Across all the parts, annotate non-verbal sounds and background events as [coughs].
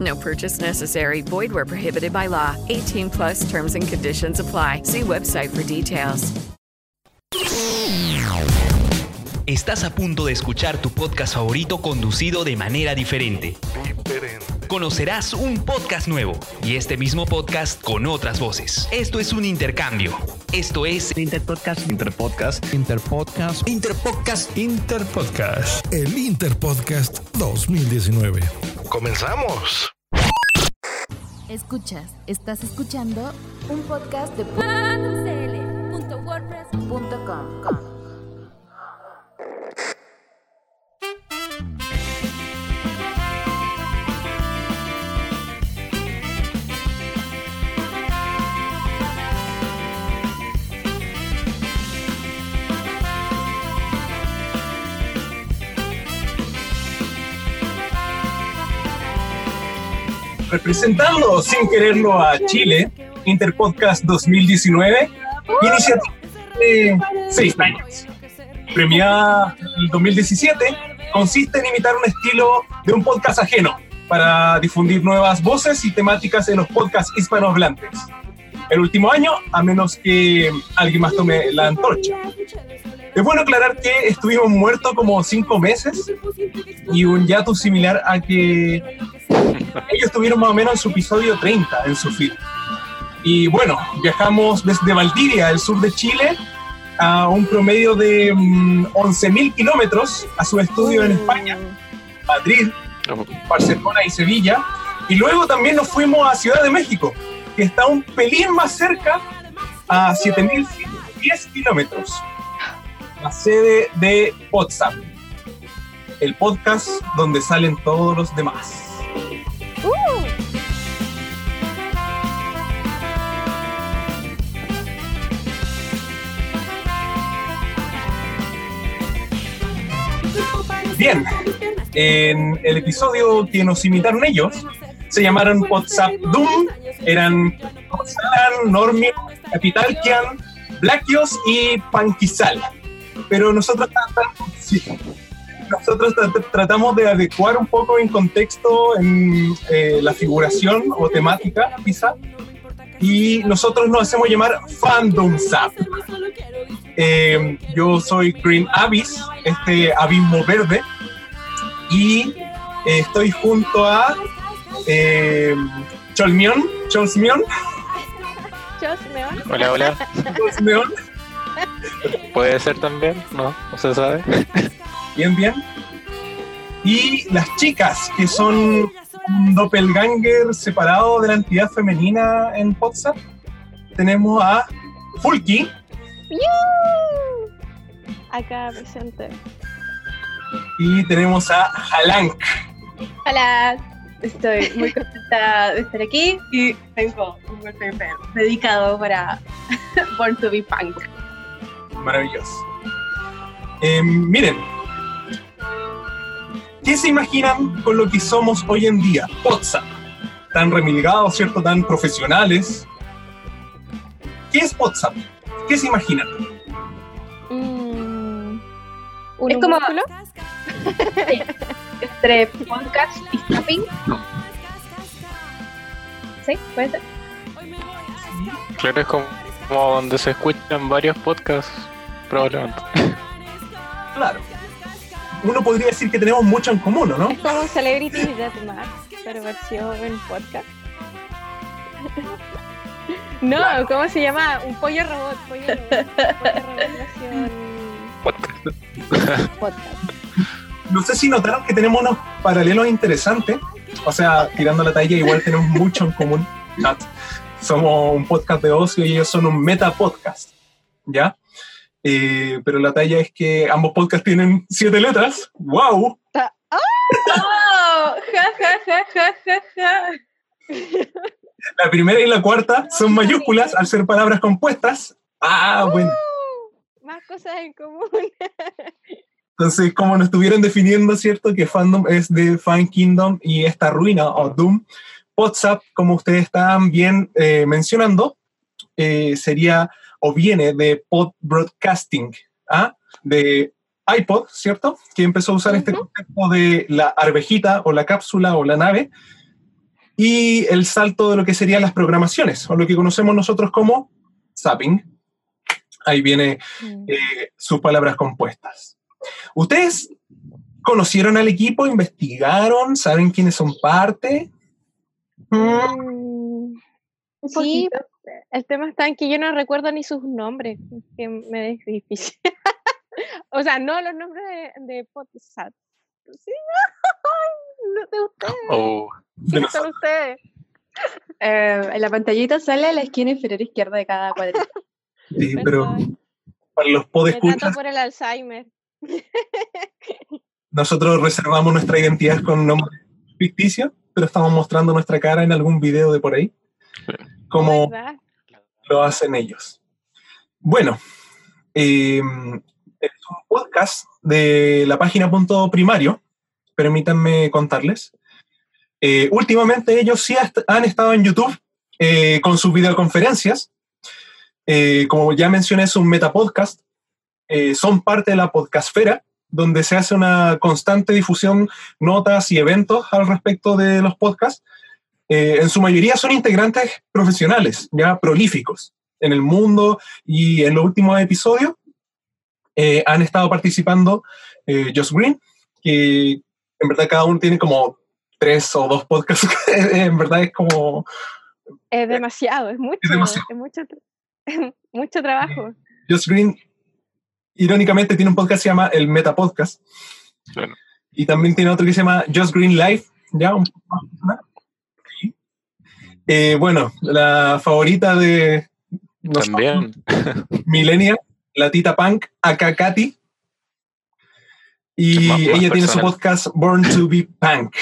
No purchase necessary. Void where prohibited by law. 18 plus terms and conditions apply. See website for details. Estás a punto de escuchar tu podcast favorito conducido de manera diferente. Conocerás un podcast nuevo y este mismo podcast con otras voces. Esto es un intercambio. Esto es Interpodcast. Interpodcast. Interpodcast. Interpodcast. Interpodcast. El Interpodcast 2019. ¡Comenzamos! Escuchas, estás escuchando un podcast de representando sin quererlo a Chile, Interpodcast 2019, iniciativa de seis años. Premiada el 2017, consiste en imitar un estilo de un podcast ajeno para difundir nuevas voces y temáticas en los podcasts hispanohablantes. El último año, a menos que alguien más tome la antorcha. Es bueno aclarar que estuvimos muertos como cinco meses y un yato similar a que ellos tuvieron más o menos en su episodio 30 en su feed. Y bueno, viajamos desde Valdivia, el sur de Chile, a un promedio de 11.000 kilómetros a su estudio en España, Madrid, Barcelona y Sevilla. Y luego también nos fuimos a Ciudad de México, que está un pelín más cerca, a 7.110 kilómetros. La sede de WhatsApp, el podcast donde salen todos los demás. Bien, en el episodio que nos imitaron ellos, se llamaron WhatsApp Doom, eran Salan, Normio, Capitalkian, Blackios y Panquisal. Pero nosotros nosotros tratamos de adecuar un poco en contexto en eh, la figuración o temática, quizá, y nosotros nos hacemos llamar Fandom Zap. Eh, yo soy Green Abyss, este abismo verde, y eh, estoy junto a eh, Cholmion, Cholsmion. Hola, hola. Cholsmion. [laughs] Puede ser también, no, no se sabe. [laughs] Bien, bien. Y las chicas, que son un doppelganger separado de la entidad femenina en WhatsApp. Tenemos a Fulky. Acá presente. Y tenemos a Halank. Hola, estoy muy contenta de estar aquí y tengo un golpe dedicado para [laughs] Born to be Punk. Maravilloso. Eh, miren, ¿qué se imaginan con lo que somos hoy en día? WhatsApp. Tan remilgados, ¿cierto? Tan profesionales. ¿Qué es WhatsApp? ¿Qué se imaginan? Mm, ¿Es como entre podcast y snapping? ¿Sí? ¿Puede ser? Claro, es como, como donde se escuchan varios podcasts, probablemente. [laughs] Claro. Uno podría decir que tenemos mucho en común, ¿no? Es como Celebrity Deathmatch, pero versión en podcast. [laughs] No, ¿cómo se llama? Un pollo robot. Pollo robot. Pollo robot versión Podcast. podcast. No sé si notaron que tenemos unos paralelos interesantes. O sea, tirando la talla, igual tenemos mucho en común. Somos un podcast de ocio y ellos son un meta podcast. ¿Ya? Eh, pero la talla es que ambos podcasts tienen siete letras. ¡Wow! ¡Oh! ¡Ja, ja, ja, ja, ja, ja! La primera y la cuarta son mayúsculas al ser palabras compuestas. Ah, bueno. Más cosas en común. Entonces, como nos estuvieron definiendo, ¿cierto? Que fandom es de Fan Kingdom y esta ruina o Doom. WhatsApp, como ustedes estaban bien eh, mencionando, eh, sería o viene de pod broadcasting, ¿ah? de iPod, ¿cierto? Que empezó a usar este concepto de la arvejita o la cápsula o la nave y el salto de lo que serían las programaciones o lo que conocemos nosotros como zapping. Ahí viene eh, sus palabras compuestas. ¿Ustedes conocieron al equipo, investigaron, saben quiénes son parte? Mm, sí, el tema está en que yo no recuerdo ni sus nombres, que me es difícil. [laughs] o sea, no los nombres de, de podcast. Sí, no, [laughs] de ustedes. Oh. ¿Quiénes son ustedes? Eh, en la pantallita sale la esquina inferior izquierda de cada cuadrito. Sí, pero para los Me podescuchas, por el Alzheimer. [laughs] nosotros reservamos nuestra identidad con nombre ficticio, pero estamos mostrando nuestra cara en algún video de por ahí, como ¿Verdad? lo hacen ellos. Bueno, eh, es un podcast de la página Punto Primario, permítanme contarles. Eh, últimamente ellos sí han estado en YouTube eh, con sus videoconferencias. Eh, como ya mencioné, es un metapodcast. Son parte de la podcastfera, donde se hace una constante difusión, notas y eventos al respecto de los podcasts. Eh, en su mayoría son integrantes profesionales, ya prolíficos en el mundo y en los últimos episodios eh, han estado participando eh, Josh Green, que en verdad cada uno tiene como tres o dos podcasts, [laughs] en verdad es como Es demasiado, es mucho, es, demasiado. mucho, [laughs] mucho trabajo. Josh Green, irónicamente, tiene un podcast que se llama El Meta Podcast. Y también tiene otro que se llama Josh Green Live, ¿ya? Un poco más personal. Sí. Eh, bueno, la favorita de nosotros, También. [laughs] Millennial, la Tita Punk, acá Katy. Y Más- más ella tiene su podcast Born to be Punk.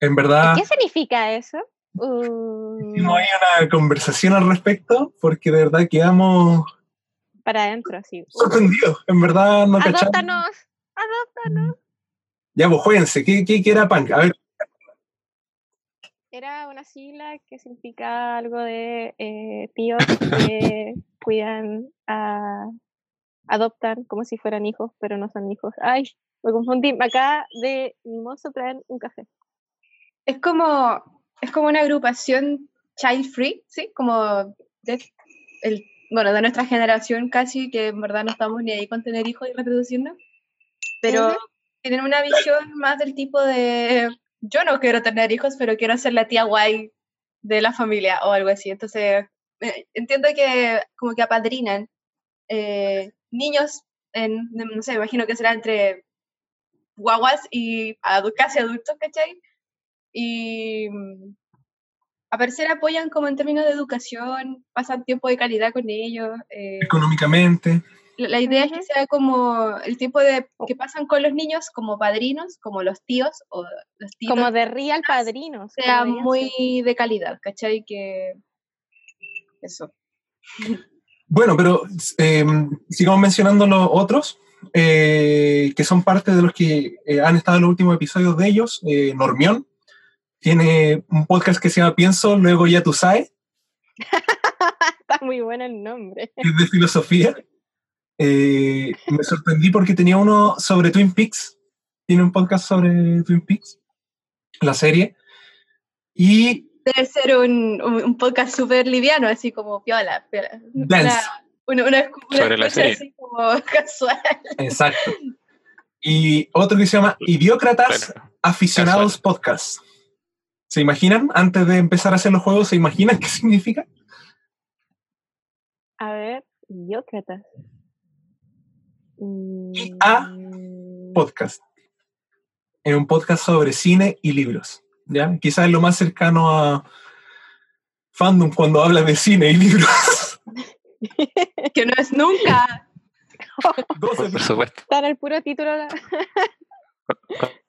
En verdad, ¿Qué significa eso? Uh, no hay una conversación al respecto porque de verdad quedamos para adentro, sí. sorprendidos. En verdad, no cachamos. Adóptanos, adóptanos. Ya, pues, jueguense. ¿Qué, qué, qué era punk? A ver, Era una sigla que significa algo de eh, tíos que [coughs] cuidan a adoptan como si fueran hijos, pero no son hijos. Ay, me confundí. Acá de mi mozo traen un café. Es como, es como una agrupación child free, ¿sí? Como de, el, bueno, de nuestra generación casi, que en verdad no estamos ni ahí con tener hijos y reproducirnos, pero Ujú. tienen una visión más del tipo de, yo no quiero tener hijos, pero quiero ser la tía guay de la familia o algo así. Entonces, entiendo que como que apadrinan eh, niños en, no sé, imagino que será entre guaguas y casi adultos, ¿cachai? Y mm, a parecer apoyan como en términos de educación, pasan tiempo de calidad con ellos. eh, económicamente. La, idea es que sea como el tiempo de que pasan con los niños como padrinos, como los tíos o los tíos. Como de real padrinos. sea muy de calidad, ¿cachai? Que eso. Bueno, pero eh, sigamos mencionando los otros, eh, que son parte de los que eh, han estado en los últimos episodios de ellos. Eh, Normión tiene un podcast que se llama Pienso, luego ya tú sabes, [laughs] Está muy bueno el nombre. es de filosofía. Eh, me sorprendí porque tenía uno sobre Twin Peaks. Tiene un podcast sobre Twin Peaks, la serie. Y Debe ser un, un, un podcast súper liviano, así como piola. piola. Dance. Una, una, una Sobre la escucha serie. así como [laughs] casual. Exacto. Y otro que se llama Idiócratas Aficionados Podcast. ¿Se imaginan? Antes de empezar a hacer los juegos, ¿se imaginan [laughs] qué significa? A ver, Idiócratas. Y A Podcast. Es un podcast sobre cine y libros. ¿ya? Quizás es lo más cercano a fandom cuando habla de cine y libros. [laughs] que no es nunca. [laughs] Por supuesto. Dar el puro título.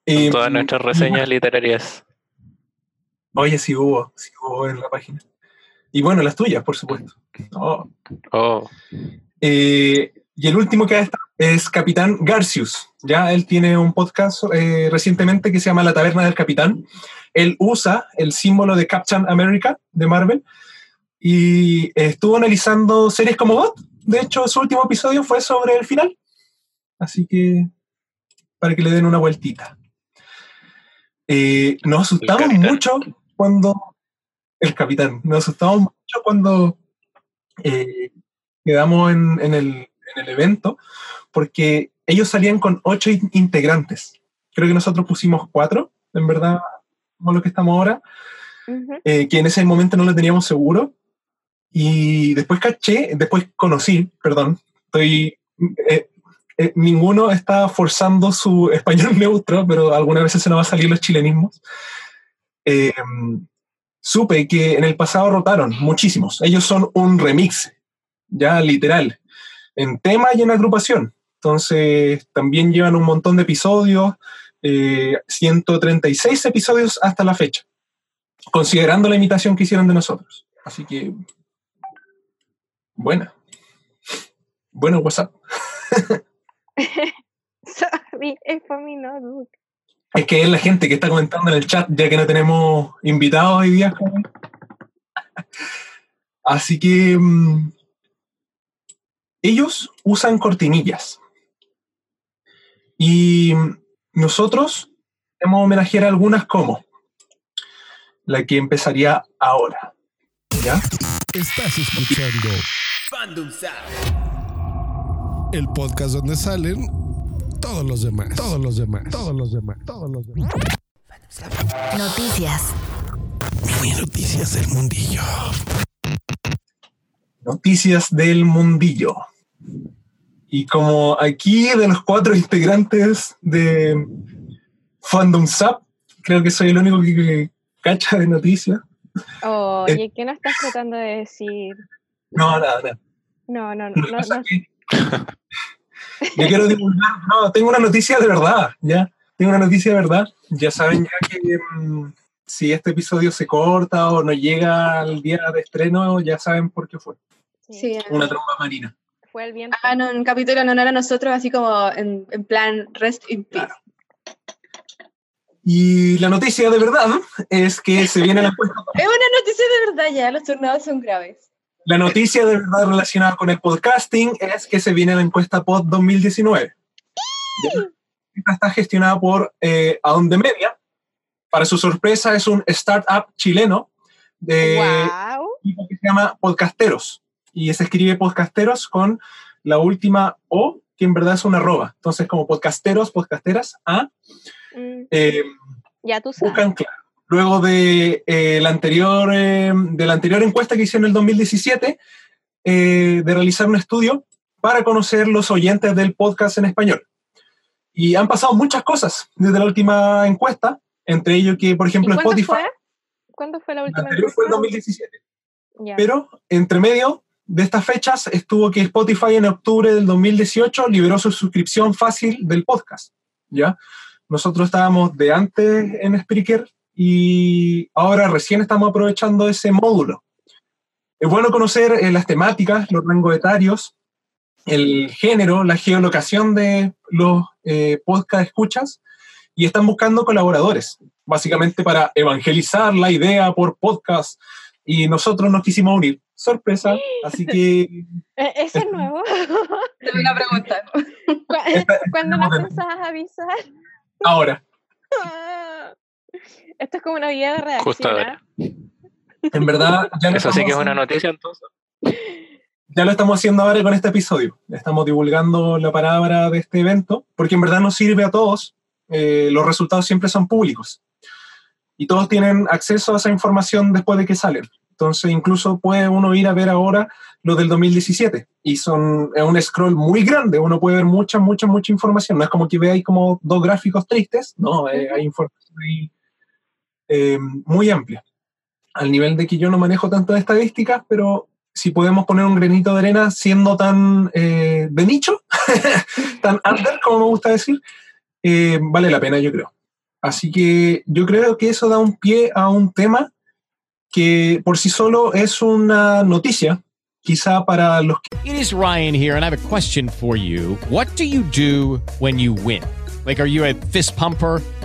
Y, Todas nuestras reseñas literarias. Oye, sí hubo, sí hubo en la página. Y bueno, las tuyas, por supuesto. Oh. Oh, Eh, y el último que está es Capitán Garcius. Ya él tiene un podcast eh, recientemente que se llama La Taberna del Capitán. Él usa el símbolo de Captain America de Marvel y estuvo analizando series como GOT. De hecho, su último episodio fue sobre el final. Así que para que le den una vueltita. Eh, nos asustamos mucho cuando el capitán, nos asustamos mucho cuando eh, quedamos en, en el, en el evento, porque ellos salían con ocho in- integrantes. Creo que nosotros pusimos cuatro, en verdad, como lo que estamos ahora, Ujú. eh, que en ese momento no lo teníamos seguro. Y después caché, después conocí, perdón, estoy. eh, eh, ninguno está forzando su [laughs] español neutro, pero algunas veces se nos va a salir los chilenismos. Eh, supe que en el pasado rotaron muchísimos. Ellos son un remix, ya literal, en tema y en agrupación. Entonces, también llevan un montón de episodios, eh, 136 episodios hasta la fecha, considerando la imitación que hicieron de nosotros. Así que, buena. Bueno, WhatsApp. [laughs] Sorry, es for mi notebook. Es que es la gente que está comentando en el chat, ya que no tenemos invitados hoy día. Así que mm, ellos usan cortinillas. Y nosotros hemos homenajear algunas como la que empezaría ahora. ¿Ya? Estás escuchando el podcast donde salen todos los demás, todos los demás, todos los demás, todos los demás. Noticias. Noticias del mundillo. Noticias del mundillo. Y como aquí de los cuatro integrantes de Fandom Zap, creo que soy el único que, que cacha de noticias. Oye, ¿qué nos estás tratando de decir? No, nada, nada. No, no, no. No, yo quiero divulgar, no, tengo una noticia de verdad, ya. Tengo una noticia de verdad. Ya saben ya que mm, si este episodio se corta o no llega al día de estreno, ya saben por qué fue. Sí. Una tromba marina. Fue el viento. Ah, no, un capítulo en honor a nosotros, así como en, en plan rest in peace. Y la noticia de verdad es que se viene la encuesta. [laughs] Es una noticia de verdad ya, los tornados son graves. La noticia de verdad relacionada con el podcasting es que se viene la encuesta Pod 2019. ¿Ya? Esta está gestionada por eh, Aonde Media. Para su sorpresa, es un startup chileno de Wow. equipo que se llama Podcasteros. Y se escribe Podcasteros con la última O, que en verdad es una arroba. Entonces, como podcasteros, podcasteras, A, Mm, eh, ya tú sabes. buscan claro. Luego de, eh, la anterior, eh, de la anterior encuesta que hicieron en el 2017, eh, de realizar un estudio para conocer los oyentes del podcast en español. Y han pasado muchas cosas desde la última encuesta, entre ellos que, por ¿Y ejemplo, cuándo Spotify, fue? ¿Cuándo fue la la última? anterior fue en encuesta? 2017. Ya. Pero entre medio de estas fechas estuvo que Spotify en octubre del 2018 liberó su suscripción fácil del podcast. ¿ya? Nosotros estábamos de antes en Spreaker y ahora recién estamos aprovechando ese módulo. Es bueno conocer eh, las temáticas, los rangos etarios, el género, la geolocación de los eh, podcast escuchas y están buscando colaboradores, básicamente para evangelizar la idea por podcast y nosotros nos quisimos unir. Sorpresa, [gasps] así que ¿E- ¿Ese es nuevo? [laughs] Tengo una pregunta. [laughs] ¿Cu- Esta- [laughs] ¿Cuándo en- pensabas avisar? ahora, Esto es como una guía de redacción. Justo ¿ah? ahora. en verdad, ya lo, Eso sí estamos que es una haciendo- noticia entonces. ya lo estamos haciendo ahora con este episodio. Estamos divulgando la palabra de este evento, porque en verdad nos sirve a todos. Eh, los resultados siempre son públicos. Y todos tienen acceso a esa información después de que salen. Entonces, incluso puede uno ir a ver ahora los del 2017 y son es un scroll muy grande, uno puede ver mucha, mucha, mucha información. No es como que ahí como dos gráficos tristes, no, eh, hay información ahí eh, muy amplia. Al nivel de que yo no manejo tantas estadísticas, pero si podemos poner un granito de arena siendo tan eh, de nicho, [laughs] tan under, como me gusta decir, eh, vale la pena, yo creo. Así que yo creo que eso da un pie a un tema que por sí solo es una noticia, quizá para los que... It is Ryan here, and I have a question for you. What do you do when you win? Like, are you a fist pumper?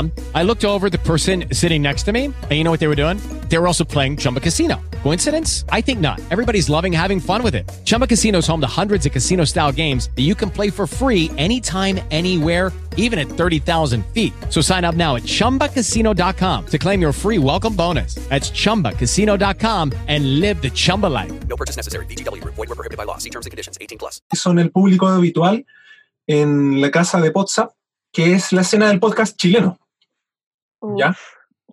Um, I looked over at the person sitting next to me, and you know what they were doing? They were also playing Chumba Casino. Coincidence? I think not. Everybody's loving having fun with it. Chumba Casino is home to hundreds of casino style games that you can play for free anytime, anywhere, even at 30,000 feet. So sign up now at chumbacasino.com to claim your free welcome bonus. That's chumbacasino.com and live the Chumba life. No purchase necessary. VGW. Void were prohibited by law. See terms and conditions. 18 plus. son el público habitual en la casa de WhatsApp, que es la escena del podcast chileno. ¿Ya?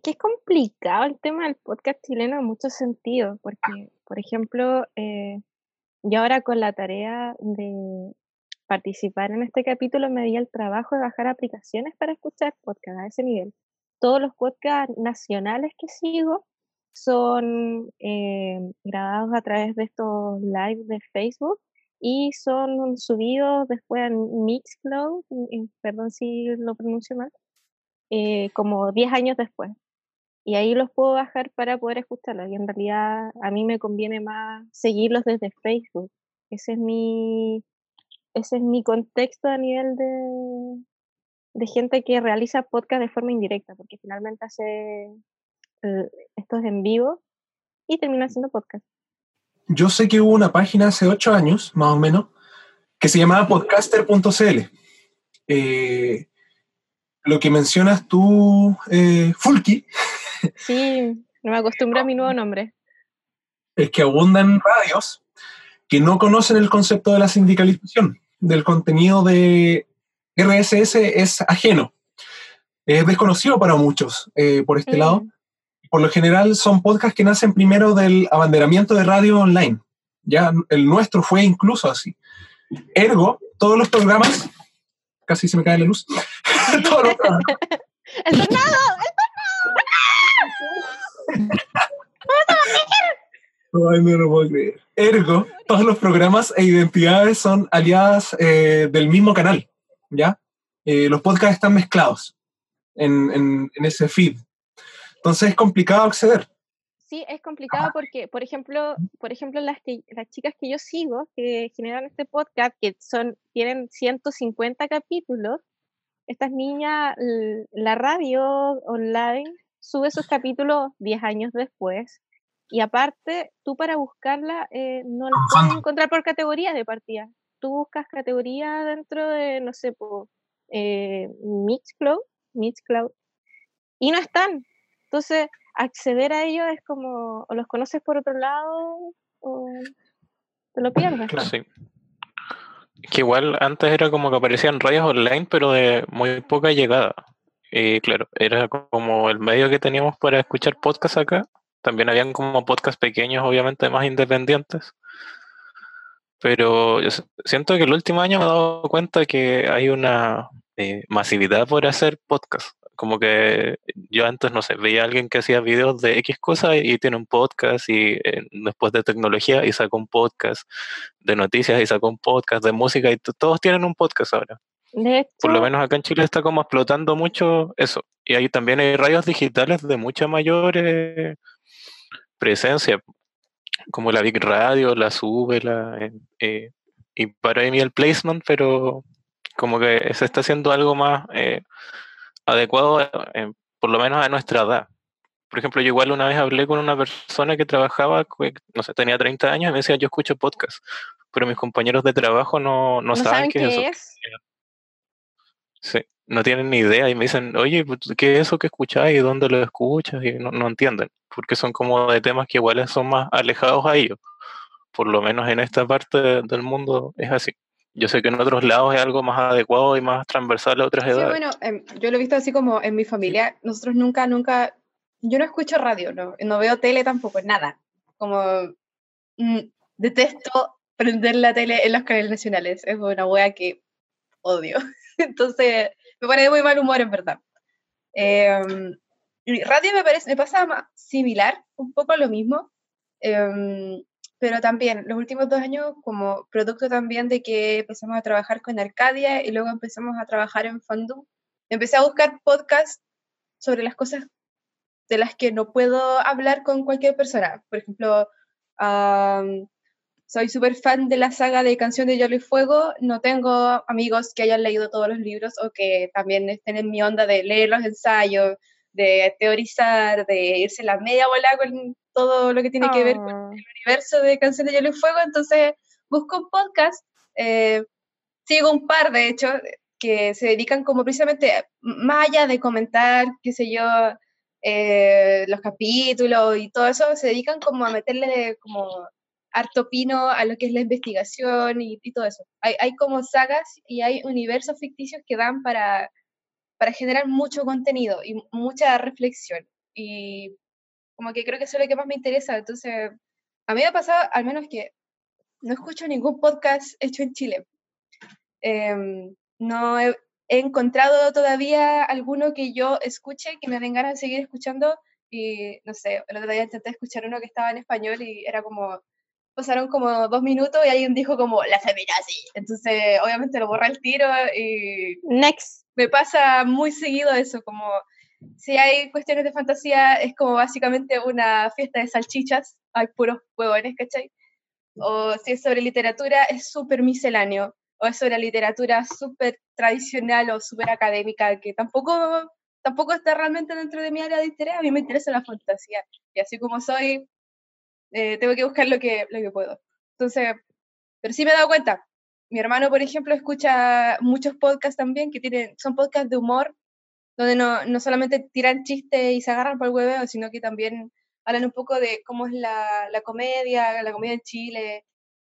Que es complicado el tema del podcast chileno en muchos sentidos, porque, por ejemplo, eh, yo ahora con la tarea de participar en este capítulo me di el trabajo de bajar aplicaciones para escuchar podcast a ese nivel. Todos los podcasts nacionales que sigo son eh, grabados a través de estos live de Facebook y son subidos después en Mixcloud, en- perdón si lo pronuncio mal, eh, como 10 años después. Y ahí los puedo bajar para poder escucharlos. Y en realidad a mí me conviene más seguirlos desde Facebook. Ese es mi, ese es mi contexto a nivel de, de gente que realiza podcast de forma indirecta, porque finalmente hace eh, estos en vivo y termina haciendo podcast. Yo sé que hubo una página hace ocho años, más o menos, que se llamaba podcaster.cl. Eh, lo que mencionas tú, eh, Fulky, Sí, no me acostumbro a mi nuevo nombre. es que abundan radios que no conocen el concepto de la sindicalización, del contenido de RSS es ajeno, es desconocido para muchos eh, por este lado. Por lo general son podcasts que nacen primero del abanderamiento de radio online. Ya el nuestro fue incluso así. Ergo, todos los programas, casi se me cae la luz, todos los programas, ¡El tornado! Ay, no lo puedo creer. Ergo, todos los programas e identidades son aliadas eh, del mismo canal, ¿ya? Eh, los podcasts están mezclados en, en- en ese feed. Entonces es complicado acceder. Sí, es complicado porque, por ejemplo, por ejemplo las, que, las chicas que yo sigo, que generan este podcast, que son, tienen 150 capítulos, estas niñas, la radio online sube sus capítulos 10 años después. Y aparte, tú para buscarla eh, no las puedes encontrar por categorías de partida. Tú buscas categoría dentro de, no sé, por eh, Mixcloud, Mixcloud, y no están. Entonces, acceder a ellos es como, o los conoces por otro lado, o te lo pierdes. Sí. Que igual antes era como que aparecían radios online, pero de muy poca llegada. Y claro, era como el medio que teníamos para escuchar podcasts acá. También habían como podcasts pequeños, obviamente más independientes. Pero yo siento que el último año me he dado cuenta que hay una eh, masividad por hacer podcast. Como que yo antes, no sé, veía a alguien que hacía videos de X cosa y tiene un podcast y eh, después de tecnología y sacó un podcast de noticias y sacó un podcast de música y todos tienen un podcast ahora. De hecho, Por lo menos acá en Chile está como explotando mucho eso. Y ahí también hay radios digitales de mucha mayor eh, presencia, como la Big Radio, la Sube, la, eh, y para mí el placement, pero como que se está haciendo algo más adecuado, eh, por lo menos a nuestra edad. Por ejemplo, yo igual una vez hablé con una persona que trabajaba, no sé, tenía 30 años y me decía, yo escucho podcast, pero mis compañeros de trabajo no, no, ¿No saben saben qué es eso. es? Sí, no tienen ni idea y me dicen, oye, pues, ¿qué es eso que escuchás y dónde lo escuchas? Y no, no entienden, porque son como de temas que igual son más alejados a ellos. Por lo menos en esta parte de- del mundo es así. Yo sé que en otros lados es algo más adecuado y más transversal a otras Sí, edades. bueno, em, yo lo he visto así como en mi familia. Nosotros nunca, nunca, yo no escucho radio, no, no veo tele tampoco, nada. Como mm, detesto prender la tele en los canales nacionales. Es una wea que odio. [laughs] Entonces, me pone de muy mal humor, en verdad. Y radio me parece, me pasa similar, un poco lo mismo. Em, pero también, los últimos dos años, como producto también de que empezamos a trabajar con Arcadia y luego empezamos a trabajar en Fandom, empecé a buscar podcasts sobre las cosas de las que no puedo hablar con cualquier persona. Por ejemplo, soy súper fan de la saga de Canción de Hielo y Fuego. No tengo amigos que hayan leído todos los libros o que también estén en mi onda de leer los ensayos, de teorizar, de irse la media bola con todo lo que tiene que ver con Ah. el universo de Canción de Hielo y Fuego. Entonces, busco un podcast. eh, sigo un par, de hecho, que se dedican como precisamente, más allá de comentar, qué sé yo, eh, los capítulos y todo eso, se dedican como a meterle como harto pino a lo que es la investigación y, y todo eso. Hay, hay como sagas y hay universos ficticios que dan para, para generar mucho contenido y mucha reflexión. Y como que creo que eso es lo que más me interesa. Entonces, a mí me ha pasado al menos que no escucho ningún podcast hecho en Chile. Em, no he, he encontrado todavía alguno que yo escuche, que me den ganas de seguir escuchando. Y no sé, el otro día intenté escuchar uno que estaba en español y era como, pasaron como dos minutos y alguien dijo como, la feminazi. Entonces, obviamente lo borra el tiro y... Next. Me pasa muy seguido eso, como si hay cuestiones de fantasía, es como básicamente una fiesta de salchichas, hay puros huevones, ¿cachai? O si es sobre literatura, es súper misceláneo, o es sobre literatura súper tradicional o súper académica, que tampoco, tampoco está realmente dentro de mi área de interés, a mí me interesa la fantasía, y así como soy, eh, tengo que buscar lo que, lo que puedo. Entonces, pero sí me he dado cuenta, mi hermano, por ejemplo, escucha muchos podcasts también, que tienen, son podcasts de humor, donde no, no solamente tiran chistes y se agarran por el hueveo, sino que también hablan un poco de cómo es la, la comedia, la comedia en Chile.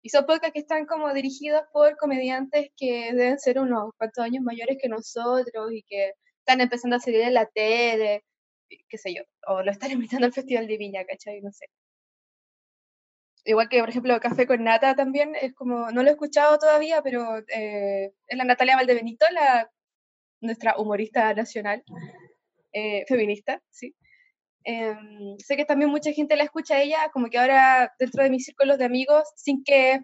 Y son podcasts que están como dirigidos por comediantes que deben ser unos cuantos años mayores que nosotros y que están empezando a salir en la tele, qué sé yo, o lo están [laughs] invitando al Festival de Viña, ¿cachai? No sé. Igual que, por ejemplo, Café con Nata también, es como, no lo he escuchado todavía, pero eh, es la Natalia Valdebenito, la, nuestra humorista nacional, eh, feminista, sí. Em, sé que también mucha gente la escucha a ella, como que ahora dentro de mis círculos de amigos, sin que,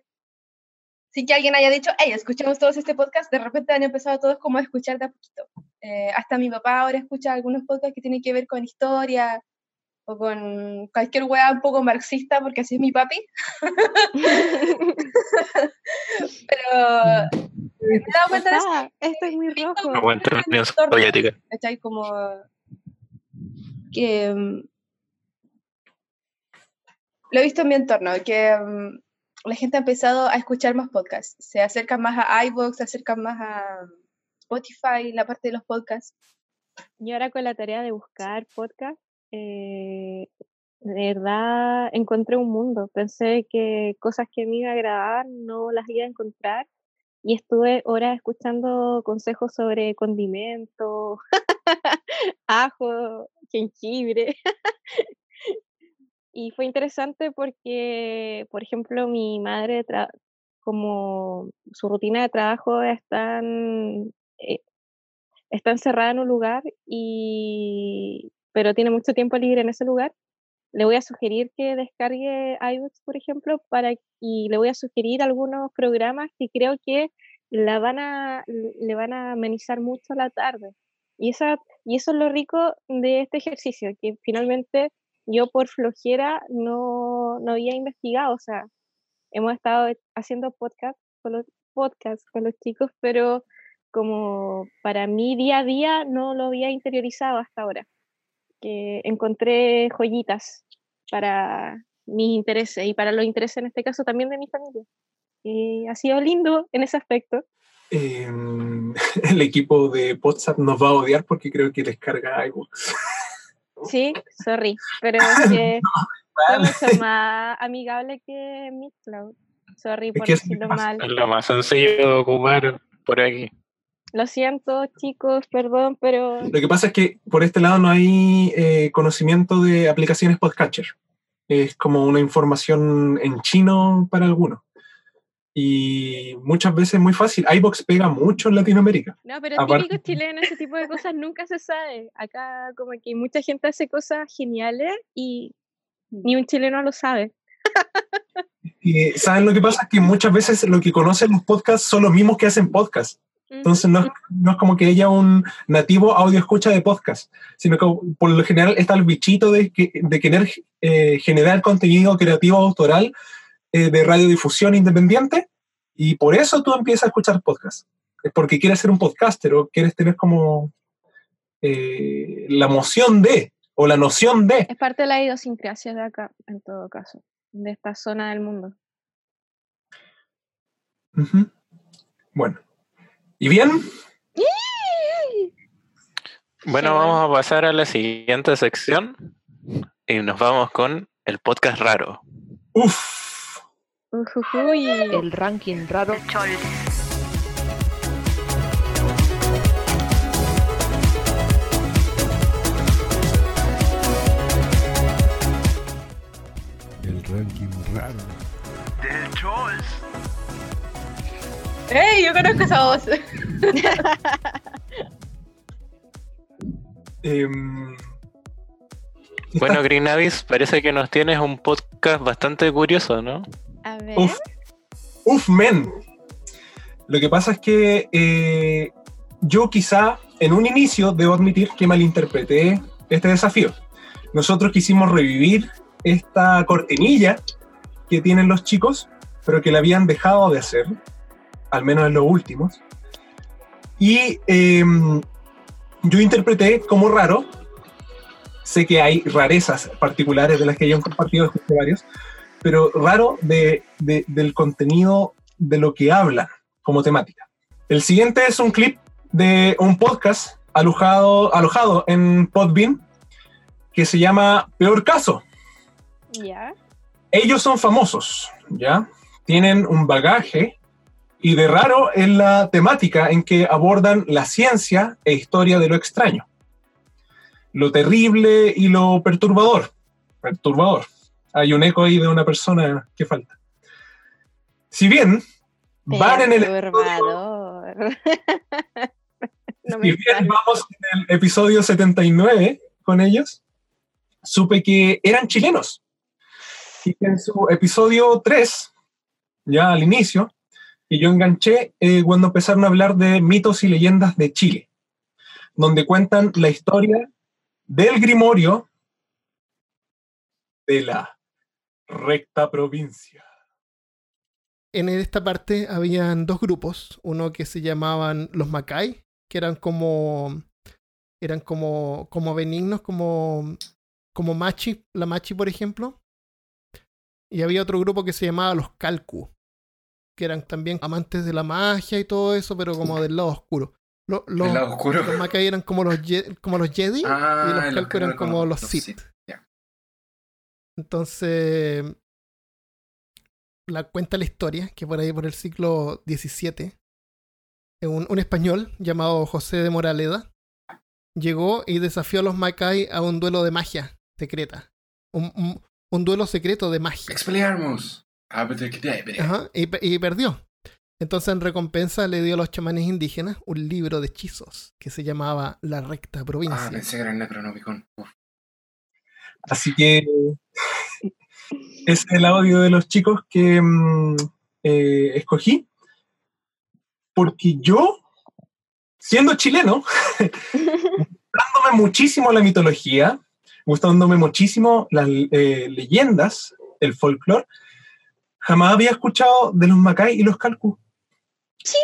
sin que alguien haya dicho, hey, escuchamos todos este podcast, de repente han empezado todos como a escuchar de a poquito. Eh, hasta mi papá ahora escucha algunos podcasts que tienen que ver con historia, o con cualquier weá un poco marxista, porque así es mi papi. [laughs] [laughs] Pero me he dado cuenta de eso. Ah, esto es muy rojo. Entre la Unión Soviética. ¿Cachai? Como que mm, lo he visto en mi entorno, que mm, la gente ha empezado a escuchar más podcasts, se acercan más a iVoox, se acercan más a Spotify, la parte de los podcasts. Y ahora con la tarea de buscar podcast, eh, de verdad encontré un mundo. Pensé que cosas que me iba a agradar no las iba a encontrar y estuve horas escuchando consejos sobre condimentos, [laughs] ajo, jengibre. y fue interesante porque, por ejemplo, mi madre, como su rutina de trabajo está en, eh, está encerrada en un lugar y pero tiene mucho tiempo libre en ese lugar, le voy a sugerir que descargue iBooks, por ejemplo, para y le voy a sugerir algunos programas que creo que la van a le van a amenizar mucho la tarde. Y esa y eso es lo rico de este ejercicio, que finalmente yo por flojera no, no había investigado, o sea, hemos estado haciendo podcast con los podcasts con los chicos, pero como para mí día a día no lo había interiorizado hasta ahora. Que encontré joyitas para mis intereses y para los intereses en este caso también de mi familia. Y ha sido lindo en ese aspecto. Eh, [laughs] el equipo de WhatsApp nos va a odiar porque creo que les carga iBooks. [laughs] Sí, sorry, pero [laughs] es que fue mucho más amigable que Mixcloud. Sorry por es decirlo más- mal. Es lo más sencillo de ocupar por aquí. Lo siento, chicos, perdón, pero Lo que pasa es que por este lado no hay eh, conocimiento de aplicaciones podcatcher. Es como una información en chino para algunos. Y muchas veces es muy fácil. iBox pega mucho en Latinoamérica. no, pero Aparte- típico chileno, ese tipo de cosas nunca se sabe. Acá como que mucha gente hace cosas geniales y ni un chileno lo sabe. [laughs] Y ¿saben lo que pasa? Es que muchas veces lo que conocen los podcasts son los mismos que hacen podcasts. Entonces no es, no es como que ella un nativo audio escucha de podcast, sino que por lo general está el bichito de, de querer eh, generar contenido creativo autoral eh, de radiodifusión independiente y por eso tú empiezas a escuchar podcast. Es porque quieres ser un podcaster o quieres tener como eh, la emoción de o la noción de. Es parte de la idiosincrasia de acá, en todo caso, de esta zona del mundo. Bueno. ¿Y bien? Bueno, vamos a pasar a la siguiente sección y nos vamos con el podcast raro. Uf. El ranking raro. El ranking raro. Del Chols. ¡Ey! Yo conozco esa voz. Em, Bueno, Green Abyss, parece que nos tienes un podcast bastante curioso, ¿no? A ver. Uf, uf, men. Lo que pasa es que eh, yo quizá en un inicio debo admitir que malinterpreté este desafío. Nosotros quisimos revivir esta cortinilla que tienen los chicos, pero que la habían dejado de hacer, al menos en los últimos. Y em, yo interpreté como raro, sé que hay rarezas particulares de las que yo he compartido varios, pero raro de, de- del contenido de lo que hablan como temática. El siguiente es un clip de un podcast alojado, alojado en Podbean que se llama Peor Caso. Ya. Ellos son famosos, ¿ya? Tienen un bagaje y de raro en la temática en que abordan la ciencia e historia de lo extraño. Lo terrible y lo perturbador. Perturbador. Hay un eco ahí de una persona que falta. Si bien van en el Perturbador. [laughs] no Si bien vamos en el episodio 79 con ellos, supe que eran chilenos. Y que en su episodio 3, ya al inicio, que yo enganché eh, cuando empezaron a hablar de mitos y leyendas de Chile, donde cuentan la historia del Grimorio de la recta provincia. En esta parte habían dos grupos, uno que se llamaban los Macay, que eran como eran como como benignos, como como Machi, la Machi por ejemplo. Y había otro grupo que se llamaba los Calcu, que eran también amantes de la magia y todo eso, pero como del lado oscuro. Lo- los, ¿Del lado oscuro? los Macay eran como los, como los Jedi Ah, y los los Calcu que eran como los los Sith. Entonces, la cuenta la historia, que por ahí por el siglo XVII, un, un español llamado José de Moraleda llegó y desafió a los Macay a un duelo de magia secreta. Un, un- un duelo secreto de magia. Expelliarmus. Abracadabra. Ajá, y, y perdió. Entonces, en recompensa, le dio a los chamanes indígenas un libro de hechizos que se llamaba La Recta Provincia. Ah, pensé que era el Necronomicon. Uf. Así que es el audio de los chicos que mm, eh, escogí. Porque yo, siendo chileno, [laughs] gustándome muchísimo la mitología, gustándome muchísimo las eh, leyendas, el folclore, jamás había escuchado de los Macay y los Calcu. Sí.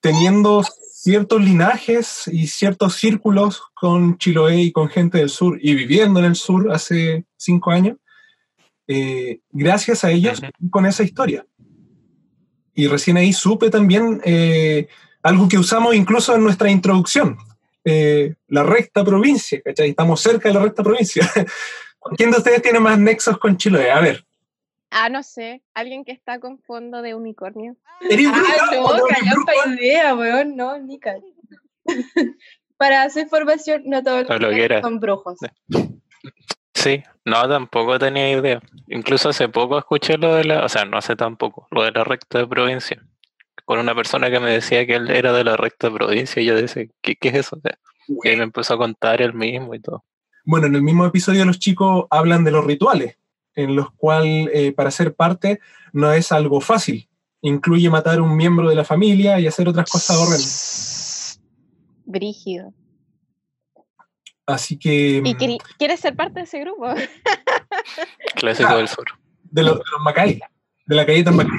Teniendo ciertos linajes y ciertos círculos con Chiloé y con gente del sur y viviendo en el sur hace cinco años, eh, gracias a ellos con esa historia. Y recién ahí supe también eh, algo que usamos incluso en nuestra introducción, eh, la recta provincia, ¿cachai? Estamos cerca de la recta provincia. [laughs] ¿Quién de ustedes tiene más nexos con Chiloé? A ver. Ah, no sé, alguien que está con fondo de unicornio. ¿Eres Ah, bruja? no, idea, weón, no, Nica. [laughs] Para su información, no todos O lo los que era. son brujos. Sí, no, tampoco tenía idea. Incluso hace poco escuché lo de la, o sea, no hace tampoco, lo de la recta de provincia. Con una persona que me decía que él era de la recta de provincia y yo decía, ¿qué, qué es eso? Y él me empezó a contar él mismo y todo. Bueno, en el mismo episodio los chicos hablan de los rituales, en los cuales eh, para ser parte no es algo fácil. Incluye matar a un miembro de la familia y hacer otras cosas horrendas. Brígido. Así que... ¿Y mm, quieres ser parte de ese grupo? [laughs] Clásico del sur. De los, de los Macay, de la galleta Macay.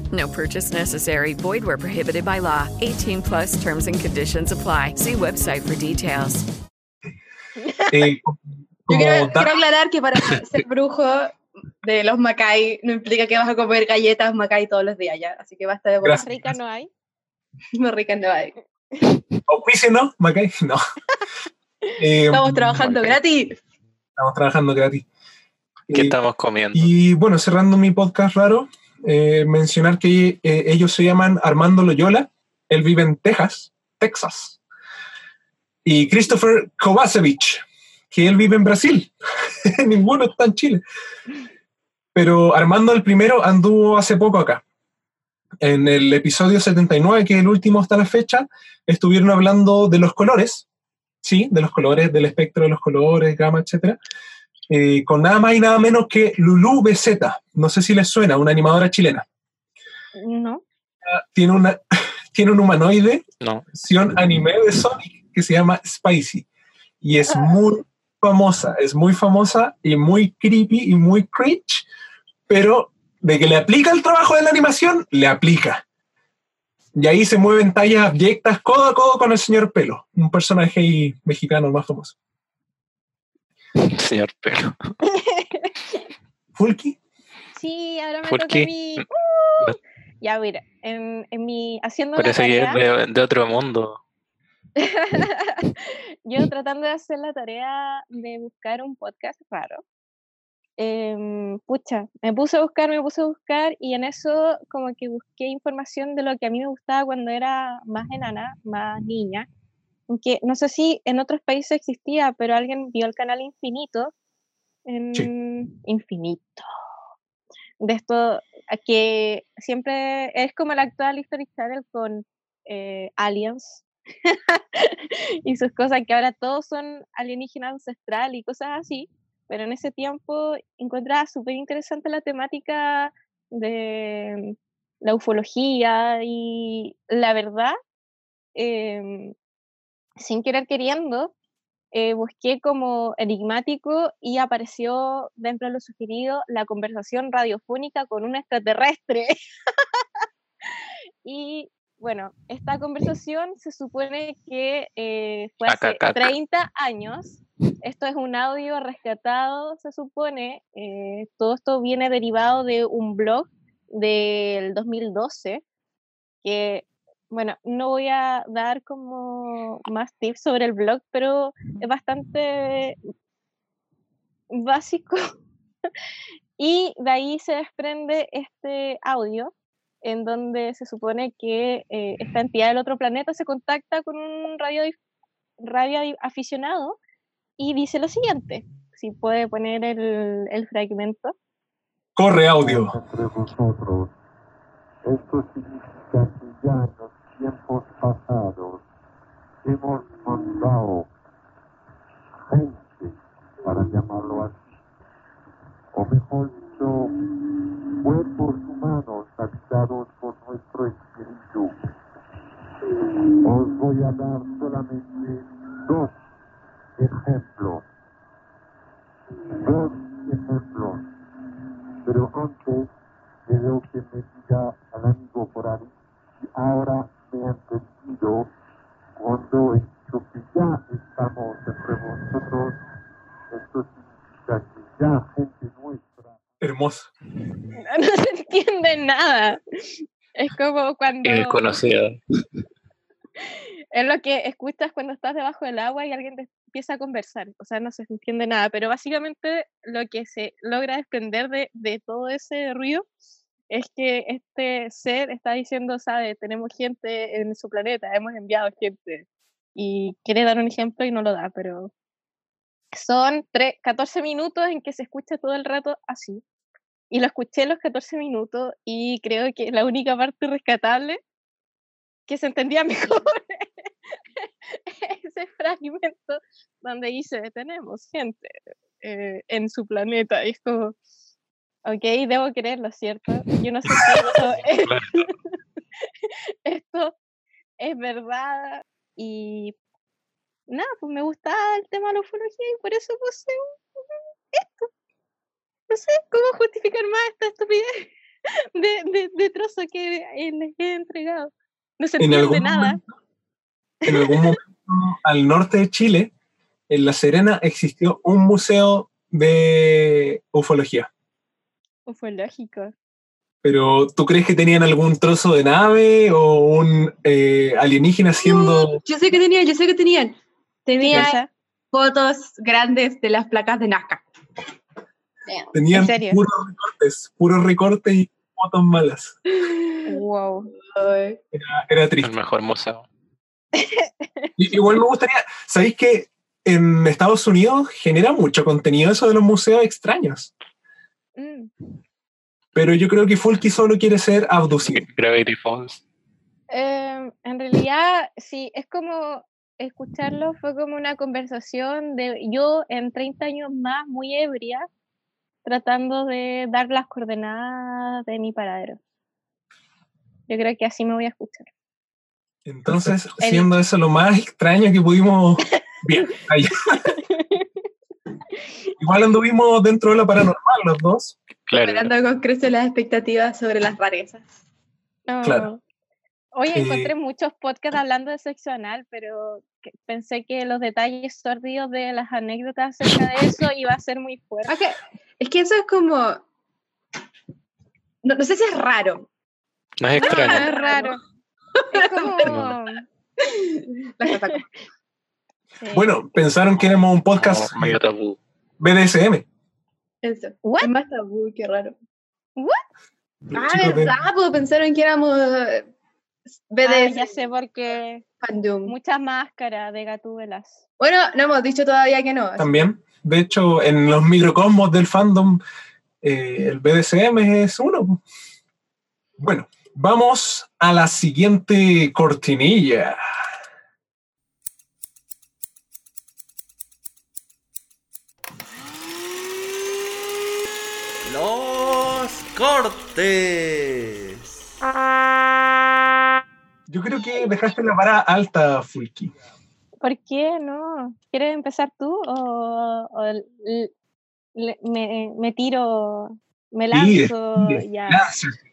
No purchase necessary. Void where prohibited by law. 18 plus terms and conditions apply. See website for details. Eh, [laughs] Yo quiero, aclarar que para ser brujo de los Macay no implica que vas a comer galletas Macay todos los días ya. Así que basta de Gracias. Rica no hay. Más rica no hay. ¿Auspicio no? Macay, [laughs] no. [laughs] Eh, Estamos trabajando gratis. Estamos trabajando gratis. ¿Qué Eh, estamos comiendo? Y bueno, cerrando mi podcast raro, eh, mencionar que eh, ellos se llaman Armando Loyola, él vive en Texas, Texas. Y Christopher Kovacevic, que él vive en Brasil. [laughs] Ninguno está en Chile. Pero Armando el primero anduvo hace poco acá. En el episodio 79, que es el último hasta la fecha, estuvieron hablando de los colores, sí, de los colores, del espectro de los colores, gama, etcétera eh, con nada más y nada menos que Lulu Bezeta. No sé si les suena, una animadora chilena. No. Tiene, una, [laughs] tiene un humanoide, No. versión anime de Sonic, que se llama Spicy. Y es muy famosa, es muy famosa y muy creepy y muy cringe, pero de que le aplica el trabajo de la animación, le aplica. Y ahí se mueven tallas abyectas codo a codo con el señor Pelo, un personaje ahí mexicano más famoso. [laughs] Señor Pelo. [laughs] Fulky, Sí, ahora me ¿Por toca a mí. ¡Uh! Ya, mira, en, en mi haciendo Parece que es tarea, de, de otro mundo. [laughs] yo tratando de hacer la tarea de buscar un podcast raro. em, pucha, me puse a buscar, me puse a buscar y en eso como que busqué información de lo que a mí me gustaba cuando era más enana, más niña. Aunque no sé si en otros países existía, pero alguien vio el canal Infinito. En Infinito. De esto que siempre es como el actual History Channel con eh, aliens [laughs] y sus cosas que ahora todos son alienígena ancestral y cosas así, pero en ese tiempo encontraba súper interesante la temática de la ufología y la verdad, em, sin querer queriendo, eh, busqué como enigmático y apareció dentro de lo sugerido la conversación radiofónica con un extraterrestre. [laughs] y bueno, esta conversación se supone que eh, fue hace Acacaca. 30 años. Esto es un audio rescatado, se supone. eh, todo esto viene derivado de un blog del 2012 que bueno, no voy a dar como más tips sobre el blog, pero es bastante básico. [laughs] y de ahí se desprende este audio en donde se supone que eh, esta entidad del otro planeta se contacta con un radio, radio aficionado y dice lo siguiente, si puede poner el, el fragmento. Corre audio. Entre vosotros. Esto significa que ya tiempos pasados hemos mandado gente, para llamarlo así, o mejor dicho, cuerpos humanos habitados por nuestro espíritu. Os voy a dar solamente dos ejemplos. Dos ejemplos. Pero antes deseo que me diga al amigo por ahí ahora me ha entendido cuando he dicho que ya estamos entre vosotros. Esto significa que ya gente nuestra. Hermoso. [laughs] No se entiende nada. Es como cuando... Es conocido. Es lo que escuchas cuando estás debajo del agua y alguien te empieza a conversar. O sea, no se entiende nada, pero básicamente lo que se logra desprender de, de todo ese ruido es que este ser está diciendo, sabe, tenemos gente en su planeta, hemos enviado gente. Y quiere dar un ejemplo y no lo da, pero son tre- 14 minutos en que se escucha todo el rato así. Y lo escuché los 14 minutos y creo que la única parte rescatable que se entendía [laughs] mejor ese fragmento donde dice, tenemos gente eh, en su planeta. Y es como, ok, debo creerlo, ¿cierto? Yo no sé si esto [laughs] es, [laughs] esto es verdad. Y nada, pues me gustaba el tema de la ufología y por eso puse esto. No sé cómo justificar más esta estupidez [laughs] de, de, de trozo que les he entregado. No se En entiende algún nada. En algún momento al norte de Chile, en La Serena, existió un museo de ufología. Ufológico. Pero ¿tú crees que tenían algún trozo de nave o un eh, alienígena haciendo... Yo sé que tenían, yo sé que tenían. Tenían fotos grandes de las placas de Nazca. Tenían puros recortes, puros recortes y fotos malas. Wow. Era, era triste. El mejor museo. [laughs] Y- Igual me gustaría, ¿sabéis que en Estados Unidos genera mucho contenido eso de los museos extraños? Mm. Pero yo creo que Fulky solo quiere ser abducido. Gravity Falls. Em, en realidad, sí, es como escucharlo fue como una conversación de yo en 30 años más, muy ebria, tratando de dar las coordenadas de mi paradero. Yo creo que así me voy a escuchar. Entonces, siendo eso lo más extraño que pudimos... [laughs] Bien, ahí. [laughs] Igual anduvimos dentro de lo paranormal los dos. Esperando con creces las expectativas sobre las rarezas. Claro. Oye, Eh, encontré muchos podcasts hablando de sexo anal, pero que- pensé que los detalles sórdidos de las anécdotas acerca de eso iba a ser muy fuerte. Ok, Es que eso es como. No, no sé si es raro. No es extraño. es raro. [laughs] Es como... La Bueno, pensaron que éramos un podcast medio tabú. BDSM. Eso. Es más tabú, qué raro. Ah, chicos, verdad, pues pensaron que éramos eh, Ah, BDS. ya sé por qué. Fandom. Muchas máscaras de gatúbelas. Bueno, no hemos dicho todavía que no. También. De hecho, en los microcosmos del fandom, eh, el BDSM es uno. Bueno, vamos a la siguiente cortinilla. Los cortes. Yo creo que dejaste la vara alta, Fulky. ¿Por qué no? ¿Quieres empezar tú o, o l- le- me, me tiro, me lanzo? sí, ya.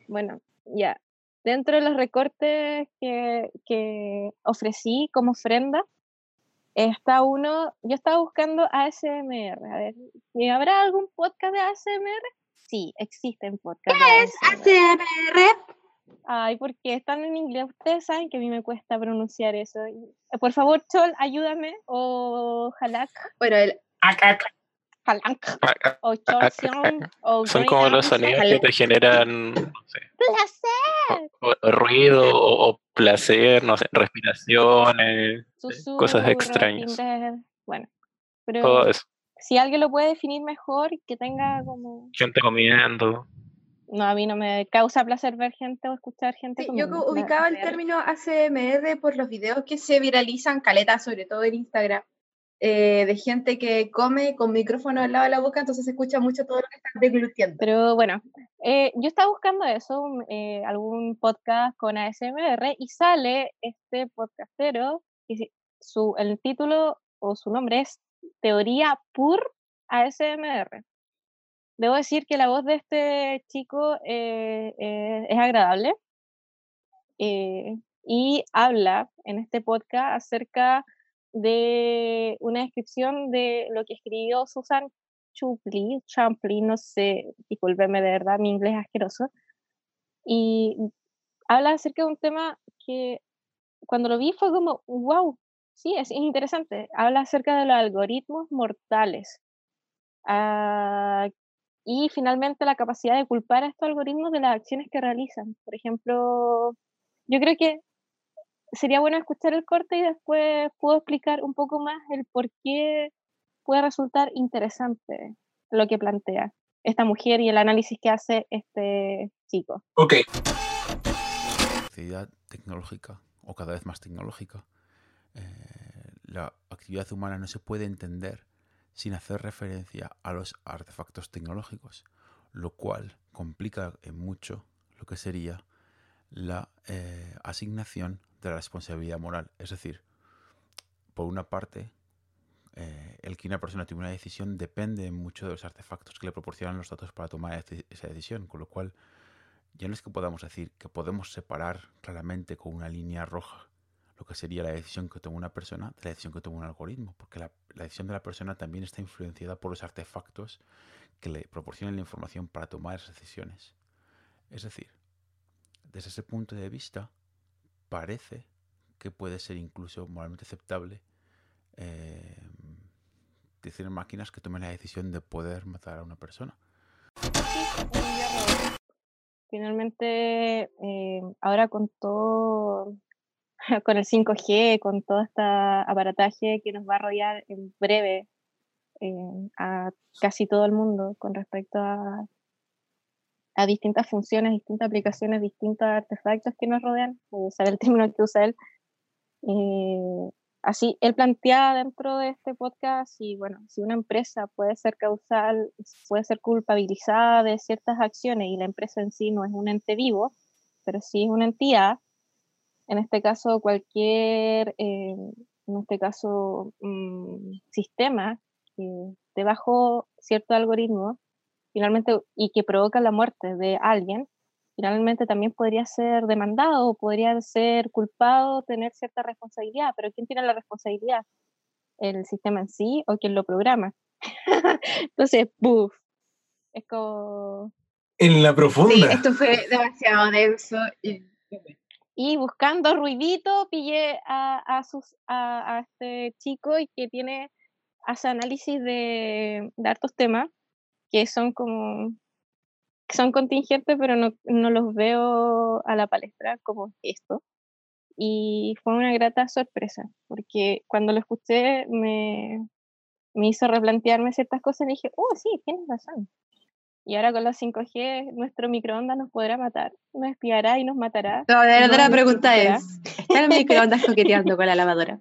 Bueno, ya. Dentro de los recortes que, que ofrecí como ofrenda, está uno, yo estaba buscando ASMR. A ver, ¿y ¿habrá algún podcast de ASMR? Sí, existen podcasts. ¿Qué es ASMR? ASMR? Ay, porque están en inglés. Ustedes saben que a mí me cuesta pronunciar eso. Por favor, Chol, ayúdame. O Halak. Bueno, el Palanc, o Chorsion, o Son como los sonidos que te generan no sé, ¡Placer! o- o ruido o, o placer, no sé, respiraciones, cosas extrañas. Bueno, pero Todo eso. Si alguien lo puede definir mejor, que tenga como... Gente comiendo. No, a mí no me causa placer ver gente o escuchar gente Sí, yo comiendo. ubicaba el término ACMR por los videos que se viralizan, caleta, sobre todo en Instagram, eh, de gente que come con micrófono al lado de la boca, entonces se escucha mucho todo lo que están deglutiendo. Pero bueno, eh, yo estaba buscando eso, un- eh, algún podcast con ASMR, y sale este podcastero, y su, el título o su nombre es Teoría Pur ASMR. Debo decir que la voz de este chico eh, eh, es agradable eh, y habla en este podcast acerca de una descripción de lo que escribió Susan Chupli, Champli, no sé, discúlpeme de verdad, mi inglés es asqueroso. Y habla acerca de un tema que cuando lo vi fue como, wow, sí, es, es interesante. Habla acerca de los algoritmos mortales. Ah, y finalmente la capacidad de culpar a estos algoritmos de las acciones que realizan. Por ejemplo, yo creo que sería bueno escuchar el corte y después puedo explicar un poco más el por qué puede resultar interesante lo que plantea esta mujer y el análisis que hace este chico. Ok. tecnológica o cada vez más tecnológica, eh, la actividad humana no se puede entender sin hacer referencia a los artefactos tecnológicos, lo cual complica en mucho lo que sería la eh, asignación de la responsabilidad moral. Es decir, por una parte, eh, el que una persona tome una decisión depende mucho de los artefactos que le proporcionan los datos para tomar esa decisión, con lo cual ya no es que podamos decir que podemos separar claramente con una línea roja lo que sería la decisión que toma una persona de la decisión que toma un algoritmo, porque la, la decisión de la persona también está influenciada por los artefactos que le proporcionan la información para tomar esas decisiones. Es decir, desde ese punto de vista, parece que puede ser incluso moralmente aceptable eh, decir máquinas que tomen la decisión de poder matar a una persona. Finalmente, eh, ahora con todo, [laughs] con el 5G, con todo este aparataje que nos va a rodear en breve eh, a casi todo el mundo con respecto a, distintas funciones, distintas aplicaciones, distintos artefactos que nos rodean, usar el [laughs] término que usa él. eh, así, él plantea dentro de este podcast si, bueno, si una empresa puede ser causal, puede ser culpabilizada de ciertas acciones y la empresa en sí no es un ente vivo, pero sí es una entidad, en este caso cualquier, eh, en este caso, mm, sistema que esté bajo cierto algoritmo, finalmente, y que provoca la muerte de alguien, finalmente también podría ser demandado o podría ser culpado, tener cierta responsabilidad, pero ¿quién tiene la responsabilidad? ¿El sistema en sí o quien lo programa? [laughs] Entonces, ¡buf! Es como... En la Sí, profunda. esto fue demasiado denso. y- Y buscando ruidito, pillé a, a, sus, a, a este chico y que tiene, hace análisis de, de hartos temas que son como, son contingentes, pero no, no los veo a la palestra como esto. Y fue una grata sorpresa, porque cuando lo escuché me, me hizo replantearme ciertas cosas y dije, oh, sí, tienes razón. Y ahora con los 5G, nuestro microondas nos podrá matar, nos espiará y nos matará. No, de verdad la pregunta es, ¿está el microondas coqueteando con la lavadora?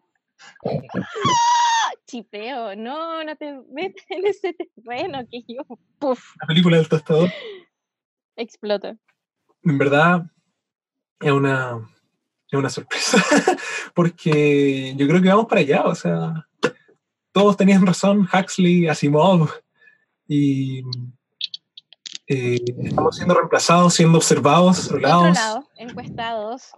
[laughs] Chipeo, no, no te metas en ese terreno que yo, puff, La película del tostador, exploto. en verdad, es una, es una sorpresa. [laughs] Porque yo creo que vamos para allá. O sea, todos tenían razón, Huxley, Asimov, y eh, estamos siendo reemplazados, siendo observados, controlados. lado, encuestados,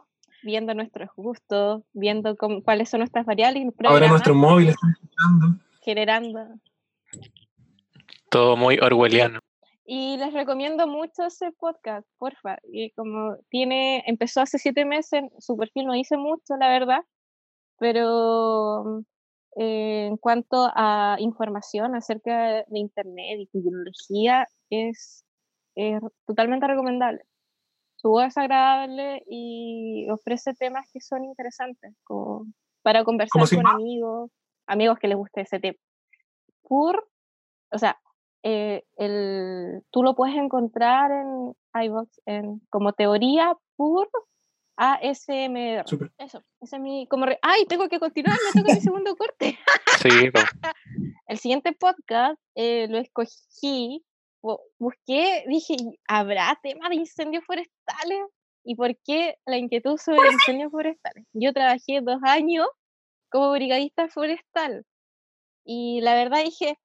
viendo nuestros gustos, viendo cómo- cuáles son nuestras variables, Ahora nuestros móviles están escuchando. generando. Todo muy orwelliano. Y les recomiendo mucho ese podcast, porfa. Y como tiene, empezó hace siete meses, su perfil no dice mucho, la verdad, pero eh, en cuanto a información acerca de Internet y tecnología, es, es totalmente recomendable. Su voz es agradable y ofrece temas que son interesantes como para conversar ¿Cómo se con amigos, amigos que les guste ese tema. Pur, o sea, eh, el, tú lo puedes encontrar en iVoox en, como teoría pur ASMR. Eso, ese es mi. Como re- ¡Ay! Tengo que continuar, me toca mi [laughs] segundo corte. Sí, po. [laughs] El siguiente podcast eh, lo escogí, busqué, dije, ¿habrá tema de incendios forestales? ¿Y por qué la inquietud sobre incendios forestales? Yo trabajé dos años como brigadista forestal y la verdad dije,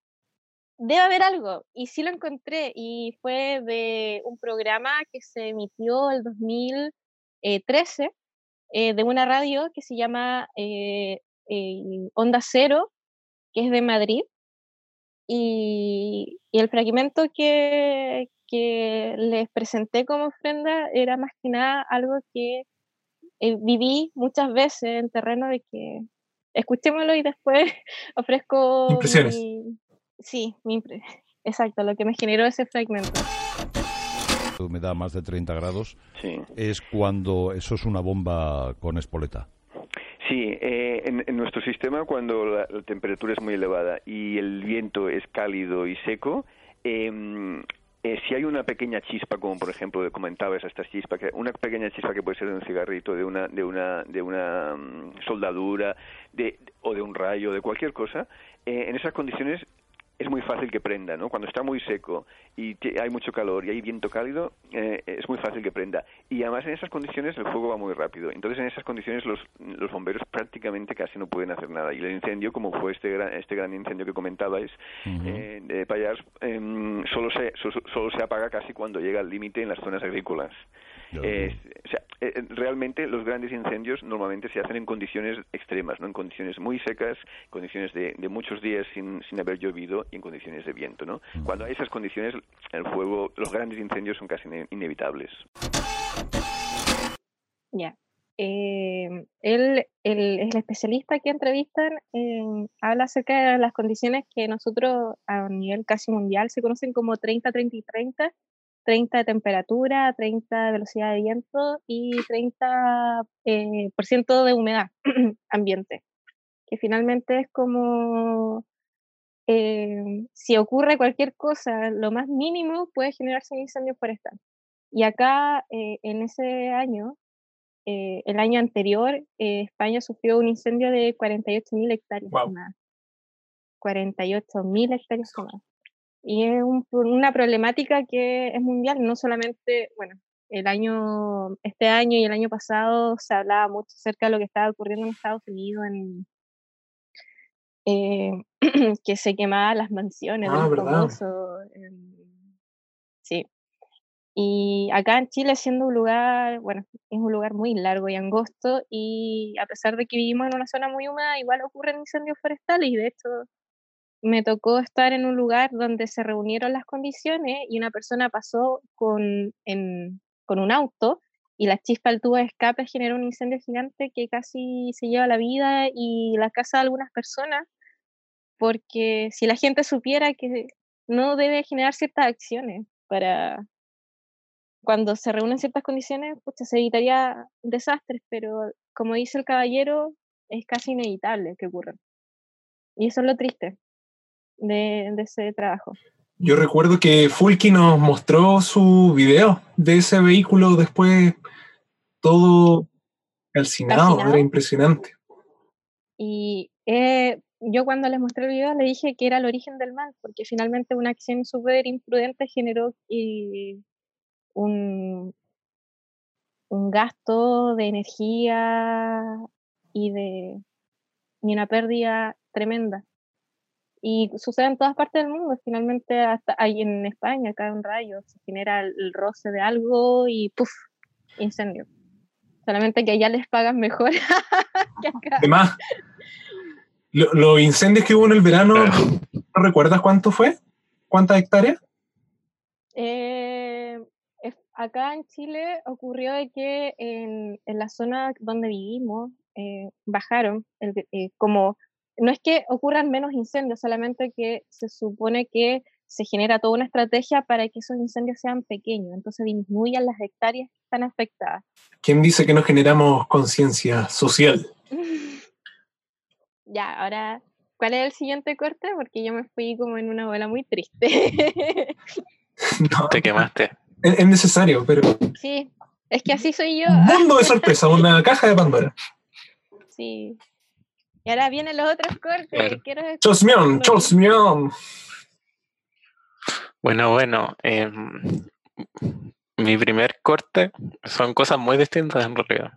debe haber algo. Y sí lo encontré y fue de un programa que se emitió el 2013 eh, de una radio que se llama eh, eh, Onda Cero, que es de Madrid. Y, y el fragmento que, que les presenté como ofrenda era más que nada algo que eh, viví muchas veces en terreno de que escuchémoslo y después [laughs] ofrezco Impresiones. mi- sí, mi impre- [laughs] exacto, lo que me generó ese fragmento. humedad más de 30 grados, es cuando eso es una bomba con espoleta. Sí, eh, en, nuestro sistema cuando la, temperatura es muy elevada y el viento es cálido y seco, em, eh, si hay una pequeña chispa, como por ejemplo comentabas esta chispa, que una pequeña chispa que puede ser de un cigarrito, de una, de una, de una mm, soldadura, de, o de un rayo, de cualquier cosa, eh, en esas condiciones es muy fácil que prenda, ¿no? Cuando está muy seco y hay mucho calor y hay viento cálido, eh, es muy fácil que prenda. Y además en esas condiciones el fuego va muy rápido. Entonces en esas condiciones los, los bomberos prácticamente casi no pueden hacer nada. Y el incendio, como fue este gran, este gran incendio que comentabais eh, de Payars, em, solo, se, so- solo se apaga casi cuando llega al límite en las zonas agrícolas. Eh, o sea, eh, eh, realmente los grandes incendios normalmente se hacen en condiciones extremas, no en condiciones muy secas, condiciones de, de muchos días sin, sin haber llovido y en condiciones de viento. ¿no? Cuando hay esas condiciones, el fuego, los grandes incendios son casi ine- inevitables. Ya. Eh, él, el, el especialista que entrevistan eh, habla acerca de las condiciones que nosotros a nivel casi mundial se conocen como 30, 30 y 30. 30 de temperatura, 30 de velocidad de viento y 30% eh, por ciento de humedad [clears throat] ambiente. Que finalmente es como eh, si ocurre cualquier cosa, lo más mínimo puede generarse un incendio forestal. Y acá, eh, en ese año, eh, el año anterior, eh, España sufrió un incendio de 48.000 hectáreas quemadas. 48.000 hectáreas quemadas. Y es un- una problemática que es mundial, no solamente, bueno, el año, este año y el año pasado se hablaba mucho acerca de lo que estaba ocurriendo en Estados Unidos, en, eh, [clears throat] que se quemaban las mansiones de Ah, los famosos. Sí. Y acá en Chile, siendo un lugar, bueno, es un lugar muy largo y angosto, y a pesar de que vivimos en una zona muy húmeda, igual ocurren incendios forestales, y de hecho me tocó estar en un lugar donde se reunieron las condiciones y una persona pasó con, con un auto y la chispa del tubo de escape generó un incendio gigante que casi se lleva la vida y la casa de algunas personas, porque si la gente supiera que no debe generar ciertas acciones para cuando se reúnen ciertas condiciones, pucha, se evitaría desastres, pero como dice el caballero, es casi inevitable que ocurran. Y eso es lo triste de, de ese trabajo. Yo recuerdo que Fulky nos mostró su video de ese vehículo después todo calcinado, Calcinado. era impresionante. Y eh, yo cuando les mostré el video le dije que era el origen del mal, porque finalmente una acción súper imprudente generó eh, un, un gasto de energía y de y una pérdida tremenda. Y sucede en todas partes del mundo, finalmente hasta ahí en España cae un rayo, se genera el, roce de algo y ¡puf! incendio. Solamente que allá les pagan mejor [laughs] que acá. Además, lo- los incendios que hubo en el verano, ¿no recuerdas cuánto fue? ¿Cuántas hectáreas? Eh, acá en Chile ocurrió de que en, en la zona donde vivimos eh, bajaron, el, eh, como no es que ocurran menos incendios, solamente que se supone que se genera toda una estrategia para que esos incendios sean pequeños, entonces disminuyan las hectáreas que están afectadas. ¿Quién dice que no generamos conciencia social? [laughs] ya, ahora, ¿cuál es el siguiente corte? Porque yo me fui como en una bola muy triste. [laughs] Te quemaste. Es, es necesario, pero... sí, es que así soy yo. Un mundo de sorpresa, una [laughs] caja de Pandora. Sí. Y ahora vienen los otros cortes. Quiero Chosmion, Chosmion. Bueno, bueno. em, mi primer corte son cosas muy distintas en realidad.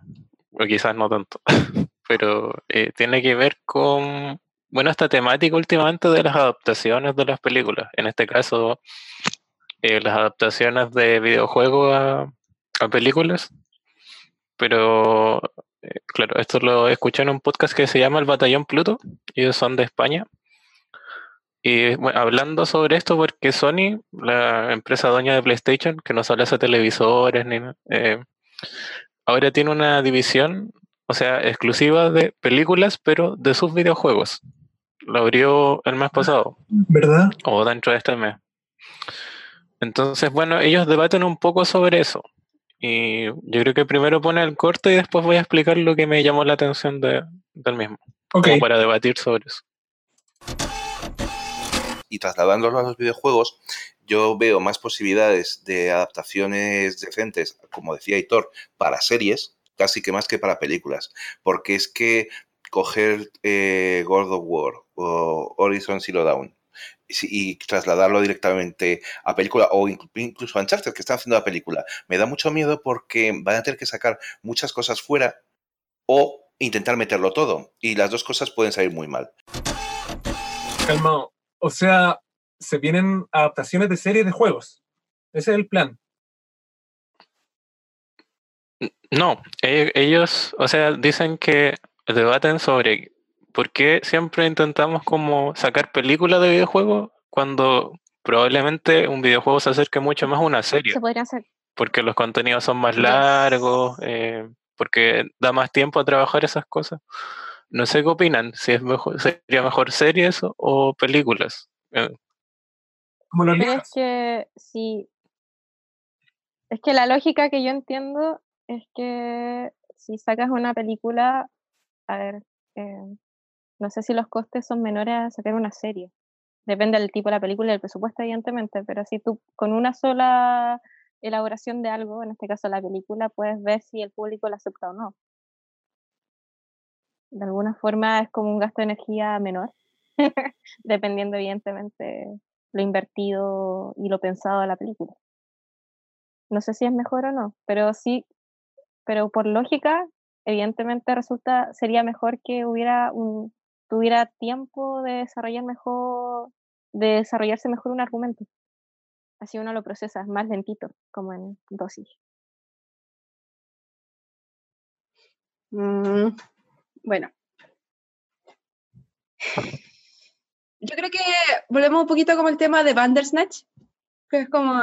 O quizás no tanto. [laughs] Pero eh, tiene que ver con, bueno, esta temática últimamente de las adaptaciones de las películas. En este caso, eh, las adaptaciones de videojuegos a, a películas. Pero, eh, claro, esto lo escuché en un podcast que se llama El Batallón Pluto. Ellos son de España. Y bueno, hablando sobre esto, porque Sony, la empresa dueña de PlayStation, que no solo hace televisores, ni, eh, ahora tiene una división, o sea, exclusiva de películas, pero de sus videojuegos. Lo abrió el mes pasado, ¿Verdad? o dentro de este mes. Entonces, bueno, ellos debaten un poco sobre eso. Y yo creo que primero pone el corte y después voy a explicar lo que me llamó la atención de- del mismo. Ok. Como para debatir sobre eso. y trasladándolo a los videojuegos, yo veo más posibilidades de adaptaciones decentes, como decía Hitor, para series, casi que más que para películas. Porque es que coger eh, God of War o Horizon Zero Dawn y trasladarlo directamente a película o inclu- incluso a Uncharted, que están haciendo la película, me da mucho miedo porque van a tener que sacar muchas cosas fuera o intentar meterlo todo. Y las dos cosas pueden salir muy mal. Calmado. O sea, se vienen adaptaciones de series de juegos. Ese es el plan. No, e- ellos, o sea, dicen que debaten sobre por qué siempre intentamos como sacar películas de videojuegos cuando probablemente un videojuego se acerque mucho más a una serie, Se podrían hacer. porque los contenidos son más Yes. largos, eh, porque da más tiempo a trabajar esas cosas. No sé qué opinan, si es mejor, sería mejor series o, películas. Eh, Como los Pero es que sí. Es que la lógica que yo entiendo es que si sacas una película, a ver, eh, no sé si los costes son menores a sacar una serie. Depende del tipo de la película y del presupuesto, evidentemente, pero si tú con una sola elaboración de algo, en este caso la película, puedes ver si el público la acepta o no. De alguna forma es como un gasto de energía menor, [laughs] dependiendo evidentemente lo invertido y lo pensado de la película. No sé si es mejor o no, pero sí, pero por lógica, evidentemente resulta, sería mejor que hubiera un, tuviera tiempo de desarrollar mejor, de desarrollarse mejor un argumento. Así uno lo procesa más lentito, como en dosis. Mm, bueno. Yo creo que volvemos un poquito como el tema de Bandersnatch, que es como,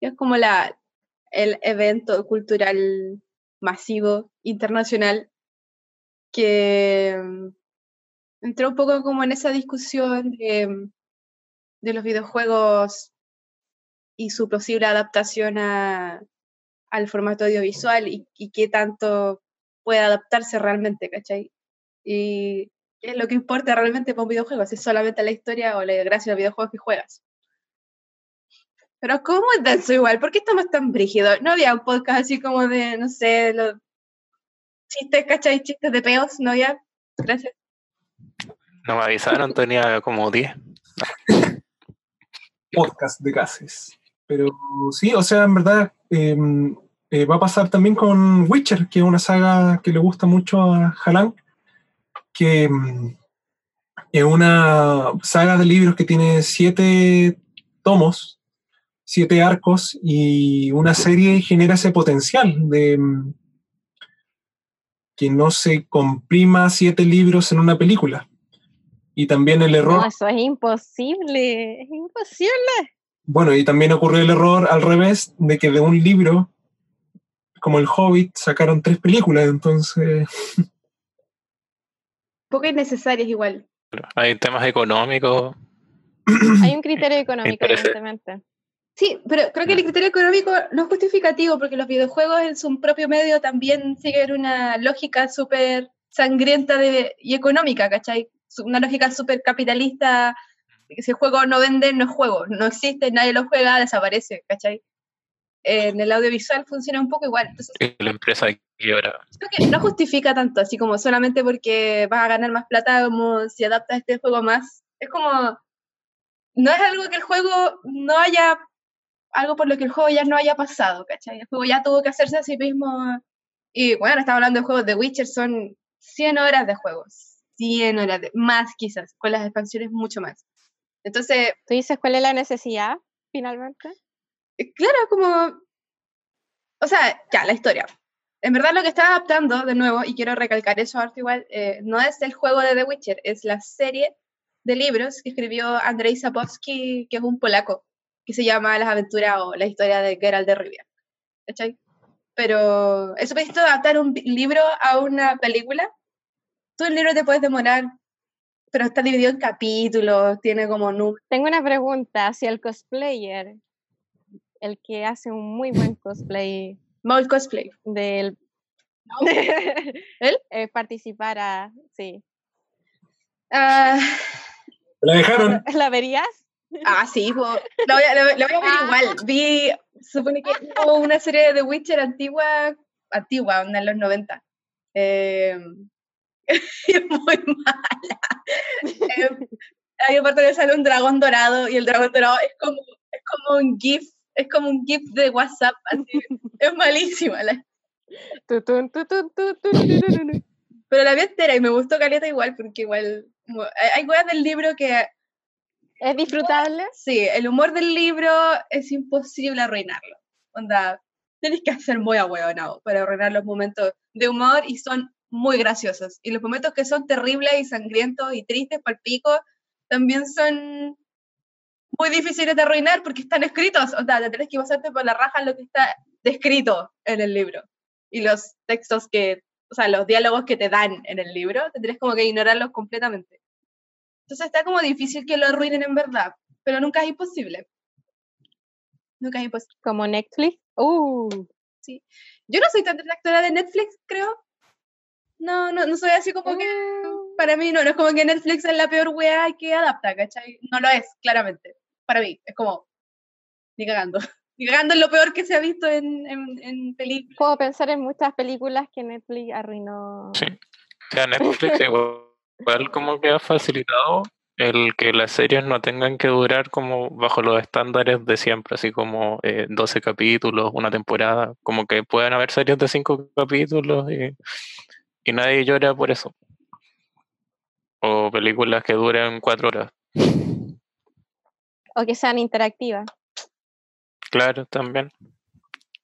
que es como la, el evento cultural masivo internacional que entró un poco como en esa discusión de, mm, de los videojuegos y su posible adaptación a, al formato audiovisual y, y qué tanto puede adaptarse realmente, ¿cachai? Y qué es lo que importa realmente para un videojuego, si es solamente la historia o la gracia del videojuego que juegas. Pero ¿cómo es denso igual? ¿Por qué estamos tan brígidos? No había un podcast así como de, no sé, los chistes, ¿cachai? Chistes de peos, ¿no había? Gracias. No me avisaron, tenía como 10. [laughs] podcast de gases. Pero sí, o sea, en verdad eh, eh, va a pasar también con Witcher, que es una saga que le gusta mucho a Halan, que mm, es una saga de libros que tiene siete tomos, siete arcos y una serie genera ese potencial de mm, que no se comprima siete libros en una película. Y también el error... No, eso es imposible, es imposible. Bueno, y también ocurrió el error al revés, de que de un libro, como El Hobbit, sacaron tres películas, entonces... [laughs] Poco innecesarias igual. Hay temas económicos. [coughs] Hay un criterio económico, evidentemente. Sí, pero creo que el criterio económico no es justificativo porque los videojuegos en su propio medio también siguen una lógica súper sangrienta de, y económica, ¿cachai? Una lógica súper capitalista. Si el juego no vende, no es juego. No existe, nadie lo juega, desaparece, ¿cachai? En el audiovisual funciona un poco igual. Entonces, la empresa quiebra. creo que no justifica tanto, así como solamente porque vas a ganar más plata, como si adaptas este juego más. Es como, no es algo que el juego no haya, algo por lo que el juego ya no haya pasado, ¿cachai? El juego ya tuvo que hacerse a sí mismo. Y bueno, estamos hablando de juegos de Witcher, son 100 horas de juegos, 100 horas, de, más quizás, con las expansiones mucho más. Entonces, ¿Tú dices cuál es la necesidad, finalmente? eh, claro, como, o sea, ya, la historia. En verdad lo que está adaptando, de nuevo, y quiero recalcar eso ahorita igual, eh, no es el juego de The Witcher, es la serie de libros que escribió Andrzej Sapkowski, que es un polaco, que se llama Las aventuras o la historia de Geralt de Rivia. ¿Cachai? Pero eso pediste adaptar un libro a una película. Tú el libro te puedes demorar, pero está dividido en capítulos, tiene como números. Tengo una pregunta. Si el cosplayer, el que hace un muy buen cosplay Maul cosplay. del ¿Él? [laughs] eh, participara, sí. Ah, La dejaron. [laughs] ¿La verías? Ah, sí, po. lo voy a, voy ver igual. Vi, supone que [laughs] hubo una serie de The Witcher antigua, antigua, en los 90. Eh, es [laughs] muy mala. Eh, [laughs] hay una parte donde sale un dragón dorado y el dragón dorado es como, es como un GIF, es como un GIF de WhatsApp, así. es malísima. La, pero la vi entera y me gustó Caleta igual, porque igual hay, weas del libro que ¿Es disfrutable? Sí, el humor del libro es imposible arruinarlo. Onda, tienes que ser muy ahueonado para arruinar los momentos de humor y son muy graciosos. Y los momentos que son terribles y sangrientos y tristes para el pico también son muy difíciles de arruinar porque están escritos. O sea, te tienes que pasarte por la raja lo que está descrito en el libro. Y los textos que, o sea, los diálogos que te dan en el libro, tendrías como que ignorarlos completamente. Entonces está como difícil que lo arruinen en verdad, pero nunca es imposible. Nunca es imposible. Como Netflix. Uh, Sí. Yo no soy tan detractora de Netflix, creo. No, no, no soy así como que. Para mí no, no es como que Netflix es la peor wea que adapta, ¿cachai? No lo es, claramente. Para mí, es como. Ni cagando. [laughs] Ni cagando es lo peor que se ha visto en, en, en películas. puedo pensar en muchas películas que Netflix arruinó. Sí. O sea, Netflix igual, [laughs] igual como que ha facilitado el que las series no tengan que durar como bajo los estándares de siempre, así como eh, 12 capítulos, una temporada, como que pueden haber series de 5 capítulos y, y nadie llora por eso. O películas que duren 4 horas. O que sean interactivas. Claro, también.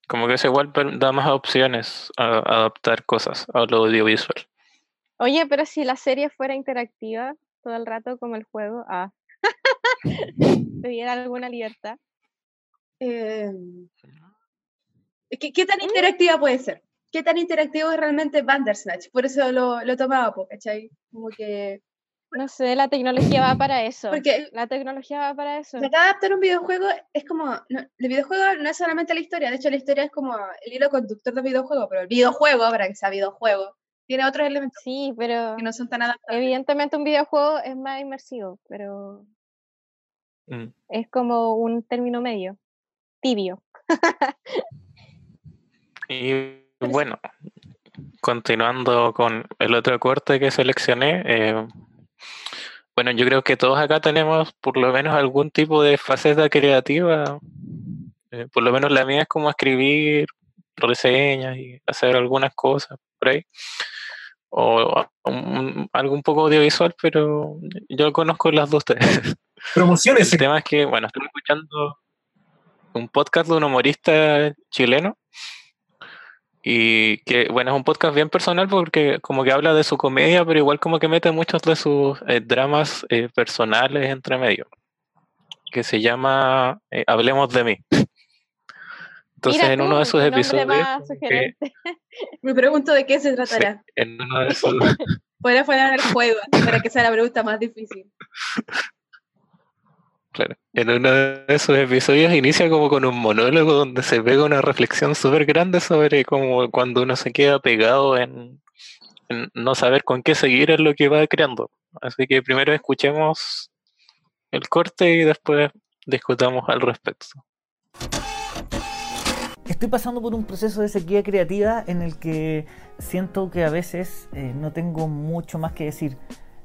Como que eso igual da más opciones a, a adaptar cosas a lo audiovisual. Oye, pero si la serie fuera interactiva todo el rato como el juego, ah. [laughs] tuviera alguna libertad. Eh, ¿qué, qué tan interactiva puede ser? ¿Qué tan interactivo es realmente Bandersnatch? Por eso lo, lo tomaba, ¿cachai? Como que. No sé, la tecnología va para eso. Porque La tecnología va para eso. tratar de adaptar un videojuego es como. no, el videojuego no es solamente la historia, de hecho, la historia es como el hilo conductor del videojuego, pero el videojuego, para que sea videojuego, tiene otros elementos Sí, pero que no son tan adaptables. evidentemente un videojuego es más inmersivo, pero Mm. es como un término medio, tibio. Y bueno, continuando con el otro corte que seleccioné, eh, bueno, yo creo que todos acá tenemos por lo menos algún tipo de faceta creativa. eh, por lo menos la mía es como escribir reseñas y hacer algunas cosas por ahí. O un- algo un poco audiovisual, pero yo conozco las dos. Promociones. El tema es que, bueno, estoy escuchando un podcast de un humorista chileno y que, bueno, es un podcast bien personal porque como que habla de su comedia, pero igual como que mete muchos de sus eh, dramas eh, personales entre medio, que se llama eh, Hablemos de mí. Entonces, Mira en uno tú, de sus episodios, que- sugerente. [laughs] Me pregunto de qué se sí, tratará. en uno de sus, [laughs] Fuera fuera el juego, para que sea la pregunta más difícil. [laughs] Claro. En uno de esos episodios inicia como con un monólogo donde se pega una reflexión súper grande sobre cómo cuando uno se queda pegado en, no saber con qué seguir en lo que va creando. Así que primero escuchemos el corte y después discutamos al respecto. Estoy pasando por un proceso de sequía creativa en el que siento que a veces eh, no tengo mucho más que decir.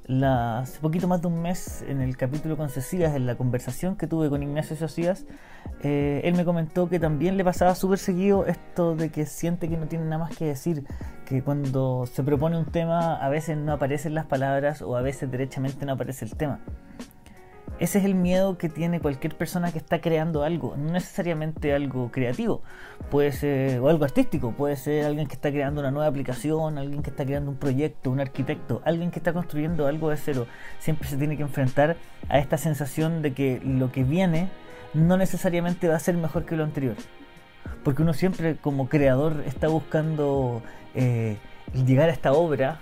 La, hace poquito más de un mes, en el capítulo con Cecías, en la conversación que tuve con Ignacio Socias, eh, él me comentó que también le pasaba súper seguido esto de que siente que no tiene nada más que decir, que cuando se propone un tema a veces no aparecen las palabras o a veces derechamente no aparece el tema. Ese es el miedo que tiene cualquier persona que está creando algo, no necesariamente algo creativo, puede ser, o algo artístico, puede ser alguien que está creando una nueva aplicación, alguien que está creando un proyecto, un arquitecto, alguien que está construyendo algo de cero. Siempre se tiene que enfrentar a esta sensación de que lo que viene no necesariamente va a ser mejor que lo anterior. Porque uno siempre como creador está buscando eh, llegar a esta obra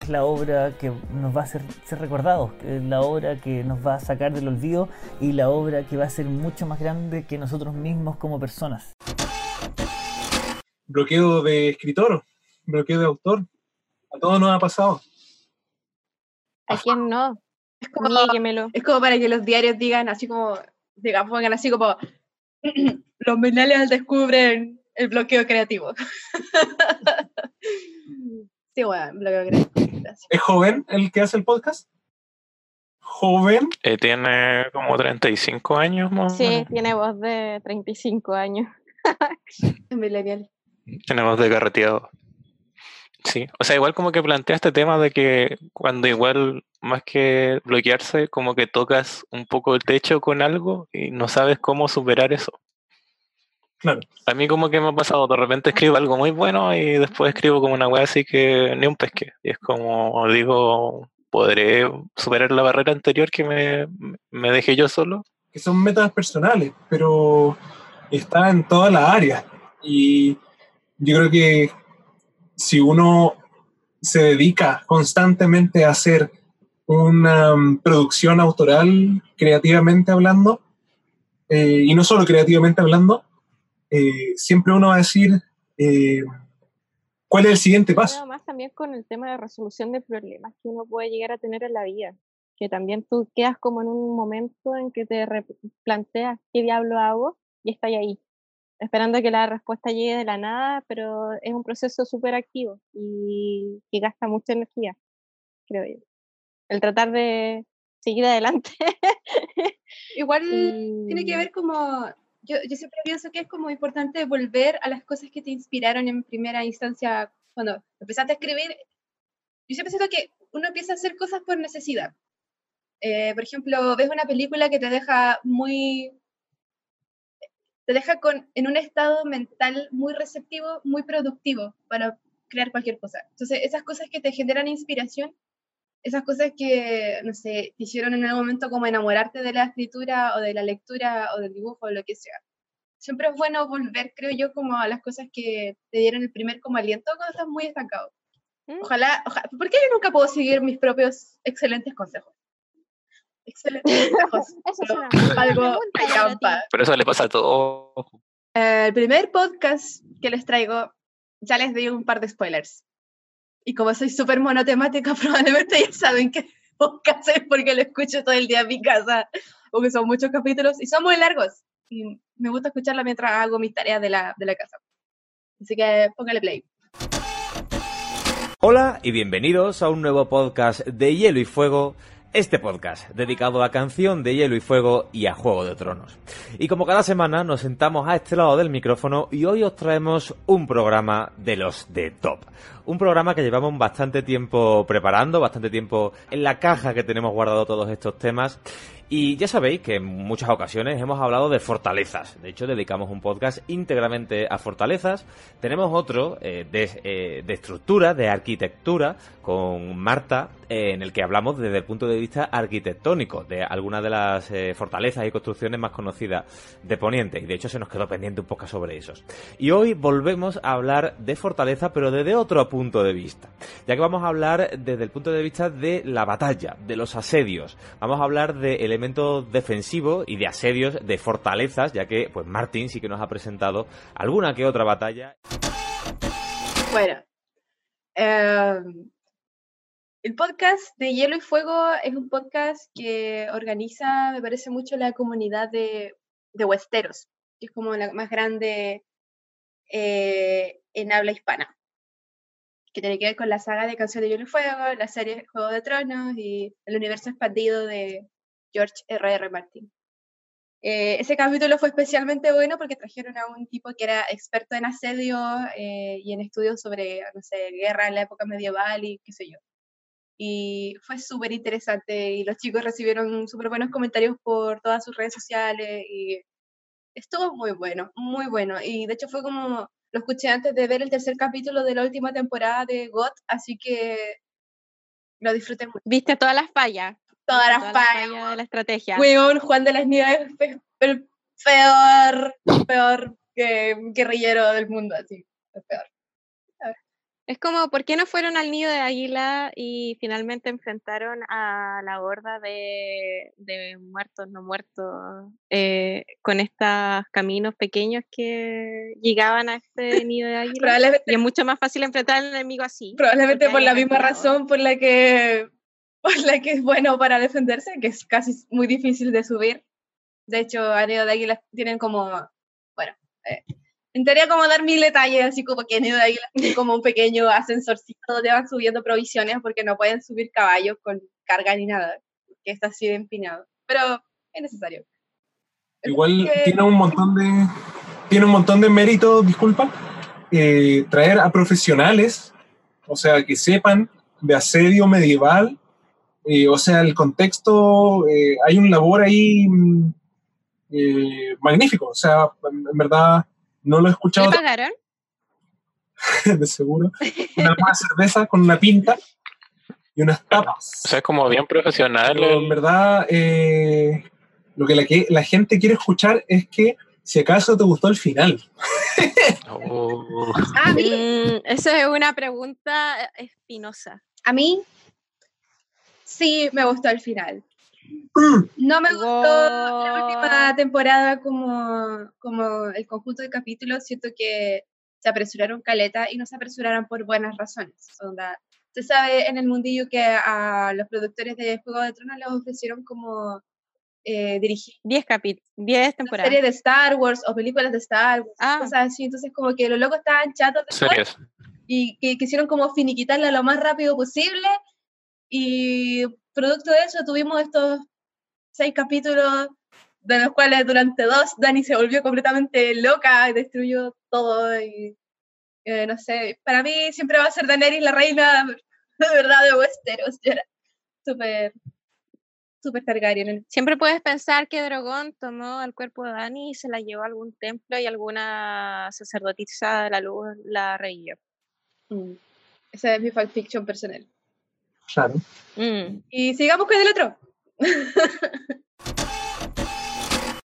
Es la obra que nos va a hacer ser recordados, es la obra que nos va a sacar del olvido y la obra que va a ser mucho más grande que nosotros mismos como personas. Bloqueo de escritor, bloqueo de autor. A todos nos ha pasado. ¿A quién no? Es como, Niéguemelo. es como para que los diarios digan así como, digan, pongan así como, [clears throat] los millennials descubren el bloqueo creativo. [laughs] sí, bueno. Gracias. ¿Es joven el que hace el podcast? ¿Joven? Eh, tiene como 35 años más Sí, tiene voz de 35 años. [laughs] Es millennial. Tiene voz de carreteado. Sí, o sea, igual como que plantea este tema de que cuando igual más que bloquearse, como que tocas un poco el techo con algo y no sabes cómo superar eso. Claro. A mí como que me ha pasado, de repente escribo algo muy bueno y después escribo como una wea así que ni un pesque. Y es como digo, ¿podré superar la barrera anterior que me, me dejé yo solo? que son metas personales, pero está en todas las áreas. Y yo creo que si uno se dedica constantemente a hacer una mm, producción autoral, creativamente hablando, eh, y no solo creativamente hablando, eh, siempre uno va a decir eh, cuál es el siguiente paso. Pero más también con el tema de resolución de problemas que uno puede llegar a tener en la vida. Que también tú quedas como en un momento en que te planteas qué diablo hago y estás ahí, esperando que la respuesta llegue de la nada, pero es un proceso súper activo y que gasta mucha energía, creo yo. El tratar de seguir adelante. [laughs] Igual tiene que ver como, yo, yo siempre pienso que es como importante volver a las cosas que te inspiraron en primera instancia cuando empezaste a escribir. Yo siempre siento que uno empieza a hacer cosas por necesidad. Eh, por ejemplo, ves una película que te deja muy, te deja con, en un estado mental muy receptivo, muy productivo para crear cualquier cosa. Entonces, esas cosas que te generan inspiración, esas cosas que, no sé, te hicieron en algún momento como enamorarte de la escritura o de la lectura o del dibujo o lo que sea. Siempre es bueno volver, creo yo, como a las cosas que te dieron el primer como aliento cuando estás muy estancado. Ojalá, ojalá, ¿por qué yo nunca puedo seguir mis propios excelentes consejos? Excelentes [laughs] consejos. Eso es una [laughs] algo pregunta. Pero eso le pasa a todo. Eh, el primer podcast que les traigo ya les doy un par de spoilers. Y como soy súper monotemática, [laughs] probablemente ya saben que [laughs] podcast es porque lo escucho todo el día en mi casa, porque son muchos capítulos y son muy largos. Y me gusta escucharla mientras hago mis tareas de la, de la casa. Así que póngale play. Hola y bienvenidos a un nuevo podcast de Hielo y Fuego este podcast dedicado a Canción de Hielo y Fuego y a Juego de Tronos. Y como cada semana nos sentamos a este lado del micrófono y hoy os traemos un programa de los de top. Un programa que llevamos bastante tiempo preparando, bastante tiempo en la caja que tenemos guardado todos estos temas y ya sabéis que en muchas ocasiones hemos hablado de fortalezas. De hecho, dedicamos un podcast íntegramente a fortalezas. Tenemos otro eh, eh, de, estructura, de arquitectura, con Marta, en el que hablamos desde el punto de vista arquitectónico de algunas de las fortalezas y construcciones más conocidas de Poniente. Y de hecho se nos quedó pendiente un poco sobre esos. Y hoy volvemos a hablar de fortaleza, pero desde otro punto de vista. Ya que vamos a hablar desde el punto de vista de la batalla, de los asedios. Vamos a hablar de elementos defensivo y de asedios de fortalezas, ya que pues Martín sí que nos ha presentado alguna que otra batalla. Bueno, em, el podcast de Hielo y Fuego es un podcast que organiza, me parece mucho, la comunidad de, de que es como la más grande eh, en habla hispana que tiene que ver con la saga de Canción de Hielo y Fuego, la serie Juego de Tronos y el universo expandido de, George R.R. R. Martin. Eh, ese capítulo fue especialmente bueno porque trajeron a un tipo que era experto en asedio eh, y en estudios sobre, no sé, guerra en la época medieval y qué sé yo. Y fue súper interesante y los chicos recibieron súper buenos comentarios por todas sus redes sociales y estuvo muy bueno, muy bueno. Y de hecho fue como, lo escuché antes de ver el tercer capítulo de la última temporada de GOT, así que lo disfruté mucho. ¿Viste todas las fallas? todas las fallas de la estrategia. Juan de las Nieves el peor, peor que guerrillero del mundo, así, el peor. Es como, ¿por qué no fueron al nido de águila y finalmente enfrentaron a la horda de, de muertos, no muertos, eh, con estos caminos pequeños que llegaban a este nido de águila? y es mucho más fácil enfrentar al enemigo así. Probablemente por la misma razón por la que [laughs] por la que es bueno para defenderse, que es casi muy difícil de subir. De hecho, a Nido de Águila tienen como, bueno, eh, intentaría como dar mil detalles, así como que de tiene como un pequeño ascensorcito donde van subiendo provisiones porque no pueden subir caballos con carga ni nada, que está así de empinado. Pero es necesario. Igual tiene un montón de tiene un montón de mérito, disculpa, eh, traer a profesionales, o sea, que sepan de asedio medieval eh, o sea, el contexto, eh, hay un labor ahí mm, eh, magnífico. O sea, en, verdad no lo he escuchado. ¿Te pagaron? [laughs] de seguro. Una cerveza con una pinta y unas tapas. O sea, como bien profesional. en verdad, lo que la, que la gente quiere escuchar es que si acaso te gustó el final. [laughs] oh. A mí, mm, eso es una pregunta espinosa. A mí Sí, me gustó el final. No me gustó la última temporada como, como el conjunto de capítulos. Siento que se apresuraron caleta y no se apresuraron por buenas razones. se sabe en el mundillo que a los productores de Juego de Tronos les ofrecieron como eh, dirigir 10 capítulos, 10 temporadas. Series de Star Wars o películas de Star Wars, ah. cosas así. Entonces, como que los locos estaban chatos de y que quisieron como finiquitarla lo más rápido posible y producto de eso tuvimos estos seis capítulos de los cuales durante dos Dani se volvió completamente loca y destruyó todo y eh, no sé, para mí siempre va a ser Daenerys la reina de verdad de Westeros, era súper súper Targaryen. Siempre puedes pensar que Drogon tomó el cuerpo de Dani y se la llevó a algún templo y alguna sacerdotisa de la luz la reía. Mm. Esa es mi fanfiction personal. Claro. Mm. Y sigamos con el otro. [laughs]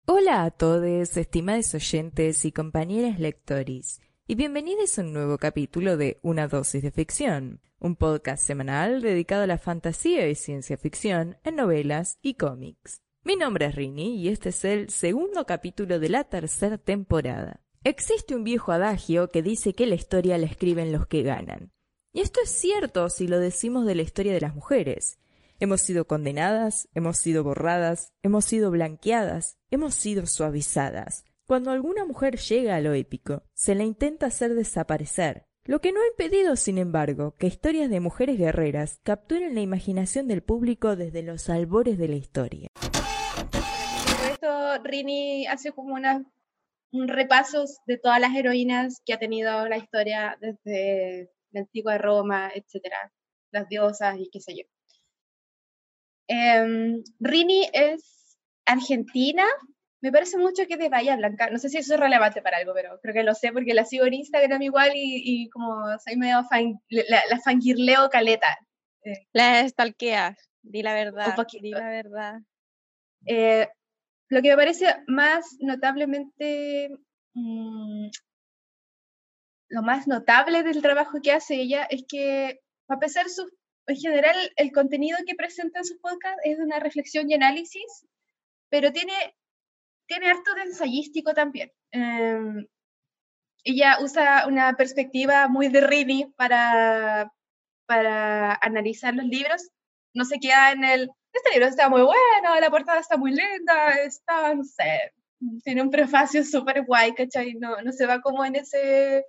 Hola a todos, estimados oyentes y compañeras lectores, y bienvenidos a un nuevo capítulo de Una dosis de ficción, un podcast semanal dedicado a la fantasía y ciencia ficción en novelas y cómics. Mi nombre es Rini y este es el segundo capítulo de la tercera temporada. Existe un viejo adagio que dice que la historia la escriben los que ganan. Y esto es cierto si lo decimos de la historia de las mujeres. Hemos sido condenadas, hemos sido borradas, hemos sido blanqueadas, hemos sido suavizadas. Cuando alguna mujer llega a lo épico, se la intenta hacer desaparecer, lo que no ha impedido, sin embargo, que historias de mujeres guerreras capturen la imaginación del público desde los albores de la historia. Por esto, Rini hace como una, un repaso de todas las heroínas que ha tenido la historia desde la antigua Roma, etcétera, las diosas y qué sé yo. Em, Rini es argentina, me parece mucho que es de Bahía Blanca. No sé si eso es relevante para algo, pero creo que lo sé porque la sigo en Instagram igual y, y como soy medio fan, la, la fangirleo caleta. Eh, la stalkeas, di la verdad. Di la verdad. Eh, lo que me parece más notablemente, mmm, lo más notable del trabajo que hace ella es que, a pesar su, en general, el contenido que presenta en su podcast es de una reflexión y análisis, pero tiene tiene harto de ensayístico también. Em, ella usa una perspectiva muy de Rini para, para analizar los libros. No se queda en el, este libro está muy bueno, la portada está muy linda, está, no sé, tiene un prefacio súper guay, ¿cachai? No, no se va como en ese...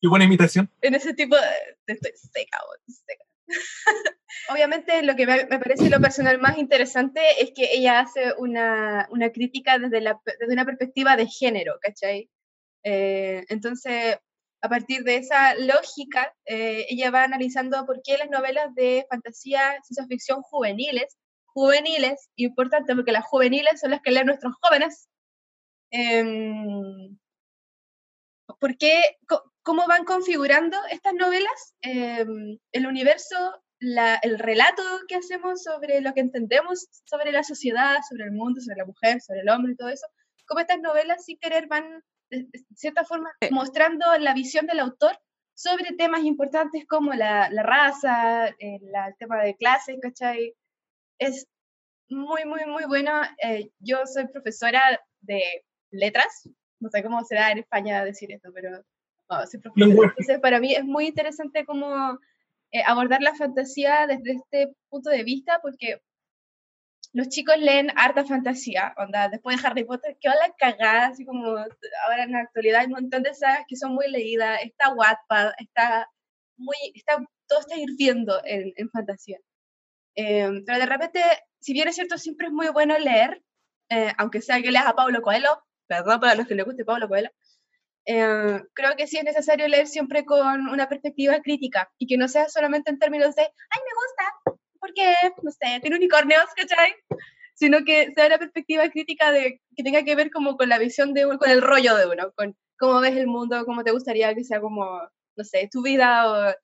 Qué buena imitación. En ese tipo de... Estoy seca, seca. [laughs] Obviamente lo que me, parece lo personal más interesante es que ella hace una, una crítica desde, la, desde, una perspectiva de género, ¿cachai? Eh, entonces, a partir de esa lógica, eh, ella va analizando por qué las novelas de fantasía, ciencia ficción juveniles, juveniles, importante porque las juveniles son las que leen nuestros jóvenes, eh, ¿por qué, cómo van configurando estas novelas, em, el universo, el relato que hacemos sobre lo que entendemos sobre la sociedad, sobre el mundo, sobre la mujer, sobre el hombre y todo eso, cómo estas novelas sin querer van, de, cierta forma, mostrando la visión del autor sobre temas importantes como la, raza, el, tema de clases, ¿cachai? Es muy, muy, muy bueno. Eh, yo soy profesora de letras, no sé cómo será en España decir esto, pero entonces, para mí es muy interesante cómo eh, abordar la fantasía desde este punto de vista, porque los chicos leen harta fantasía, onda, después de Harry Potter, que la cagada, así como ahora en la actualidad hay un montón de sagas que son muy leídas, está Wattpad, está muy, está, todo está hirviendo en, en fantasía. Em, pero de repente, si bien es cierto, siempre es muy bueno leer, eh, aunque sea que leas a Pablo Coelho, perdón para los que les guste Pablo Coelho, eh, creo que sí es necesario leer siempre con una perspectiva crítica y que no sea solamente en términos de, ay, me gusta, porque, no sé, tiene unicornios, ¿cachai? Sino que sea una perspectiva crítica de, que tenga que ver como con la visión de uno, con el rollo de uno, con cómo ves el mundo, cómo te gustaría que sea como, no sé, tu vida o,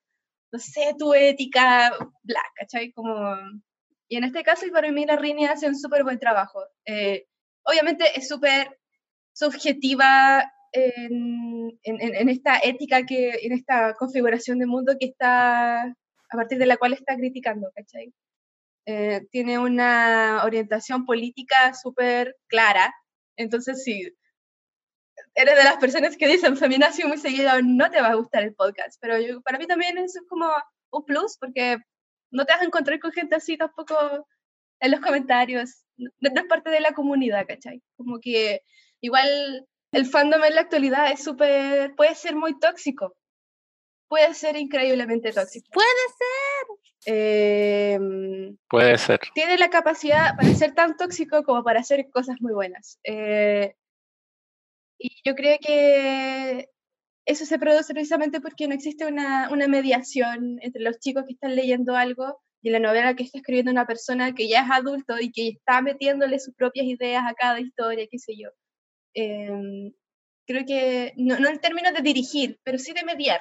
no sé, tu ética, bla, ¿cachai? Como... Y en este caso, y para mí la Rini hace un súper buen trabajo. Eh, obviamente es súper subjetiva en, en, esta ética, que, en esta configuración de mundo que está, a partir de la cual está criticando, ¿cachai? Eh, tiene una orientación política súper clara, entonces si eres de las personas que dicen feminazi muy seguido, no te va a gustar el podcast, pero yo, para mí también eso es como un plus, porque no te vas a encontrar con gente así tampoco en los comentarios, no, no es parte de la comunidad, ¿cachai? Como que igual el fandom en la actualidad es súper, puede ser muy tóxico. Puede ser increíblemente tóxico. Puede ser. Em, puede ser. Tiene la capacidad para ser tan tóxico como para hacer cosas muy buenas. Eh, y yo creo que eso se produce precisamente porque no existe una, una, mediación entre los chicos que están leyendo algo y la novela que está escribiendo una persona que ya es adulto y que está metiéndole sus propias ideas a cada historia, qué sé yo. Em, creo que, no, no, en términos de dirigir, pero sí de mediar.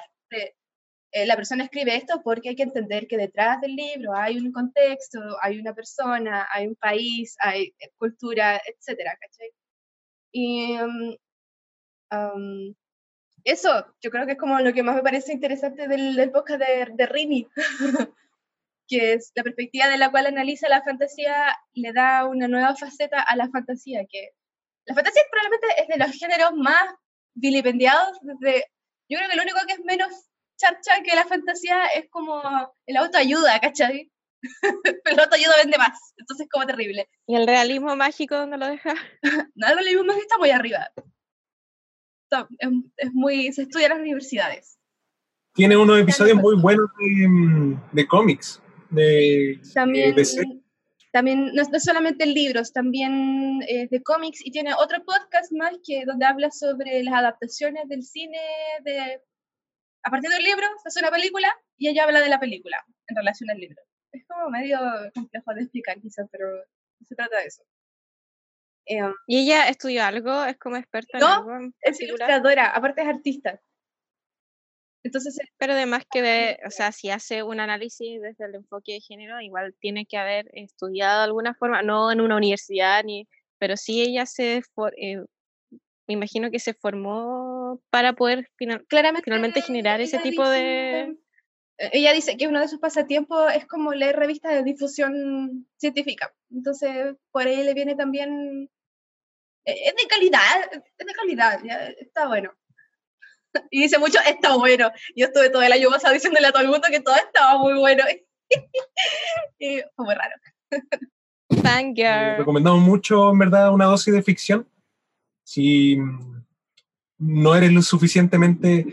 Eh, la persona escribe esto porque hay que entender que detrás del libro hay un contexto, hay una persona, hay un país, hay eh, cultura, etcétera. Y um, eso, yo creo que es como lo que más me parece interesante del, del podcast de, de Rini, [laughs] que es la perspectiva de la cual analiza la fantasía, le da una nueva faceta a la fantasía, que la fantasía probablemente es de los géneros más vilipendiados desde... Yo creo que lo único que es menos charcha que la fantasía es como el autoayuda, ¿cachai? Pero [laughs] el autoayuda vende más, entonces es como terrible. ¿Y el realismo mágico dónde lo deja? [laughs] No, el realismo mágico está muy arriba. Está- es, es muy... se estudia en las universidades. Tiene unos episodios muy buenos de, mm, de cómics. De, También, de series. También no, es- no solamente libros, también eh, de cómics y tiene otro podcast más que donde habla sobre las adaptaciones del cine de a partir del libro se hace una película y ella habla de la película en relación al libro. Es como medio complejo de explicar quizás, pero se trata de eso. Eh, ¿Y ella estudió algo? ¿Es como experta en No, algo en es ilustradora, aparte es artista. Entonces, Pero además que ve, o sea, si hace un análisis desde el enfoque de género, igual tiene que haber estudiado de alguna forma, no en una universidad, ni, pero sí ella se, for- eh, me imagino que se formó para poder final- Claramente finalmente generar ese tipo de... dice- eh, ella dice que uno de sus pasatiempos es como leer revistas de difusión científica. Entonces, por ahí le viene también... eh, Es de calidad, es de calidad, ya, está bueno. [laughs] Y dice mucho, está bueno. Yo estuve todo el año pasado diciéndole a todo el mundo que todo estaba muy bueno. [laughs] Y fue muy raro. Fangirl. Recomendamos mucho, en verdad, una dosis de ficción. Si mm, no eres lo suficientemente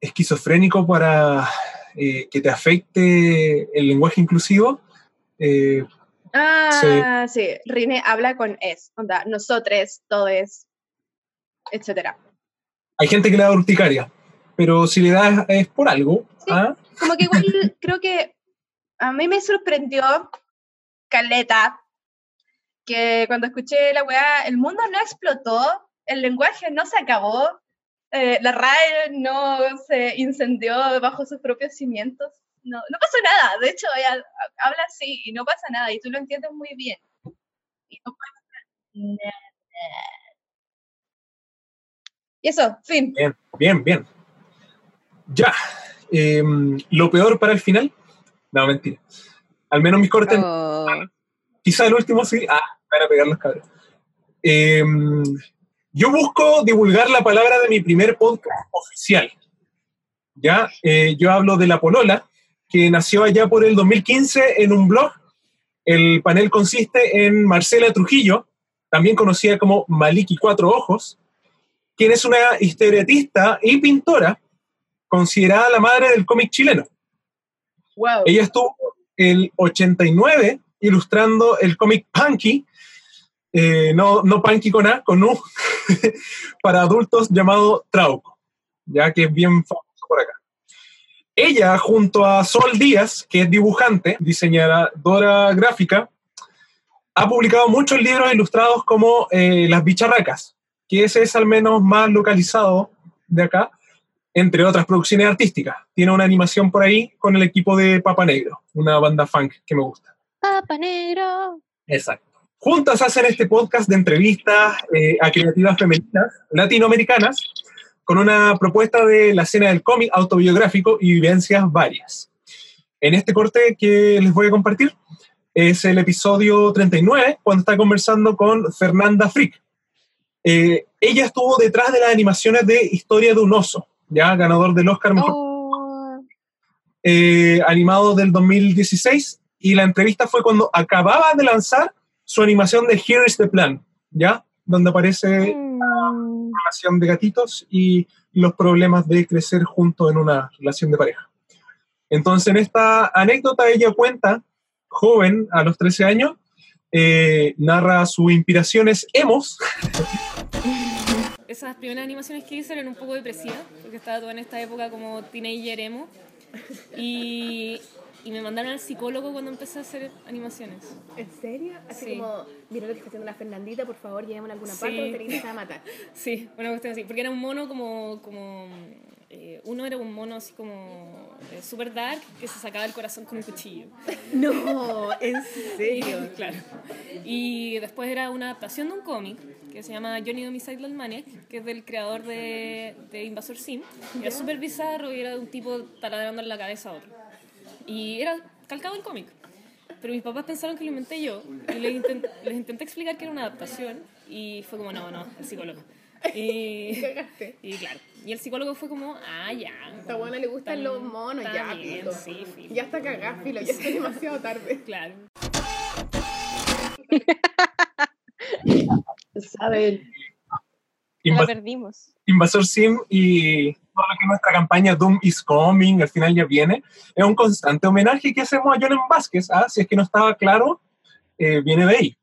esquizofrénico para eh, que te afecte el lenguaje inclusivo, eh, Ah, sí. Rine habla con es, onda, nosotros, todes, etcétera. Hay gente que le da urticaria, pero si le das es por algo. ¿ah? Como que igual [laughs] creo que a mí me sorprendió Caleta que cuando escuché la weá, el mundo no explotó, el lenguaje no se acabó, eh, la RAE no se incendió bajo sus propios cimientos. No, no pasó nada, de hecho ella ha- habla así y no pasa nada y tú lo entiendes muy bien. Y no pasa nada. Y eso, fin. Bien, bien, bien. Ya. em, lo peor para el final. No, mentira. Al menos mis cortes. Quizá el último sí. Ah, van a pegar los cabros. Em, yo busco divulgar la palabra de mi primer podcast oficial. Ya, Eh, yo hablo de La Polola, que nació allá por el 2015 en un blog. El panel consiste en Marcela Trujillo, también conocida como Maliki Cuatro Ojos, quien es una historietista y pintora considerada la madre del cómic chileno. Ella estuvo el 89 ilustrando el cómic Punky, eh, no, no Punky con A, con U, [laughs] para adultos llamado Trauco, ya que es bien famoso por acá. Ella, junto a Sol Díaz, que es dibujante, diseñadora gráfica, ha publicado muchos libros ilustrados como eh, Las Bicharracas, que ese es al menos más localizado de acá, entre otras producciones artísticas. Tiene una animación por ahí con el equipo de Papa Negro, una banda funk que me gusta. Papa negro. Exacto. Juntas hacen este podcast de entrevistas eh, a creativas femeninas latinoamericanas con una propuesta de la escena del cómic autobiográfico y vivencias varias. En este corte que les voy a compartir es el episodio 39, cuando está conversando con Fernanda Frick. Eh, ella estuvo detrás de las animaciones de Historia de un oso, ya ganador del Oscar Mejor eh, animado del 2016 y la entrevista fue cuando acababa de lanzar su animación de Here is the Plan, ¿ya? Donde aparece la relación de gatitos y los problemas de crecer juntos en una relación de pareja. Entonces, en esta anécdota ella cuenta, joven, a los 13 años, eh, narra sus inspiraciones emos, [laughs] Esas primeras animaciones que hice eran un poco depresivas, porque estaba toda en esta época como teenager emo. Y, y me mandaron al psicólogo cuando empecé a hacer animaciones. ¿En serio? Así Sí. como, mira lo que está haciendo la Fernandita, por favor, llevémosla a alguna Sí. parte o te a matar. [laughs] Sí, una cuestión así. Porque era un mono como. como eh, uno era un mono así como eh, super dark que se sacaba el corazón con un cuchillo. [laughs] No, en serio. [laughs] claro. Y después era una adaptación de un cómic que se llama Johnny Homicidal Maniac, que es del creador de, de Invasor Sim. Era súper bizarro y era de un tipo taladrando en la cabeza a otro. Y era calcado el cómic. Pero mis papás pensaron que lo inventé yo y les, intent- les intenté explicar que era una adaptación y fue como, no, no, el psicólogo. [laughs] Y, Cagaste. y claro, y el psicólogo fue como, ah, ya. Esta buena le gustan los monos, está ya, bien, sí, filo. Ya está cagada, filo, ya está demasiado tarde. [laughs] Claro. [laughs] Saben. La Invas- perdimos. Invasor Sim y todo lo que es nuestra campaña Doom is Coming, al final ya viene, es un constante homenaje que hacemos a Jonan Vázquez. ¿ah? Si es que no estaba claro, eh, viene de ahí.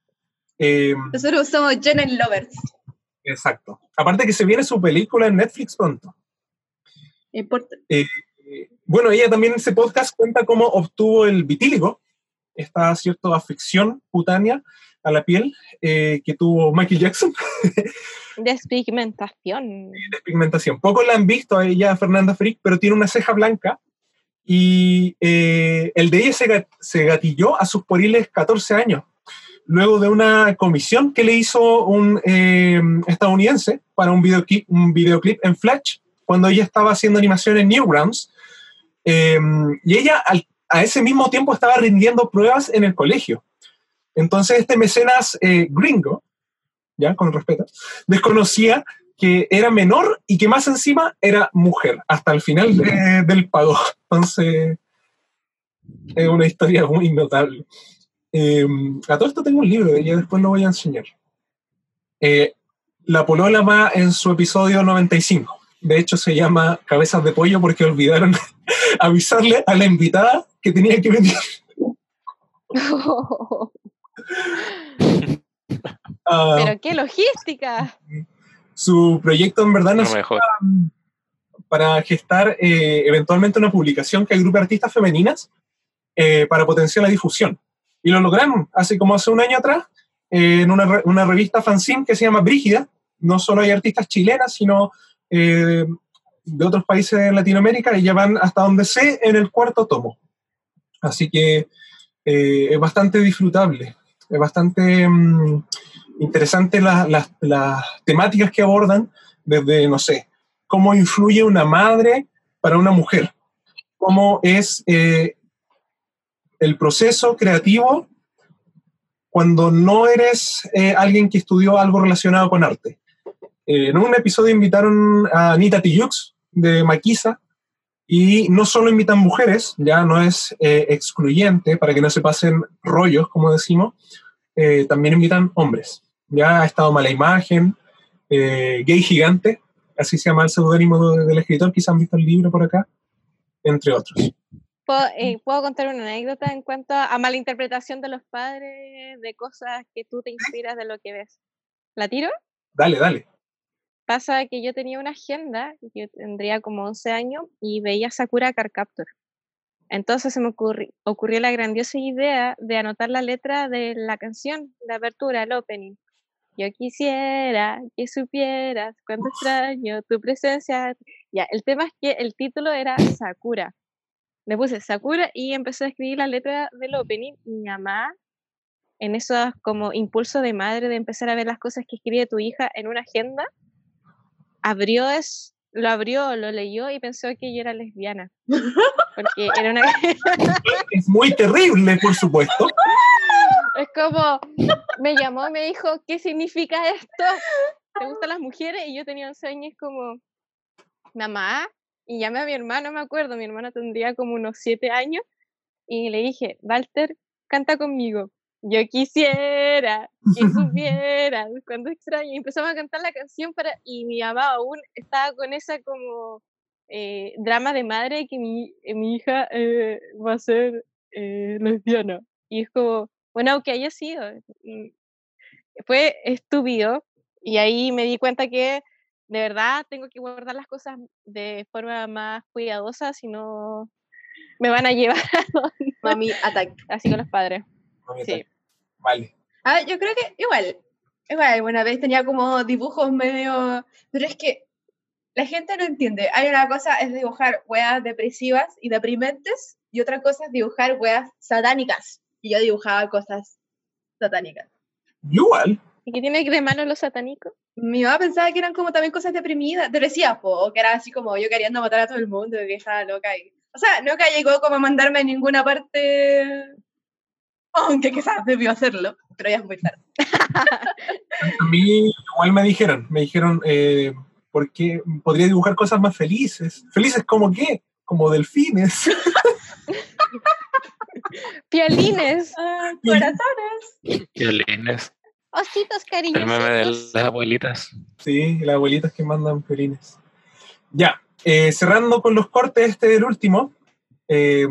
Eh, Nosotros somos Jonan Lovers. Exacto. Aparte que se viene su película en Netflix pronto. Importa. Eh, bueno, ella también en ese podcast cuenta cómo obtuvo el vitíligo, esta cierta afección cutánea a la piel eh, que tuvo Michael Jackson, [laughs] Despigmentación. pigmentación. Pocos la han visto a ella, Fernanda Frick, pero tiene una ceja blanca y eh, el de ella se, gat- se gatilló a sus poriles 14 años, luego de una comisión que le hizo un eh, estadounidense para un videoclip, un videoclip en Flash, cuando ella estaba haciendo animación en Newgrounds. Eh, y ella a ese mismo tiempo estaba rindiendo pruebas en el colegio. Entonces este mecenas eh, gringo, ya con respeto, desconocía que era menor y que más encima era mujer, hasta el final de- del pago. Entonces, es una historia muy notable. Eh, a todo esto tengo un libro de ella, después lo voy a enseñar. Eh, la polola va en su episodio 95. De hecho, se llama Cabezas de Pollo porque olvidaron [laughs] avisarle a la invitada que tenía que venir. [laughs] Ah, Pero qué logística. su proyecto en verdad No mejor. para gestar eh, eventualmente una publicación que agrupe artistas femeninas eh, para potenciar la difusión. Y lo lograron hace como hace un año atrás eh, en una, una revista fanzine que se llama Brígida. No solo hay artistas chilenas, sino eh, de otros países de Latinoamérica y ya van hasta donde sé en el cuarto tomo. Así que eh, es bastante disfrutable, es bastante mm, interesante la- las- las temáticas que abordan desde, no sé, cómo influye una madre para una mujer, cómo es el proceso creativo cuando no eres eh, alguien que estudió algo relacionado con arte. Eh, en un episodio invitaron a Anita Tijoux de Maquisa y no solo invitan mujeres, ya no es eh, excluyente para que no se pasen rollos, como decimos, también invitan hombres. Ya ha estado Mala Imagen, Gay Gigante, así se llama el seudónimo de- del escritor, quizás han visto el libro por acá, entre otros. ¿Puedo, [laughs] eh, ¿Puedo contar una anécdota en cuanto a malinterpretación de los padres de cosas que tú te inspiras de lo que ves? ¿La tiro? Dale, dale. Pasa que yo tenía una agenda, yo tendría como 11 años, y veía Sakura Card Captor. Entonces se me ocurri- ocurrió la grandiosa idea de anotar la letra de la canción, de apertura, el opening. Yo quisiera que supieras cuánto extraño tu presencia. Ya, el tema es que el título era Sakura. Le puse Sakura y empecé a escribir la letra del opening. Mi mamá, en esos como impulso de madre de empezar a ver las cosas que escribe tu hija en una agenda, abrió es, lo abrió, lo leyó y pensó que yo era lesbiana. Porque era una... [laughs] Es muy terrible, por supuesto. [laughs] es como, me llamó me dijo, ¿qué significa esto? ¿Te gustan las mujeres? Y yo tenía 11 años como, mamá, y llamé a mi hermano, me acuerdo, mi hermano tendría como unos 7 años, y le dije, Walter, canta conmigo. Yo quisiera que [laughs] supieras cuando extraño. Y empezamos a cantar la canción para, y mi mamá aún estaba con esa como eh, drama de madre que mi, eh, mi hija eh, va a ser eh, lesbiana. Y es como, bueno, aunque haya sido, mm, fue estúpido. Y ahí me di cuenta que de verdad tengo que guardar las cosas de forma más cuidadosa, si no me van a llevar [laughs] a donde- Mami attack. Así con los padres. Sí. Vale. Ah, yo creo que igual, igual, alguna vez tenía como dibujos medio, pero es que la gente no entiende. Hay una cosa es dibujar weas depresivas y deprimentes y otra cosa es dibujar weas satánicas. Y yo dibujaba cosas satánicas. Igual. ¿Y qué tiene de malo los satánicos? Mi mamá pensaba que eran como también cosas deprimidas, depresivas, po, o que era así como yo queriendo matar a todo el mundo, que estaba loca. Y... O sea, nunca llegó como a mandarme a ninguna parte, aunque quizás debió hacerlo, pero ya es muy tarde. A mí igual me dijeron, me dijeron, eh, porque podría dibujar cosas más felices. ¿Felices como qué? Como delfines. [laughs] Piolines. corazones. Violines. Ositos El meme de cariñosos. las abuelitas. Sí, las abuelitas que mandan violines. Ya, eh, cerrando con los cortes, este del último. eh,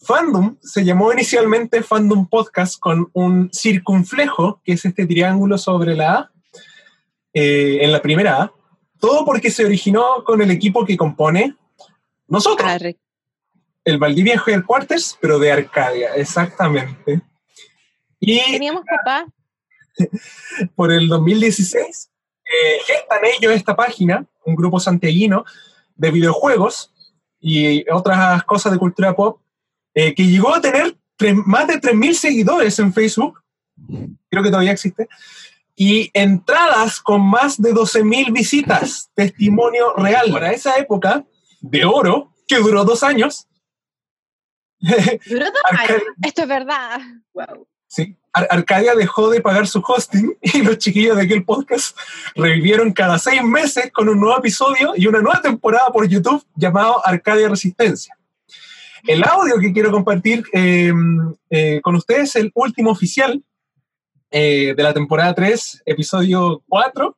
Fandom se llamó inicialmente Fandom Podcast con un circunflejo, que es este triángulo sobre la A, eh, en la primera A. Todo porque se originó con el equipo que compone nosotros. El Valdivia Headquarters, pero de Arcadia, exactamente. Y Teníamos papá. [laughs] por el 2016, eh, gestan ellos esta página, un grupo santiaguino de videojuegos y otras cosas de cultura pop, eh, que llegó a tener tres- más de 3.000 seguidores en Facebook, creo que todavía existe, y entradas con más de 12.000 visitas, [laughs] testimonio real. Para esa época de oro, que duró dos años, [laughs] Duró dos años. Esto es verdad. Sí, Ar- Arcadia dejó de pagar su hosting [laughs] y los chiquillos de aquel podcast revivieron cada seis meses con un nuevo episodio y una nueva temporada por YouTube llamado Arcadia Resistencia. El audio que quiero compartir eh, eh, con ustedes es el último oficial eh, de la temporada 3, episodio 4,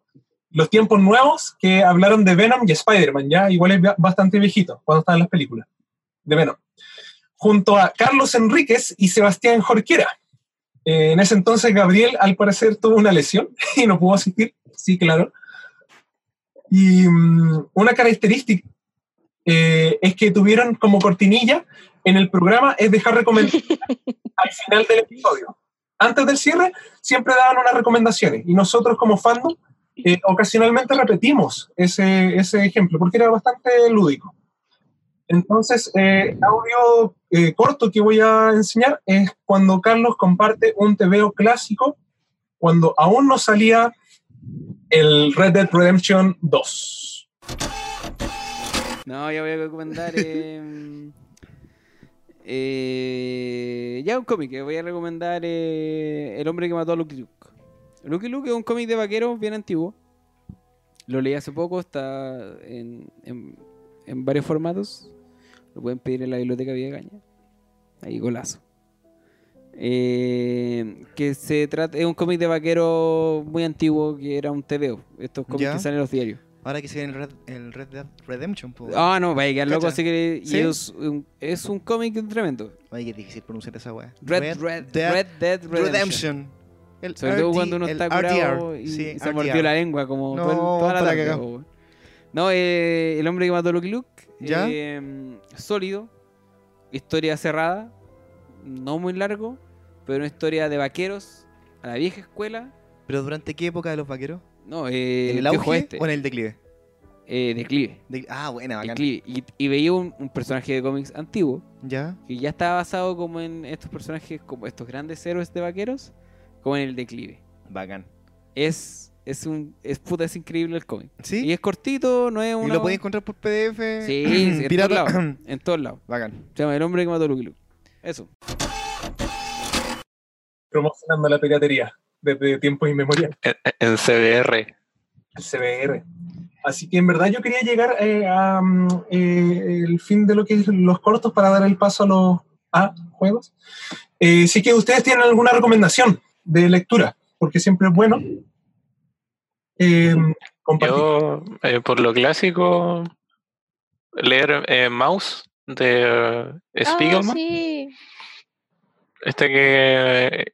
Los tiempos nuevos, que hablaron de Venom y Spider-Man, ya igual es ba- bastante viejito cuando estaban las películas de Venom, junto a Carlos Enríquez y Sebastián Jorquera. Eh, en ese entonces Gabriel al parecer tuvo una lesión [laughs] y no pudo asistir, sí, claro. Y mm, una característica eh, es que tuvieron como cortinilla en el programa es dejar recomendaciones [laughs] al final del episodio. Antes del cierre siempre daban unas recomendaciones y nosotros como fandom eh, ocasionalmente repetimos ese, ese ejemplo porque era bastante lúdico. Entonces, eh, audio eh, corto que voy a enseñar es cuando Carlos comparte un TVO clásico, cuando aún no salía el Red Dead Redemption 2. No, yo voy a recomendar. eh, [laughs] eh, ya un cómic, que voy a recomendar eh, El hombre que mató a Lucky Luke. Lucky Luke es un cómic de vaqueros bien antiguo. Lo leí hace poco, está en varios formatos. Lo pueden pedir en la biblioteca Villegaña. Ahí, golazo. Eh, que se trata, es un cómic de vaquero muy antiguo que era un TVO. Estos cómics Ya. que salen en los diarios. Ahora que se viene el Red, el Red Dead Redemption. Ah, no, vaya quedar loco, así que es, un, es un cómic tremendo. Oye, qué difícil pronunciar esa weá. Red, Red, Red Dead Redemption. El Sobre todo RD, cuando uno está curado RDR, y, sí, y se mordió la lengua como No, todo toda la tarde. No, eh, El hombre que mató a Lucky Luke. ¿Ya? eh, sólido. Historia cerrada. No muy largo. Pero una historia de vaqueros a la vieja escuela. ¿Pero durante qué época de los vaqueros? No, eh, ¿En el auge oeste. o en el declive? Eh, declive. De- ah, buena, bacán. Declive. Y, y veía un, un personaje de cómics antiguo. ¿Ya? Que ya estaba basado como en estos personajes, como estos grandes héroes de vaqueros, como en el declive. Bacán. Es, es un, es puta, es increíble el cómic. ¿Sí? Y es cortito, no es ¿Y una... lo podéis encontrar por PDF? Sí, sí, [clears throat] en todos Pirata. lados. En [clears throat] todos lados. Bacán. Se llama El hombre que mató a Lucky Luke. Eso. Promocionando la piratería desde tiempos inmemoriales. En, en CBR. el CBR. Así que en verdad yo quería llegar eh, a mm, eh, el fin de lo que es los cortos para dar el paso a los a juegos. Eh, es que ustedes tienen alguna recomendación de lectura, porque siempre es bueno. Eh. Yo, eh, por lo clásico, leer eh, Mouse de eh, Spiegelman. Ah, sí. Este que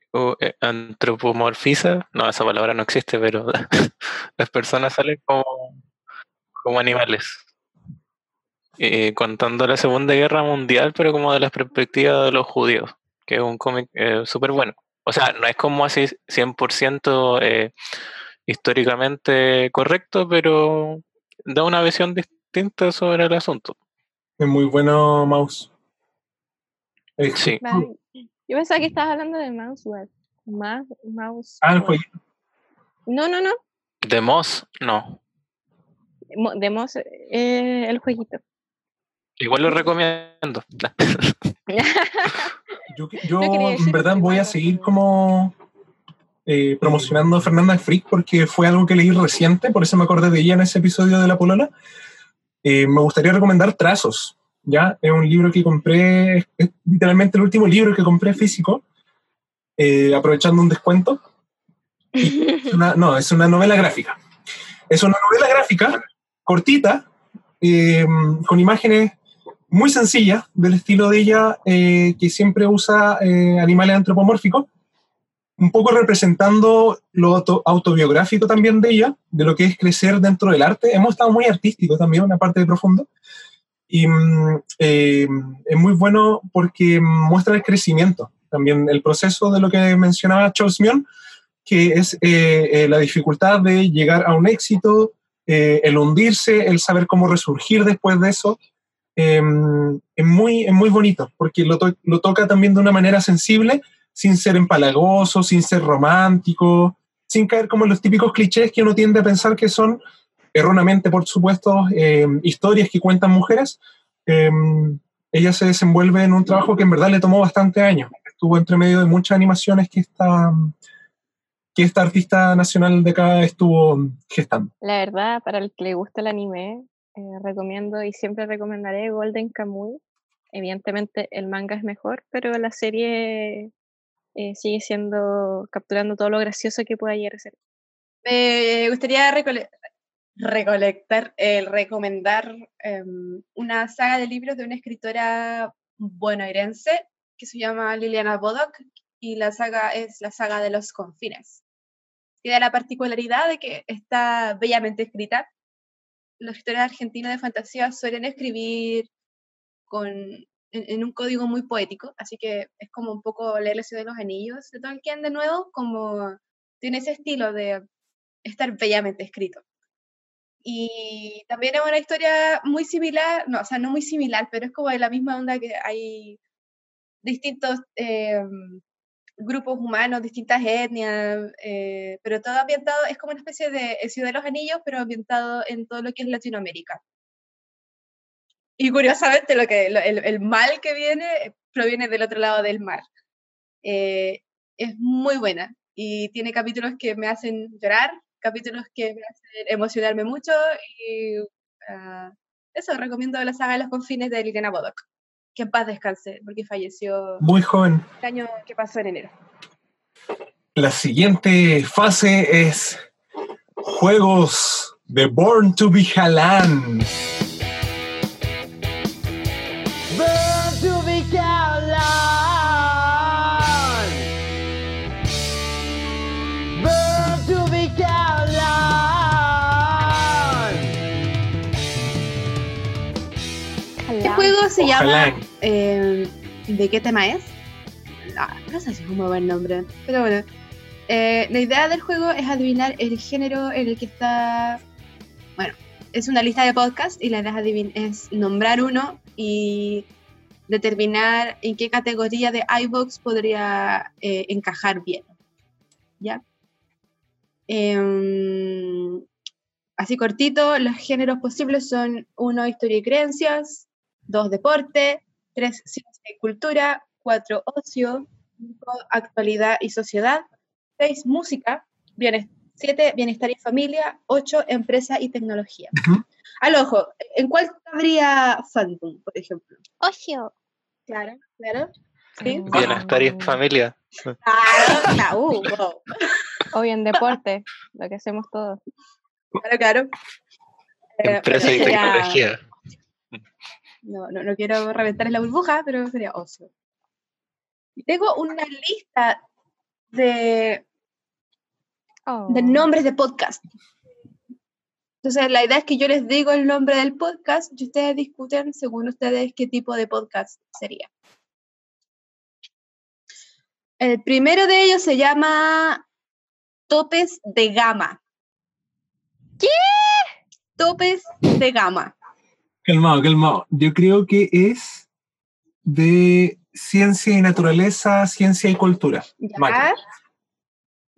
antropomorfiza, no, esa palabra no existe, pero [laughs] las personas salen como, como animales. Eh, contando la Segunda Guerra Mundial, pero como de la perspectiva de los judíos, que es un cómic eh, súper bueno. O sea, no es como así 100% eh, históricamente correcto, pero da una visión distinta sobre el asunto. Es muy bueno, Mouse. Eh, Sí. Vale. Yo pensaba que estabas hablando de. Mouse, mouse Ah, el Web. jueguito. No, no, no. De Moss, no. De Mouse, eh, el jueguito. Igual lo recomiendo. [laughs] Yo, yo No en verdad voy a seguir como eh, promocionando a Fernanda Frick porque fue algo que leí reciente, por eso me acordé de ella en ese episodio de La Polola. Eh, me gustaría recomendar Trazos, ¿ya? Es un libro que compré, es literalmente el último libro que compré físico, eh, aprovechando un descuento. Es una- no, es una novela gráfica. Es una novela gráfica cortita, eh, con imágenes muy sencillas, del estilo de ella, eh, que siempre usa eh, animales antropomórficos, un poco representando lo auto- autobiográfico también de ella, de lo que es crecer dentro del arte. Hemos estado muy artísticos también, una parte de profundo. Y mm, eh, es muy bueno porque muestra el crecimiento, también el proceso de lo que mencionaba Charles Mion, que es eh, eh, la dificultad de llegar a un éxito, eh, el hundirse, el saber cómo resurgir después de eso. Eh, es, muy, es muy bonito, porque lo, to- lo toca también de una manera sensible, sin ser empalagoso, sin ser romántico, sin caer como en los típicos clichés que uno tiende a pensar que son, erróneamente por supuesto, eh, historias que cuentan mujeres. Eh, ella se desenvuelve en un trabajo que en verdad le tomó bastante años. Estuvo entre medio de muchas animaciones que esta, que esta artista nacional de acá estuvo gestando. La verdad, para el que le gusta el anime, eh, recomiendo y siempre recomendaré Golden Kamuy. Evidentemente el manga es mejor, pero la serie eh, sigue siendo, capturando todo lo gracioso que pueda llegar a ser. Me gustaría recole- recolectar, recomendar em, una saga de libros de una escritora bonaerense que se llama Liliana Bodoc y la saga es la saga de los confines. Tiene la particularidad de que está bellamente escrita. Los escritores argentinos de fantasía suelen escribir con, en, un código muy poético, así que es como un poco leer El Señor de los Anillos de Tolkien de nuevo, como tiene ese estilo de estar bellamente escrito. Y también es una historia muy similar, no, o sea, no muy similar, pero es como de la misma onda que hay distintos eh, grupos humanos, distintas etnias, eh, pero todo ambientado, es como una especie de Ciudad de los Anillos, pero ambientado en todo lo que es Latinoamérica. Y curiosamente, lo que, lo- el, el mal que viene proviene del otro lado del mar. Eh, es muy buena y tiene capítulos que me hacen llorar, capítulos que me hacen emocionarme mucho y ah, eso, recomiendo la saga de los confines de Liliana Bodoc. Que en paz descanse, porque falleció Muy joven. el año que pasó en enero. La siguiente fase es juegos de Born to be Halan. Juego se llama. Ojalá. eh, ¿De qué tema es? No, no sé si es un muy buen nombre, pero bueno. Eh, la idea del juego es adivinar el género en el que está. Bueno, es una lista de podcasts y la idea es, nombrar uno y determinar en qué categoría de iVoox podría eh, encajar bien. ¿Ya? Em, así cortito, los géneros posibles son uno, historia y creencias, dos, deporte, tres, ciencia y cultura, cuatro, ocio, cinco, actualidad y sociedad, seis, música, bienes- siete, bienestar y familia, ocho, empresa y tecnología. Al ojo, ¿en cuál habría Phantom, por ejemplo? Ocio. Claro, claro. ¿Sí? Bienestar y familia. Claro, claro, uh, wow. O bien deporte, lo que hacemos todos. Claro, claro. Eh, Empresa y sería- tecnología. No, no, no quiero reventar en la burbuja, pero sería ocio. Y tengo una lista de, de nombres de podcast. Entonces, la idea es que yo les digo el nombre del podcast y ustedes discuten según ustedes qué tipo de podcast sería. El primero de ellos se llama Topes de Gama. ¿Qué? Topes de Gama. Calmado, calmado. Yo creo que es de ciencia y naturaleza, ciencia y cultura. ¿Ya?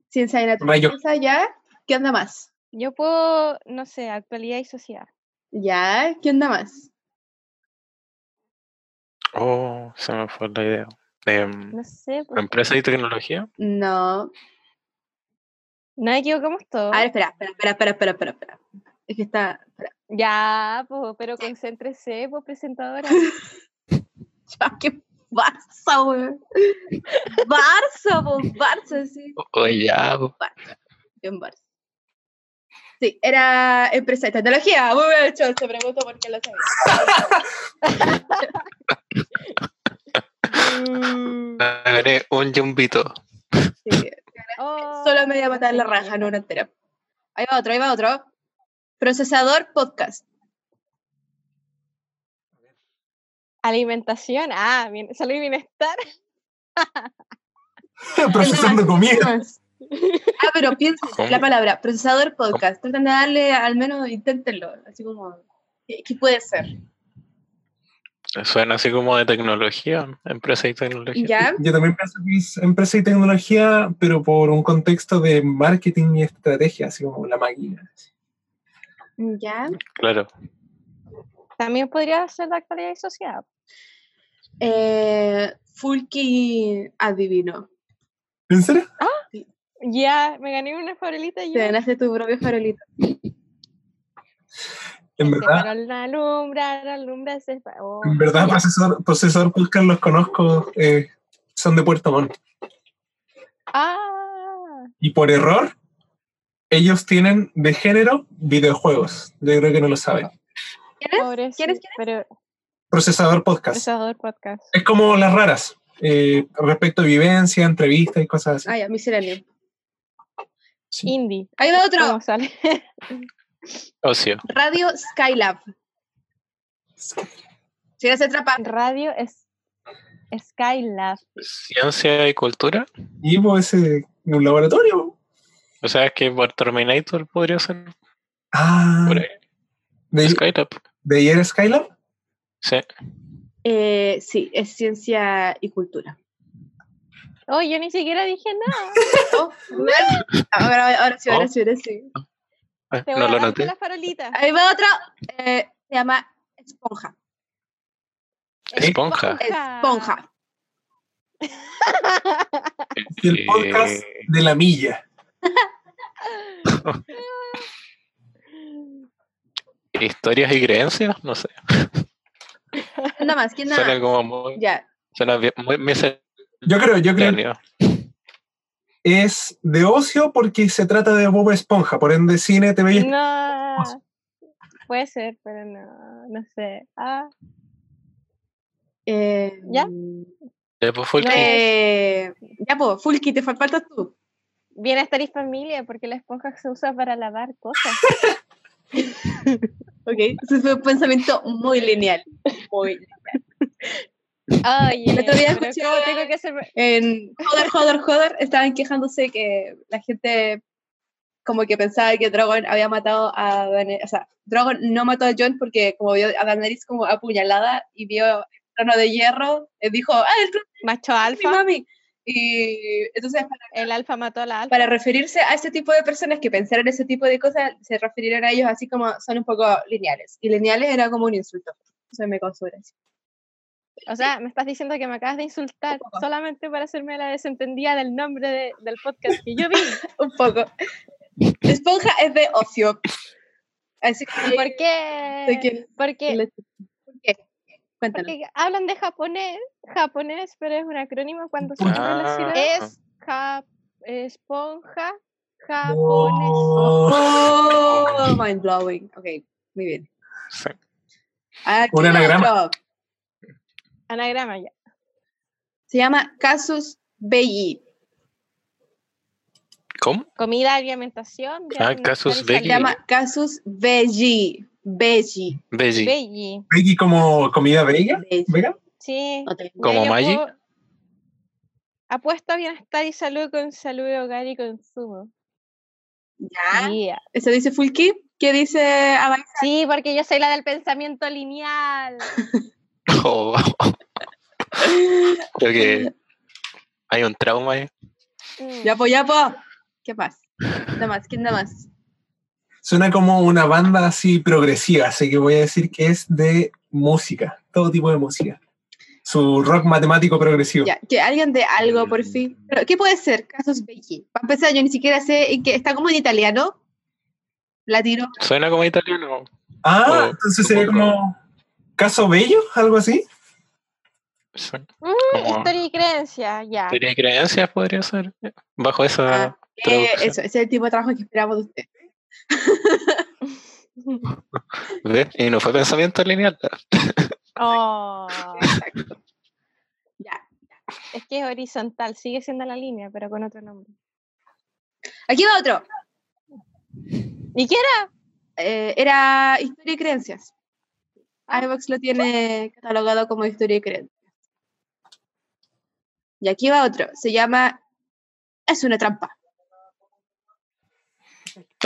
Ciencia y Rayo. naturaleza, ¿ya? ¿Qué onda más? Yo puedo, no sé, actualidad y sociedad. ¿Ya? ¿Qué onda más? Oh, se me fue la idea. Em, No sé. pues, Empresa y tecnología. No. No me equivocamos todos. A ver, espera, espera, espera, espera, espera, espera, espera. Es que está. espera. Ya, pues, pero concéntrese, pues, presentadora. [laughs] Ya, qué Barça, weón. Barça, pues, Barça, sí. Oye, ya, po. Bien Barça. Sí, era empresa de tecnología. Muy bien hecho, se preguntó por qué lo sabía. Gané un jumbito. Sí. Solo me voy a matar la raja, no una entera. Ahí va otro, ahí va otro. Procesador podcast. Alimentación, ah, bien, salud y bienestar. [laughs] Procesando comida. [laughs] Ah, pero piensen ¿Cómo? la palabra procesador podcast. Tratan de darle, al menos inténtenlo. Así como, ¿qué, qué puede ser? Suena así como de tecnología, empresa y tecnología. ¿Ya? Yo también pienso que es empresa y tecnología, pero por un contexto de marketing y estrategia, así como la máquina. ¿Ya? Claro. También podría ser de actualidad y sociedad. Eh, Fulky adivino. ¿En serio? Ya, me gané una farolita Te yo. ganaste tu propio farolito. En verdad, alumbra, alumbra ese oh, en verdad, procesador podcast los conozco, eh, son de Puerto Montt. Ah, Y por error, ellos tienen de género videojuegos. Yo creo que no lo saben. sí, Pero Procesador podcast. procesador podcast. Es como las raras, eh, respecto a vivencia, entrevistas y cosas así. Ah, ya, misceláneo. Indie. Ahí va otro. ¿Cómo sale? [laughs] Ocio. Radio Skylab. Si eres atrapa. Radio es Skylab. Ciencia y cultura. Y pues ese un laboratorio. O sea, es que por Terminator podría ser Ah, por ahí. ¿de, Skylab. ¿de ayer Skylab? Sí. Eh, sí, es ciencia y cultura. Oh, yo ni siquiera dije nada. [laughs] Oh, ahora, ahora sí, ahora Oh. sí, ahora sí. Eh, Te No a lo noté. la farolita. Ahí va otro. eh, se llama Esponja. Esponja. Esponja. Y el podcast de la milla. [laughs] Historias y creencias, no sé. Nada más, ¿quién Suena nada? como muy. Ya. Suena bien, muy Yo creo, yo creo es de ocio porque se trata de Bob Esponja, por ende cine, TV y No. Puede ser, pero no, no sé. Ah, Eh, ¿Ya? Ya, pues, Fulky. eh, ya, pues, Fulky, te fal- faltas tú. Bienestar y familia, porque la esponja se usa para lavar cosas. [laughs] Ok, ese fue un pensamiento muy lineal. Muy Oye, El otro día escuché- ¿cómo tengo que hacer? En Joder, Joder, Joder, estaban quejándose que la gente como que pensaba que Drogon había matado a Daenerys, o sea, Drogon no mató a Jon porque como vio a Daenerys como apuñalada y vio el trono de hierro, eh, dijo, ah, el trono Macho de mi alfa. mami. Y entonces para, El alfa mató a la alfa. para referirse a ese tipo de personas que pensaron ese tipo de cosas, se refirieron a ellos así como son un poco lineales. Y lineales era como un insulto. Eso me causó gracia. O sea, me estás diciendo que me acabas de insultar solamente para hacerme la desentendida del nombre de- del podcast que yo vi. [laughs] un poco. Esponja es de ocio. Así que, ¿Por ¿De qué? Porque, ¿Por qué? Cuéntanos. porque hablan de japonés, japonés, pero es un acrónimo cuando se. Ah. Es ja- esponja japonés. Oh, mind blowing. Ok, muy bien. Sí. Un anagrama. otro. Anagrama ya. Se llama Casus Belli. ¿Cómo? Comida, alimentación. Ah, casus. Se llama Casus Belli. Belli. Veggie. Belli. Veggie como comida vega. ¿Vega? Sí. ¿Como Maggi? Apuesto a bienestar y salud con salud, hogar y consumo. ¿Ya? Yeah. ¿Eso dice Fulky? ¿Qué dice? Sí, porque yo soy la del pensamiento lineal. [laughs] Oh. Creo que hay un trauma ahí. Mm. Ya, po, ya, po. ¿Qué pasa? Nada más, ¿quién nada más? Suena como una banda así progresiva, así que voy a decir que es de música, todo tipo de música. su rock matemático progresivo. Ya, que alguien de algo, por fin. Pero, ¿Qué puede ser? Casos Becky. Para empezar, yo ni siquiera sé en qué. Está como en italiano. La tiro. Suena como italiano. Ah, entonces sería como caso bello, algo así. Mm, historia y creencia, ya. Teoría y creencias podría ser. Bajo esa. Eh, traducción. eso, ese es el tipo de trabajo que esperamos de usted. ¿Ves? Y no fue pensamiento lineal. Oh. Exacto. Es que es horizontal, sigue siendo la línea, pero con otro nombre. Aquí va otro. ¿Y qué era? Eh, era historia y creencias. iVox lo tiene catalogado como historia y creencias. Y aquí va otro. Se llama Es una trampa.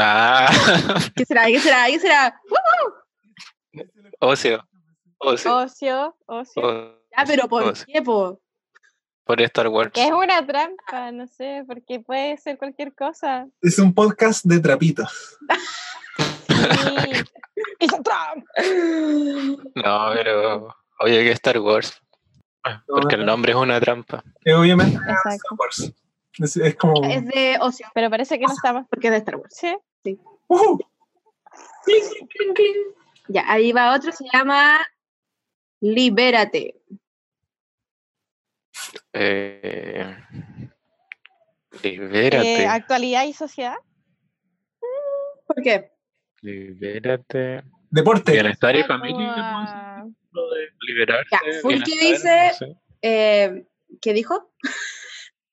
Ah, ¿Qué será? ¿Qué será? ¿Qué será? ¡Woo! ocio. Ocio. Ocio, ocio. Ya, pero ¿por ocio. qué, po? Por Star Wars. Que es una trampa, no sé, porque puede ser cualquier cosa. Es un podcast de trapitos. [laughs] ¡Es una trampa! No, pero. Oye, que Star Wars. Porque el nombre es una trampa. Obviamente Exacto. Star Wars. Es, es como. Es de ocio. Pero parece que no estamos. Porque es de Star Wars. Sí. Sí. ¡Ujú! Ya, ahí va otro. Se llama Libérate. Eh, Eh, libérate. actualidad y sociedad. ¿Por qué? libérate. Deporte. Bienestar y Ah, familia. ah, Lo de liberarse. Ya, Fulky bienestar, dice- no sé. Eh, ¿Qué dijo?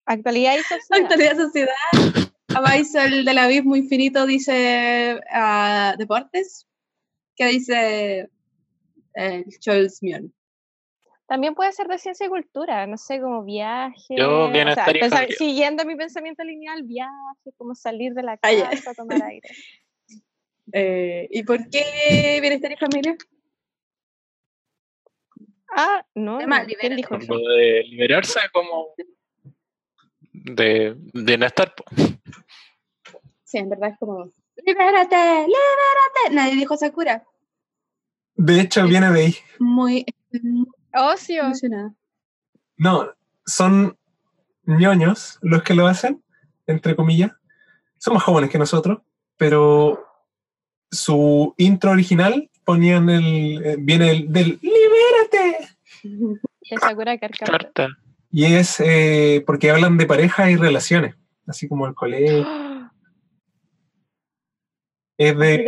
Actualidad y sociedad. Actualidad sociedad. Abaisel del Abismo Infinito dice ah, deportes. ¿Qué dice eh, Charles Mion? También puede ser de ciencia y cultura, no sé, como viaje. Yo, o sea, bienestar y pensar- familia. siguiendo mi pensamiento lineal, viaje, como salir de la Ah, casa, tomar aire. [laughs] Eh, ¿Y por qué bienestar y familia? Ah, no, no, ¿quién dijo eso? De liberarse como de bienestar. Sí, en verdad es como. ¡Libérate! ¡Libérate! Nadie dijo Sakura. De hecho, viene de ahí. Muy, Ocio. emocionada. No, son ñoños los que lo hacen, entre comillas. Son más jóvenes que nosotros, pero su intro original ponían el. eh, viene el, del ¡Libérate! [laughs] De Sakura Carcaptor. Carta. Y es eh, porque hablan de pareja y relaciones, así como el colegio. [gasps] Es de,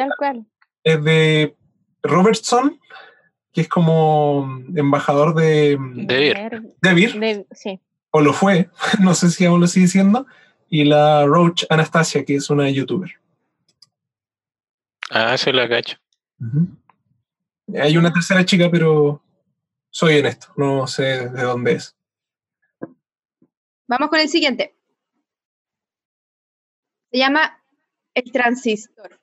es de Robertson, que es como embajador de, De ir. Ver- de Vir, de- sí. o lo fue, [laughs] no sé si aún lo sigue siendo, y la Roach Anastasia, que es una youtuber. Ah, se la cacho. Hay una tercera chica, pero soy honesto, no sé de dónde es. Vamos con el siguiente. Se llama El Transistor.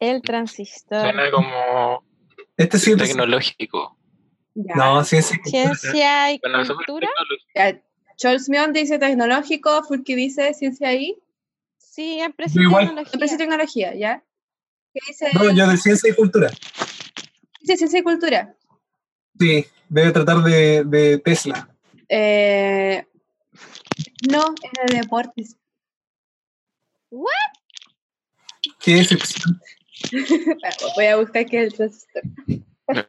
El transistor. Suena como Este sí tecnológico. Ya. No, sí Ciencia y Suena súper cultura. Ya, Charles Mion dice tecnológico, Fulky dice ciencia ahí. Siempre Yo igual. tecnología. Siempre dice tecnología, ¿ya? ¿Qué dice? No, yo de ciencia y cultura. Dice ciencia y cultura. Sí, debe tratar de, de Tesla. Eh, no, es de deportes. ¿What? Qué decepción. [laughs] Voy a buscar qué es el transistor. [laughs]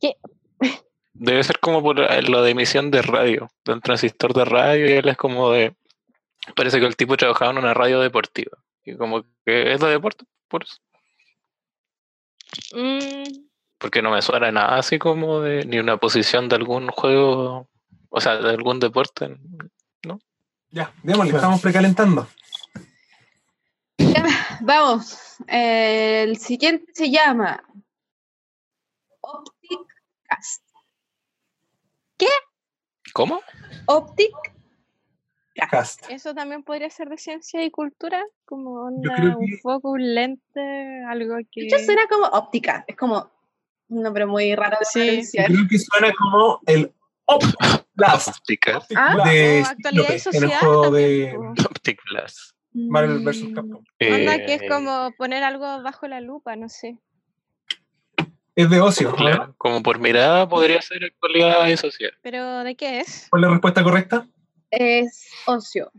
¿Qué? Debe ser como por eh, lo de emisión de radio, de un transistor de radio, y él es como de. Parece que el tipo trabajaba en una radio deportiva. Y como que es de deporte, por eso. Mm, Porque no me suena nada así como de ni una posición de algún juego, o sea, de algún deporte. Ya, démosle, estamos precalentando. [laughs] Vamos. El siguiente se llama Optic Cast. ¿Cómo? Optic Cast. Eso también podría ser de ciencia y cultura, como una- un foco, un lente, algo que... De hecho, suena como óptica. Es como un nombre muy raro de Sí. pronunciar. Creo que suena como el Optic Blast Optic, Ah, de actualidad y Cíclope, en el juego también, de. Optic Blast. Marvel vs. Capcom. Onda que es Eh, como poner algo bajo la lupa, no sé. Es de ocio. ¿no? Claro, como por mirada podría ser actualidad y social. ¿Pero de qué es? ¿Cuál es la respuesta correcta? Es ocio.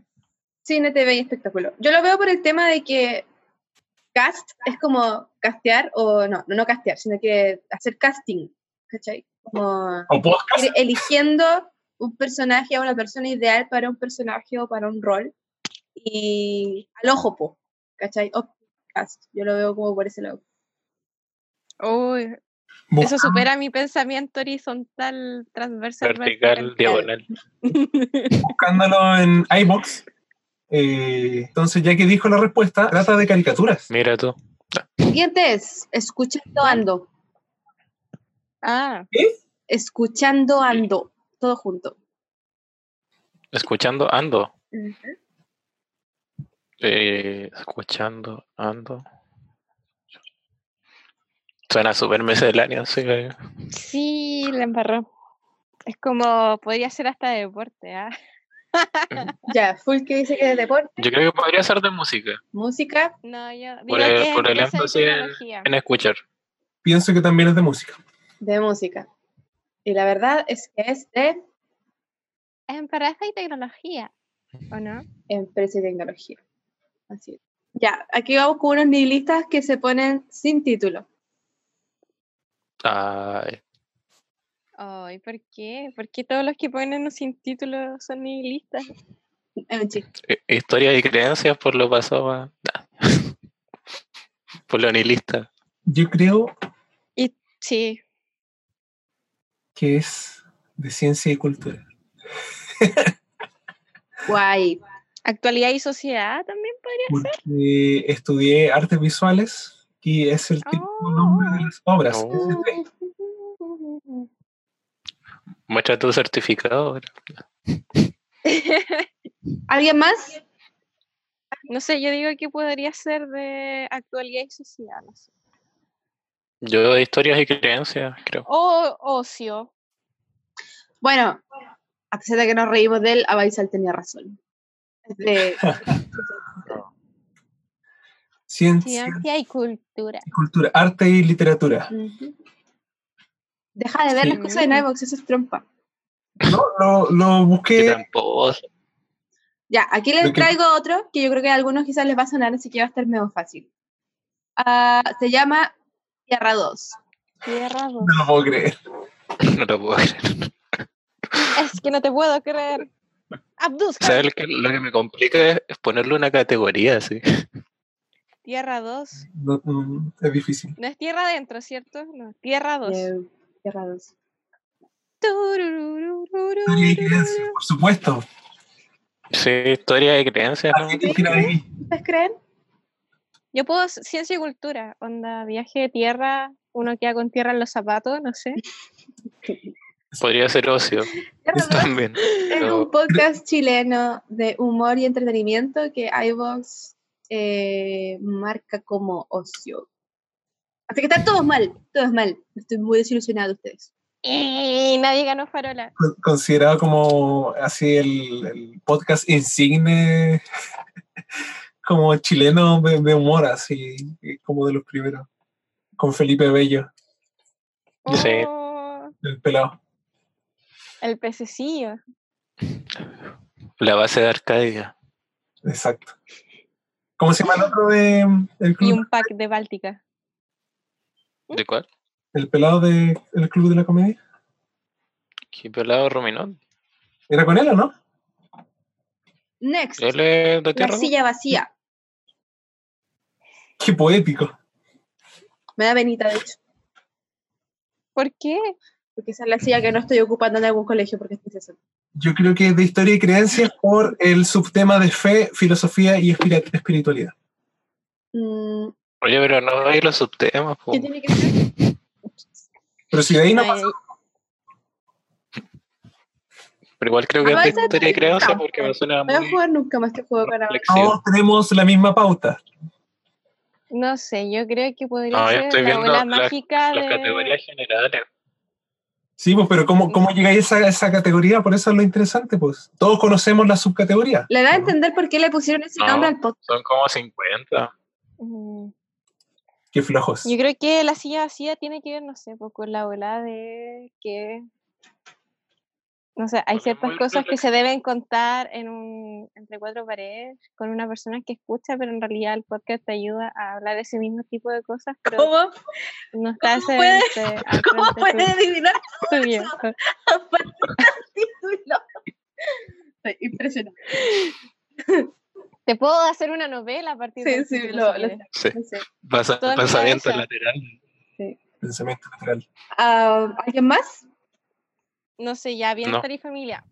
Cine, TV y espectáculo. Yo lo veo por el tema de que cast es como castear, o no, no, castear, sino que hacer casting, ¿cachai? Como ¿O podcast? ir eligiendo un personaje a una persona ideal para un personaje o para un rol. Y al ojo, po, ¿cachai? O cast. Yo lo veo como por ese lado. Uy, eso supera mi pensamiento horizontal, transversal. Vertical, diagonal. [laughs] Buscándolo en iBox. Eh, entonces, ya que dijo la respuesta, trata de caricaturas. Mira tú. Siguiente es Escuchando Ando. Ah. Escuchando Ando. Todo junto. Escuchando, ando. Eh, escuchando, ando. Suena súper misceláneo, sí. que- Sí, la embarró. Es como, podría ser hasta deporte, ¿ah? [laughs] Ya, full que dice que es deporte, Yo creo que podría ser de música. música. No, yo Por el, por el de énfasis en, escuchar. Pienso que también es de música. De música. Y la verdad es que es de Es empresa y tecnología, ¿o no? empresa y tecnología. Así es. Ya, aquí vamos con unos nihilistas que se ponen sin título. Ay, Ay, ¿por qué? ¿Por qué todos los que ponen sin título son nihilistas? Chiste. hi- historia y creencias por lo pasado a- nah. [laughs] por lo nihilista. Yo creo Y sí, que es de ciencia y cultura. [laughs] Guay. actualidad y sociedad también podría ser. Estudié artes visuales y es el típico nombre de las obras. Oh. [laughs] Muestra tu certificado. [laughs] ¿Alguien más? No sé, yo digo que podría ser de actualidad y sociedad, no sé. Yo de historias y creencias, creo. O ocio. Bueno, a pesar de que nos reímos de él, Abaisal tenía razón. De Ciencia Ciencia y cultura. y cultura, arte y literatura. Deja de ver Sí. las cosas en iVoox, eso es trompa. No, lo, lo busqué. Ya, aquí les que- traigo otro que yo creo que a algunos quizás les va a sonar, así que va a estar medio fácil. Ah, se llama Tierra 2. Tierra 2. No lo puedo creer. [laughs] No lo puedo creer. Es que no te puedo creer. Abdus, ¿Sabes lo que, lo que me complica es, es ponerle una categoría así? Tierra 2. No, mm, es difícil. No es tierra adentro, ¿cierto? No, Tierra 2. Eh, Tierra 2. Historia creencias, por supuesto. Sí, historia y creencias, ¿no? ¿Ustedes creen? Yo puedo ciencia y cultura, onda, viaje de tierra, uno queda con tierra en los zapatos, no sé. Podría ser ocio. También. Es un podcast chileno de humor y entretenimiento que iVoox eh, marca como ocio. Así que están todos mal, todos mal. Estoy muy desilusionada de ustedes. Y nadie ganó farola. Con- Considerado como así el, el podcast insigne, [laughs] como chileno de, de humor, así, como de los primeros. Con Felipe Bello, Sí. Oh, el pelado. el pececillo. La base de Arcadia. Exacto. ¿Cómo se llama el otro de, Y un pack de Báltica. ¿De cuál? El pelado de- del club de la comedia. ¿Qué pelado Rominón? ¿Era con él o no? Next, Él es de la silla vacía. Qué poético. Me da venita, de hecho. ¿Por qué? Porque esa es la silla que no estoy ocupando en algún colegio porque estoy cesante. Yo creo que es de historia y creencias por el subtema de fe, filosofía y espiritualidad. Mm, Oye, pero no hay los subtemas. po. ¿Qué tiene que ver? Pero si de ahí no pasa, Pero igual creo que es de Avanza, historia y creencias no. porque me suena No voy a jugar nunca más este juego reflexivo. todos tenemos la misma pauta. No sé, yo creo que podría No, yo ser estoy la viendo bola mágica las de... categorías generales. Sí, pues, pero ¿cómo, cómo llegáis a esa, a esa categoría? Por eso es lo interesante, pues. Todos conocemos la subcategoría. Le da a entender por qué le pusieron ese No. nombre al podcast. Son como 50. Mm, Qué flojos. Yo creo que la silla vacía tiene que ver, no sé, pues, con la ola de que. No sé, hay ciertas cosas que se deben contar en un, entre cuatro paredes con una persona que escucha, pero en realidad el podcast te ayuda a hablar de ese mismo tipo de cosas. Pero ¿Cómo? No está ¿Cómo puedes- [laughs] ¿Cómo puedes adivinar título? [laughs] Estoy impresionante. [laughs] Te puedo hacer una novela a partir Sí, de sí, lo, lo Sí. lo. Pasa- mi pensamiento lateral. Pensamiento lateral. Ah, ¿Alguien más? No sé, ya bienestar y familia.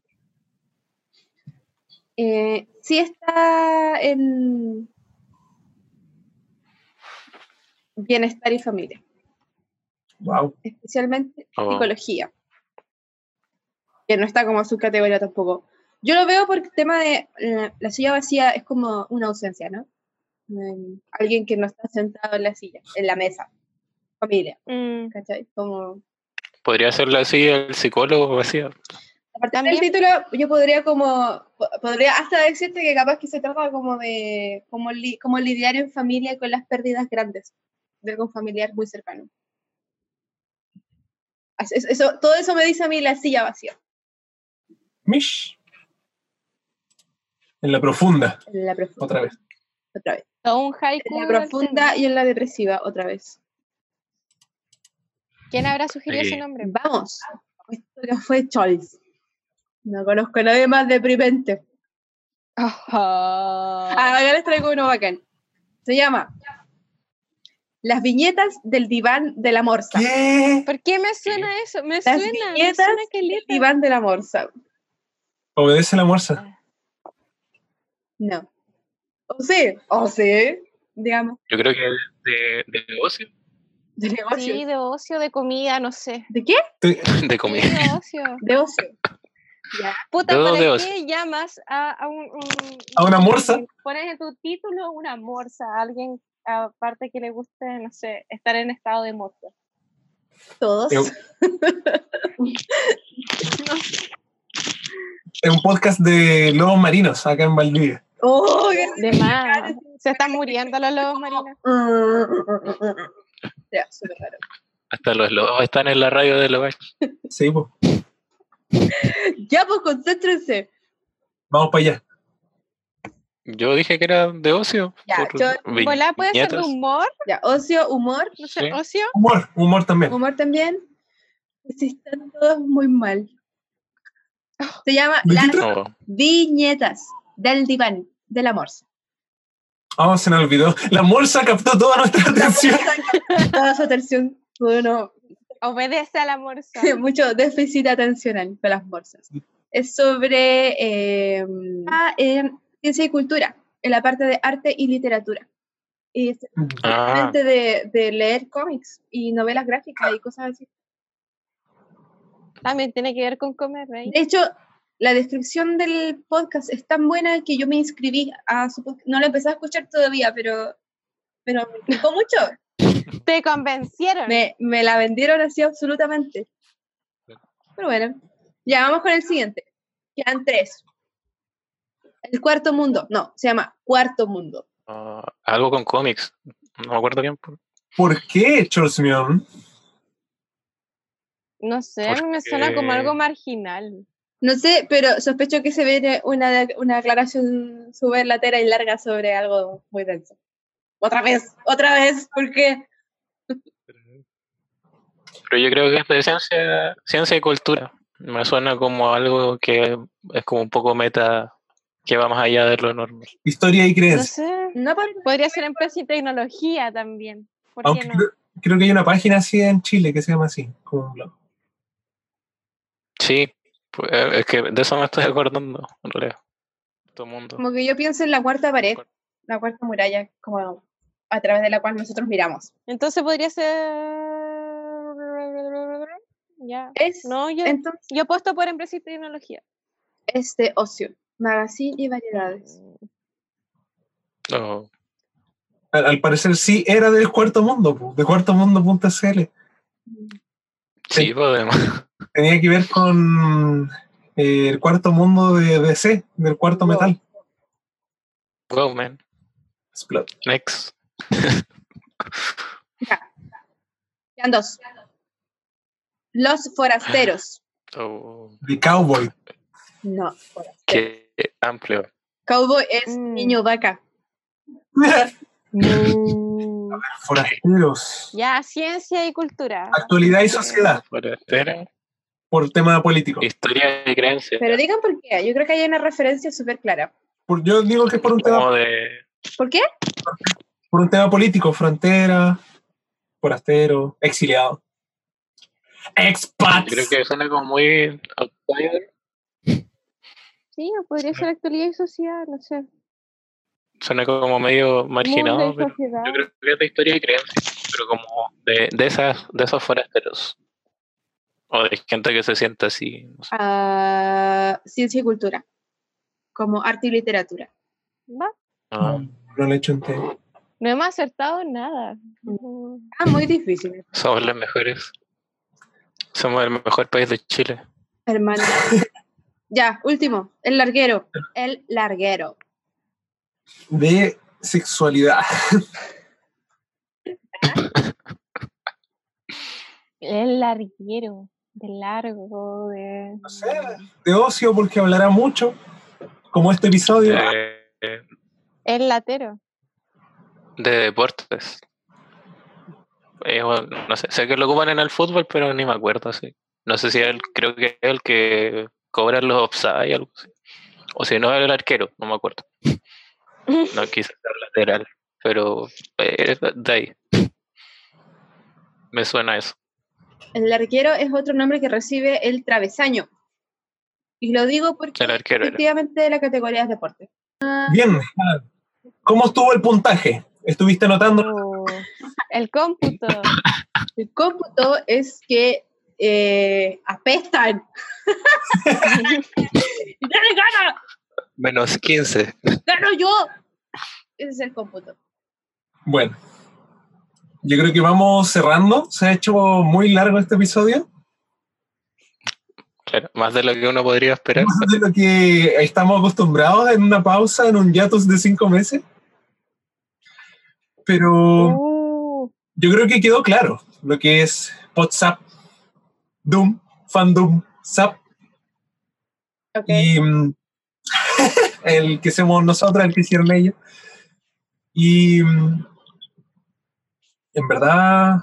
Eh, sí está en bienestar y familia, Wow. especialmente Oh. psicología, que no está como subcategoría tampoco. Yo lo veo por el tema de la, la silla vacía es como una ausencia, ¿no? Alguien que no está sentado en la silla, en la mesa, familia, Mm. ¿cachai? Como Podría hacerlo así el psicólogo vacío. A partir del título, yo podría como, po- podría hasta decirte que capaz que se trata como de, como, li- como lidiar en familia con las pérdidas grandes de algún familiar muy cercano. Eso, todo eso me dice a mí la silla vacía, Mish. En la profunda. en la profunda, Otra vez. otra vez. Todo un haiku. En la profunda y en la depresiva, otra vez. ¿Quién habrá sugerido ese nombre? Vamos. Esto que fue Choice. No conozco a nadie más deprimente. Ah, acá les traigo uno bacán. Se llama Las viñetas del diván de la morsa. ¿Por qué me suena eso? Me Las suena, me viñetas suena del diván de la morsa. Obedece la morsa. No. O sí, o sí, digamos, Yo creo que de, de negocio. de [laughs] negocio. Sí, de ocio, de comida, no sé. ¿De qué? [laughs] De comida. Sí, de ocio. De ocio. Ya. Puta, ¿para de qué ocio. llamas a, a un, un- ¿A una morsa? Pones en tu título una morsa, a alguien aparte que le guste, no sé, estar en estado de morsa. Todos. Es [laughs] es un podcast de lobos marinos acá en Valdivia. Oh, qué De más. Se están muriendo los lobos marinos. [laughs] Ya, súper raro. Hasta los lobos están en la radio de los Sí, pues. Ya, pues concéntrense. Vamos para allá. Yo dije que era de ocio. Ya, yo- ¿Volá puede ser de viñetas. humor? Ya, ocio, humor. No sé, Sí. ocio. Humor, humor también. Humor también. Sí, están todos muy mal. Se llama ¿De qué Las? No. viñetas del diván de la morsa. Oh, se nos olvidó. La morsa captó toda nuestra atención. Toda su atención. Bueno, Obedece a la morsa. [laughs] mucho déficit atencional con las morsas. Es sobre eh, en ciencia y cultura, en la parte de arte y literatura. Y es Ah, de, de leer cómics y novelas gráficas y cosas así. También tiene que ver con comer, ¿right? De hecho, la descripción del podcast es tan buena que yo me inscribí a su podcast. No lo empecé a escuchar todavía, pero, pero me gustó mucho. Te convencieron. Me, me la vendieron así absolutamente. Pero bueno, ya vamos con el siguiente. Quedan tres. El cuarto mundo. No, se llama Cuarto Mundo. ah, algo con cómics. No me acuerdo bien. ¿Por qué, Charles Mion? No sé, a mí me suena como algo marginal. No sé, pero sospecho que se viene una, una aclaración súper latera y larga sobre algo muy denso. Otra vez, otra vez, ¿por qué? Pero yo creo que es de ciencia, ciencia y cultura. Me suena como algo que es como un poco meta, que va más allá de lo normal. Historia y No creencia. sé. No, por- Podría ser empresa y tecnología también. ¿Por qué Aunque no? creo, creo que hay una página así en Chile que se llama así. Como un blog. Sí, pues, eh, es que de eso me estoy acordando, en realidad. Todo el mundo. Como que yo pienso en la cuarta pared, la cuarta muralla, como a través de la cual nosotros miramos. Entonces podría ser. Ya. Es, No, yo, entonces, yo apuesto por empresa y tecnología. es de ocio, magazine y variedades. Al, al parecer sí era del cuarto mundo, de cuartomundo.cl. Sí, podemos. Tenía que ver con eh, el cuarto mundo de DC, del cuarto Wow. metal. Wow, man. Explode. Next. [laughs] Ya. Quedan dos. Los forasteros. Oh, The Cowboy. No. qué amplio. Cowboy es niño vaca. [laughs] Forasteros. Ya, ciencia y cultura. Actualidad y sociedad. Forastero. Por tema político. Historia y creencia. Pero digan por qué. Yo creo que hay una referencia súper clara. Por- yo digo que es por un tema de. ¿Por qué? por un tema político, frontera, forastero, exiliado. Expats. Yo creo que suena como muy outsider. Sí, o podría ser actualidad y sociedad, no sé. Suena como medio marginado, pero yo creo que es de historia y creencia. Pero como de, de, esas, de esos forasteros. O de gente que se siente así. no sé. Ah, ciencia y cultura. Como arte y literatura. Va. Ah, No le echo entero. No hemos acertado nada. Ah, muy difícil. somos los mejores. Somos el mejor país de Chile. Hermano. ya, último. El larguero. El larguero. De sexualidad. El larguero. De largo, de. De ocio, porque hablará mucho. Como este episodio. Eh, eh, El latero. de deportes. Eh, bueno, no sé, sé que lo ocupan en el fútbol, pero ni me acuerdo así. No sé si él, creo que es el que cobra los offside algo así. O si no, el arquero, no me acuerdo. No [laughs] quise ser lateral, pero eh, de ahí. Me suena eso. El larguero es otro nombre que recibe el travesaño. Y lo digo porque El arquero era. efectivamente la categoría es deporte. Bien. ¿Cómo estuvo el puntaje? ¿Estuviste anotando? Oh, el cómputo. [laughs] El cómputo es que eh, apestan. [laughs] ¡Dale gana! Menos 15. ¡Gano yo! Ese es el cómputo. Bueno. Yo creo que vamos cerrando. Se ha hecho muy largo este episodio. Claro, más de lo que uno podría esperar. Más de lo que estamos acostumbrados en una pausa, en un hiatus de cinco meses. Pero yo creo que quedó claro lo que es WhatsApp, Doom, Fandom, Zap. Y mm, [laughs] el que somos nosotros, el que hicieron ellos. Y mm, en verdad,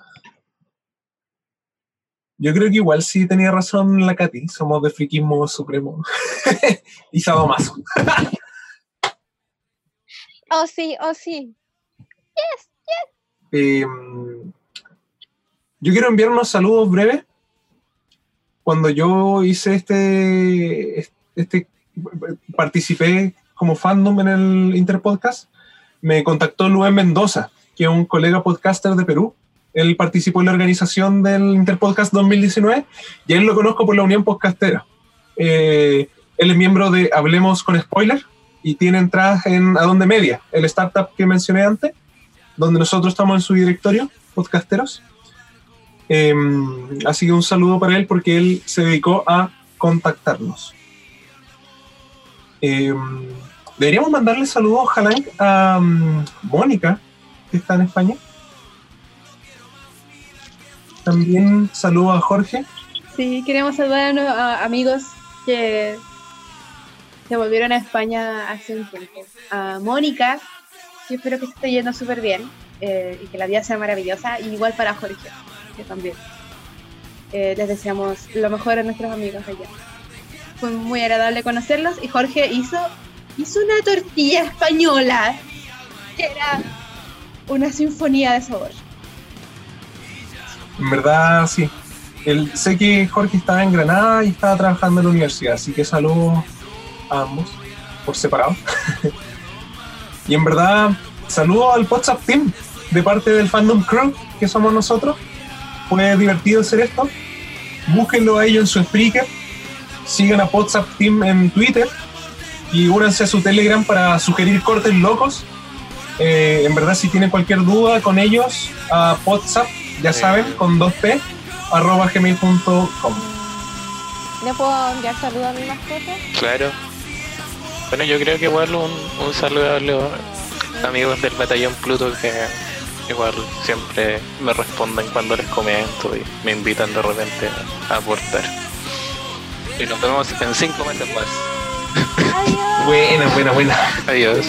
yo creo que igual sí tenía razón la Katy. Somos de friquismo supremo [laughs] y sadomaso. [laughs] Oh, sí, oh, sí. Yes, yes. Eh, yo quiero enviar unos saludos breves. Cuando yo hice este, este, participé como fandom en el Interpodcast, me contactó Luis Mendoza, que un colega podcaster de Perú. Él participó en la organización del Interpodcast 2019 y él lo conozco por la Unión Podcastera. Eh, él es miembro de Hablemos con Spoiler y tiene entradas en Adonde Media, el startup que mencioné antes donde nosotros estamos en su directorio, podcasteros. Eh, así que un saludo para él porque él se dedicó a contactarnos. Eh, deberíamos mandarle saludos, ojalá, a um, Mónica, que está en España. También saludo a Jorge. Sí, queremos saludar a, amigos que se volvieron a España hace un tiempo. A Mónica, que espero que se esté yendo súper bien eh, y que la vida sea maravillosa. Y igual para Jorge, que también. Eh, les deseamos lo mejor a nuestros amigos allá. Fue muy agradable conocerlos y Jorge hizo, hizo una tortilla española que era una sinfonía de sabor. En verdad, sí. El, sé que Jorge estaba en Granada y estaba trabajando en la universidad, así que saludos a ambos por separado. [laughs] y en verdad, saludos al WhatsApp Team de parte del Fandom Crew, que somos nosotros. Fue divertido hacer esto. Búsquenlo a ellos en su Spreaker. Sigan a WhatsApp Team en Twitter y únanse a su Telegram para sugerir cortes locos. Eh, en verdad, si tienen cualquier duda con ellos, a WhatsApp, ya saben, con 2p, arroba gmail.com. ¿Le puedo enviar saludos a mi mascota? Claro. Bueno, yo creo que igual un, un saludo a los amigos del batallón Pluto que igual siempre me responden cuando les comento y me invitan de repente a aportar. Y nos vemos en cinco meses más. Buena, buena, buena. Adiós.